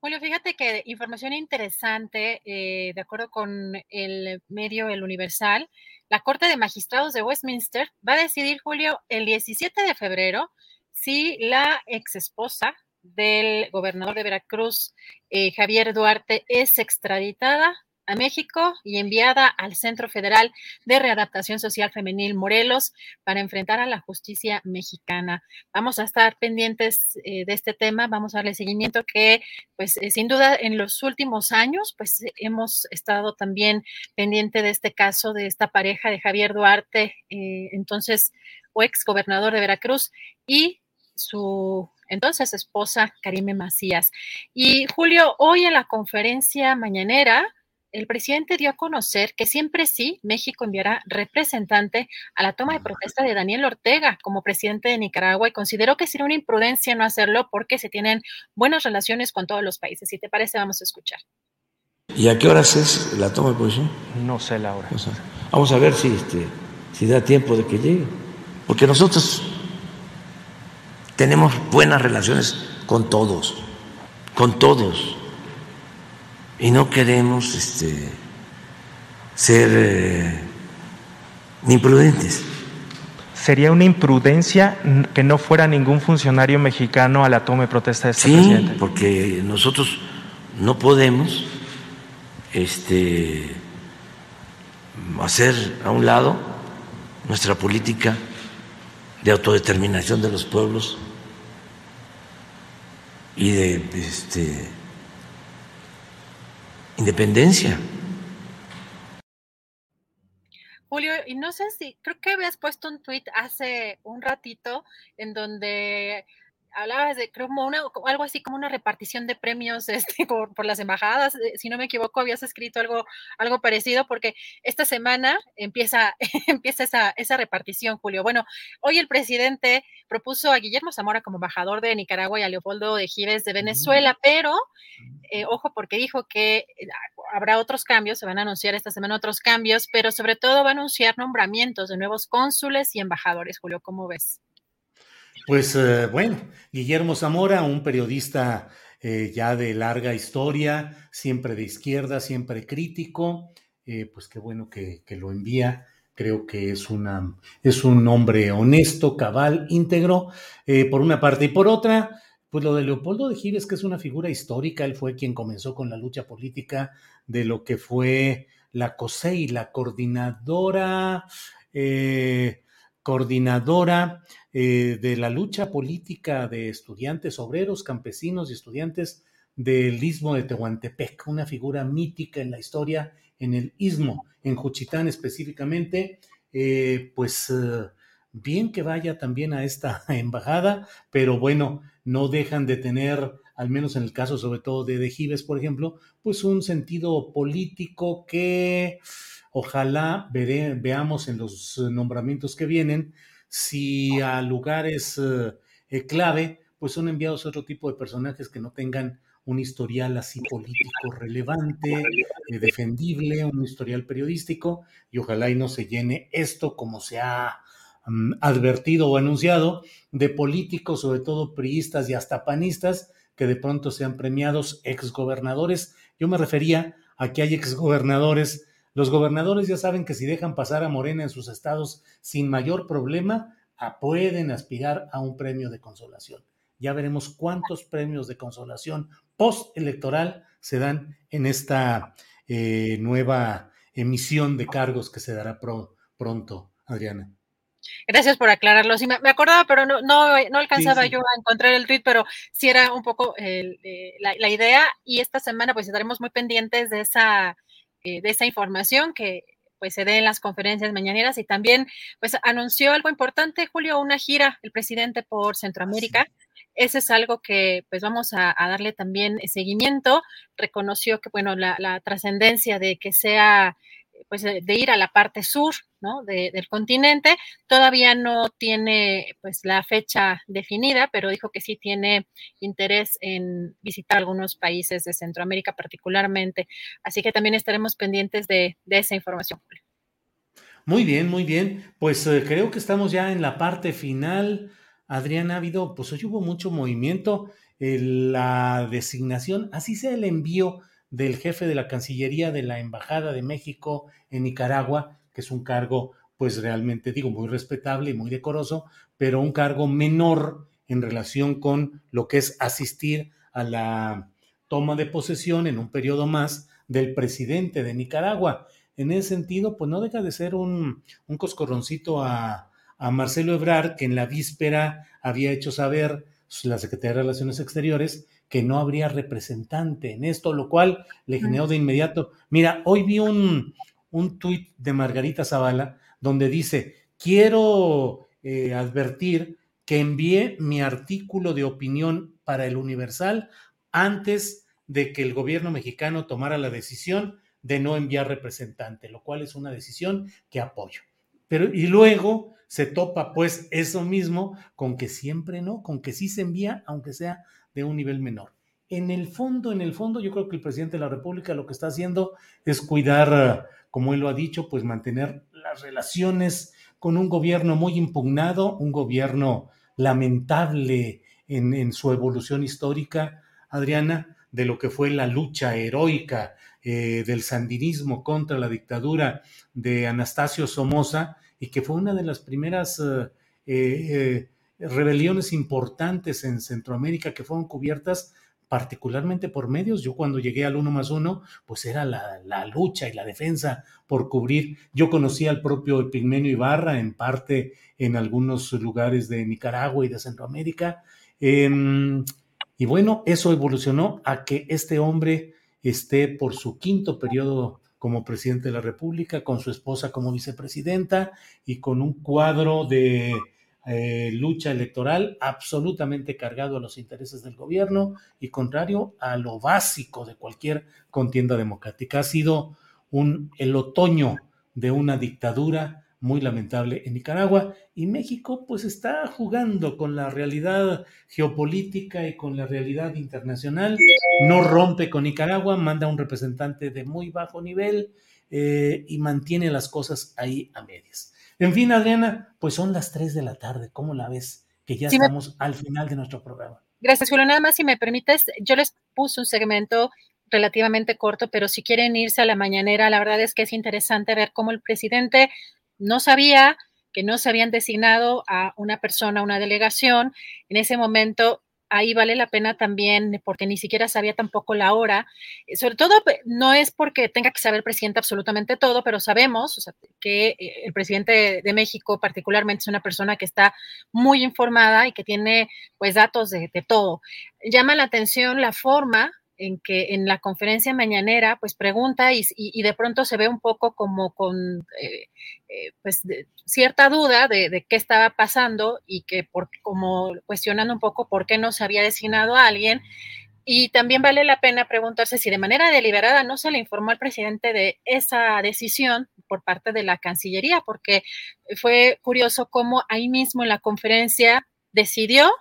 D: Julio, fíjate que información interesante, eh, de acuerdo con el medio El Universal, la Corte de Magistrados de Westminster va a decidir, Julio, el 17 de febrero, si la ex esposa del gobernador de Veracruz, eh, Javier Duarte, es extraditada a México y enviada al Centro Federal de Readaptación Social Femenil Morelos para enfrentar a la justicia mexicana. Vamos a estar pendientes eh, de este tema, vamos a darle seguimiento que, pues, eh, sin duda, en los últimos años, pues, hemos estado también pendiente de este caso de esta pareja de Javier Duarte, eh, entonces, o ex gobernador de Veracruz, y su entonces esposa Karime Macías. Y Julio, hoy en la conferencia mañanera, el presidente dio a conocer que siempre sí México enviará representante a la toma de protesta de Daniel Ortega como presidente de Nicaragua y consideró que sería una imprudencia no hacerlo porque se tienen buenas relaciones con todos los países. Si te parece, vamos a escuchar.
E: ¿Y a qué horas es la toma de posición?
K: No sé la hora.
E: vamos a ver si, este, si da tiempo de que llegue. Porque nosotros tenemos buenas relaciones con todos, con todos y no queremos este, ser eh, imprudentes.
K: ¿Sería una imprudencia que no fuera ningún funcionario mexicano a la toma de protesta de este
E: sí,
K: presidente?
E: porque nosotros no podemos este, hacer a un lado nuestra política de autodeterminación de los pueblos y de este, independencia.
D: Julio, y no sé si, creo que habías puesto un tweet hace un ratito en donde hablabas de, creo, como una, algo así como una repartición de premios este, por, por, las embajadas. Eh, si no me equivoco, habías escrito algo, algo parecido, porque esta semana empieza, empieza esa, esa repartición, Julio. Bueno, hoy el presidente propuso a Guillermo Zamora como embajador de Nicaragua y a Leopoldo de Gives de Venezuela, pero eh, ojo, porque dijo que eh, habrá otros cambios, se van a anunciar esta semana otros cambios, pero sobre todo va a anunciar nombramientos de nuevos cónsules y embajadores, Julio, ¿cómo ves?
A: Pues eh, bueno, Guillermo Zamora, un periodista eh, ya de larga historia, siempre de izquierda, siempre crítico, eh, pues qué bueno que, lo envía. Creo que es, una, es un hombre honesto, cabal, íntegro, por una parte. Y por otra, pues lo de Leopoldo de Gives, que es una figura histórica, él fue quien comenzó con la lucha política de lo que fue la COSEI, la coordinadora coordinadora eh, de la lucha política de estudiantes obreros, campesinos y estudiantes del istmo de Tehuantepec, una figura mítica en la historia en el istmo, en Juchitán específicamente, eh, pues eh, bien que vaya también a esta embajada, pero bueno, no dejan de tener, al menos en el caso sobre todo de Dejibes, por ejemplo, pues un sentido político que ojalá veamos en los nombramientos que vienen, si a lugares eh, clave, pues son enviados otro tipo de personajes que no tengan un historial así político relevante, eh, defendible, un historial periodístico, y ojalá y no se llene esto como se ha mm, advertido o anunciado, de políticos, sobre todo priistas y hasta panistas, que de pronto sean premiados exgobernadores. Yo me refería a que hay exgobernadores. Los gobernadores ya saben que si dejan pasar a Morena en sus estados sin mayor problema, pueden aspirar a un premio de consolación. Ya veremos cuántos premios de consolación postelectoral se dan en esta eh, nueva emisión de cargos que se dará pronto, Adriana.
D: Gracias por aclararlo. Sí, me, acordaba, pero no, no, alcanzaba yo a encontrar el tweet, pero sí era un poco eh, la, idea. Y esta semana, pues estaremos muy pendientes de esa, eh, de esa información que pues se dé en las conferencias mañaneras y también pues anunció algo importante, Julio, una gira el presidente por Centroamérica. Ese es algo que pues vamos a, darle también seguimiento. Reconoció que, bueno, la, trascendencia de que sea pues de, ir a la parte sur ¿no? del continente. Todavía no tiene pues la fecha definida, pero dijo que sí tiene interés en visitar algunos países de Centroamérica particularmente. Así que también estaremos pendientes de, esa información.
A: Muy bien, muy bien. Pues eh, creo que estamos ya en la parte final Adrián, ha habido, pues hoy hubo mucho movimiento. la designación, así sea el envío del jefe de la Cancillería de la Embajada de México en Nicaragua, que es un cargo, pues realmente digo, muy respetable y muy decoroso, pero un cargo menor en relación con lo que es asistir a la toma de posesión en un periodo más del presidente de Nicaragua. En ese sentido, pues no deja de ser un, un coscorroncito a, a Marcelo Ebrard, que en la víspera había hecho saber la Secretaría de Relaciones Exteriores que no habría representante en esto, lo cual le generó de inmediato. Mira, hoy vi un, un tuit de Margarita Zavala donde dice, quiero eh, advertir que envié mi artículo de opinión para el Universal antes de que el gobierno mexicano tomara la decisión de no enviar representante, lo cual es una decisión que apoyo. Pero, y luego se topa pues eso mismo con que siempre no, con que sí se envía, aunque sea de un nivel menor. En el fondo, en el fondo, yo creo que el presidente de la República lo que está haciendo es cuidar, como él lo ha dicho, pues mantener las relaciones con un gobierno muy impugnado, un gobierno lamentable en, su evolución histórica, Adriana, de lo que fue la lucha heroica eh, del sandinismo contra la dictadura de Anastasio Somoza y que fue una de las primeras eh, eh, rebeliones importantes en Centroamérica que fueron cubiertas particularmente por medios. Yo cuando llegué al uno más uno, pues era la, lucha y la defensa por cubrir. Yo conocí al propio Epigmenio Ibarra, en parte en algunos lugares de Nicaragua y de Centroamérica. Em, y bueno, eso evolucionó a que este hombre esté por su quinto periodo como presidente de la República, con su esposa como vicepresidenta y con un cuadro de eh, lucha electoral absolutamente cargado a los intereses del gobierno y contrario a lo básico de cualquier contienda democrática. Ha sido un, el otoño de una dictadura muy lamentable en Nicaragua y México pues está jugando con la realidad geopolítica y con la realidad internacional, no rompe con Nicaragua, manda un representante de muy bajo nivel eh, y mantiene las cosas ahí a medias. En fin, Adriana, pues son las 3 de la tarde, ¿cómo la ves? Que ya estamos al final de nuestro programa.
D: Gracias, Julio. Nada más, si me permites, yo les puse un segmento relativamente corto, pero si quieren irse a la mañanera, la verdad es que es interesante ver cómo el presidente no sabía que no se habían designado a una persona, una delegación. En ese momento ahí vale la pena también, porque ni siquiera sabía tampoco la hora, eh, sobre todo no es porque tenga que saber presidente absolutamente todo, pero sabemos que eh, el presidente de México particularmente es una persona que está muy informada y que tiene pues datos de, de todo. Llama la atención la forma en que en la conferencia mañanera pues pregunta y, de pronto se ve un poco como con eh, eh, pues cierta duda de, qué estaba pasando y que por, como cuestionando un poco por qué no se había designado a alguien. Y también vale la pena preguntarse si de manera deliberada no se le informó al presidente de esa decisión por parte de la Cancillería, porque fue curioso cómo ahí mismo en la conferencia decidió,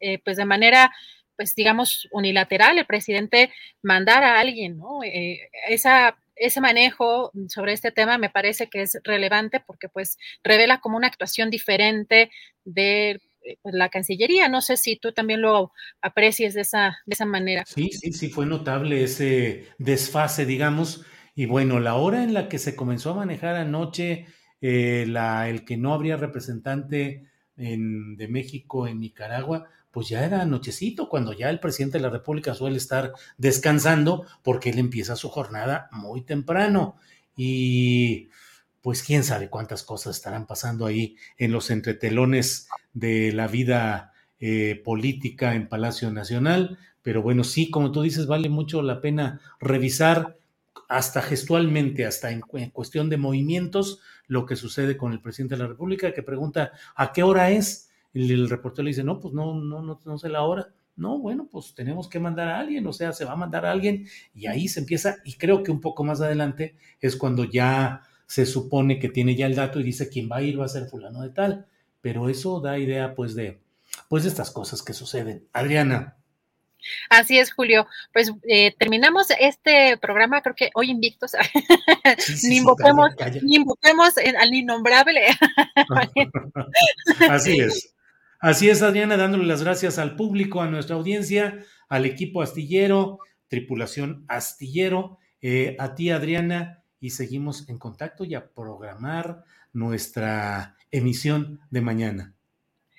D: eh, pues de manera pues digamos, unilateral, el presidente mandar a alguien, ¿no? Eh, esa, ese manejo sobre este tema me parece que es relevante porque pues revela como una actuación diferente de eh, pues, la Cancillería. No sé si tú también lo aprecies de esa, de esa manera.
A: Sí, sí, sí, fue notable ese desfase, digamos. Y bueno, la hora en la que se comenzó a manejar anoche eh, la, el que no habría representante de México en Nicaragua, pues ya era nochecito, cuando ya el presidente de la República suele estar descansando porque él empieza su jornada muy temprano. Y pues quién sabe cuántas cosas estarán pasando ahí en los entretelones de la vida eh, política en Palacio Nacional. Pero bueno, sí, como tú dices, vale mucho la pena revisar hasta gestualmente, hasta en, en, cuestión de movimientos, lo que sucede con el presidente de la República, que pregunta a qué hora es el, reportero le dice, no, pues no, no, no, no sé la hora. No, bueno, pues tenemos que mandar a alguien, o sea, se va a mandar a alguien y ahí se empieza, y creo que un poco más adelante es cuando ya se supone que tiene ya el dato y dice quién va a ir va a ser fulano de tal, pero eso da idea pues de, pues de estas cosas que suceden. Adriana.
D: Así es, Julio. Pues eh, terminamos este programa, creo que hoy invictos. ni, invoquemos, ni invoquemos al innombrable.
A: Así es. Así es, Adriana, dándole las gracias al público, a nuestra audiencia, al equipo astillero, tripulación astillero, eh, a ti, Adriana, y seguimos en contacto y a programar nuestra emisión de mañana.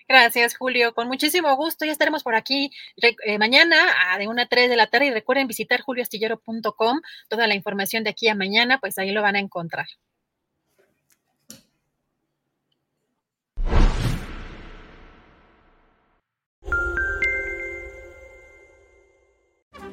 D: Gracias, Julio. Con muchísimo gusto. Ya estaremos por aquí eh, mañana a de 1 a 3 de la tarde y recuerden visitar julioastillero.com. Toda la información de aquí a mañana, pues ahí lo van a encontrar.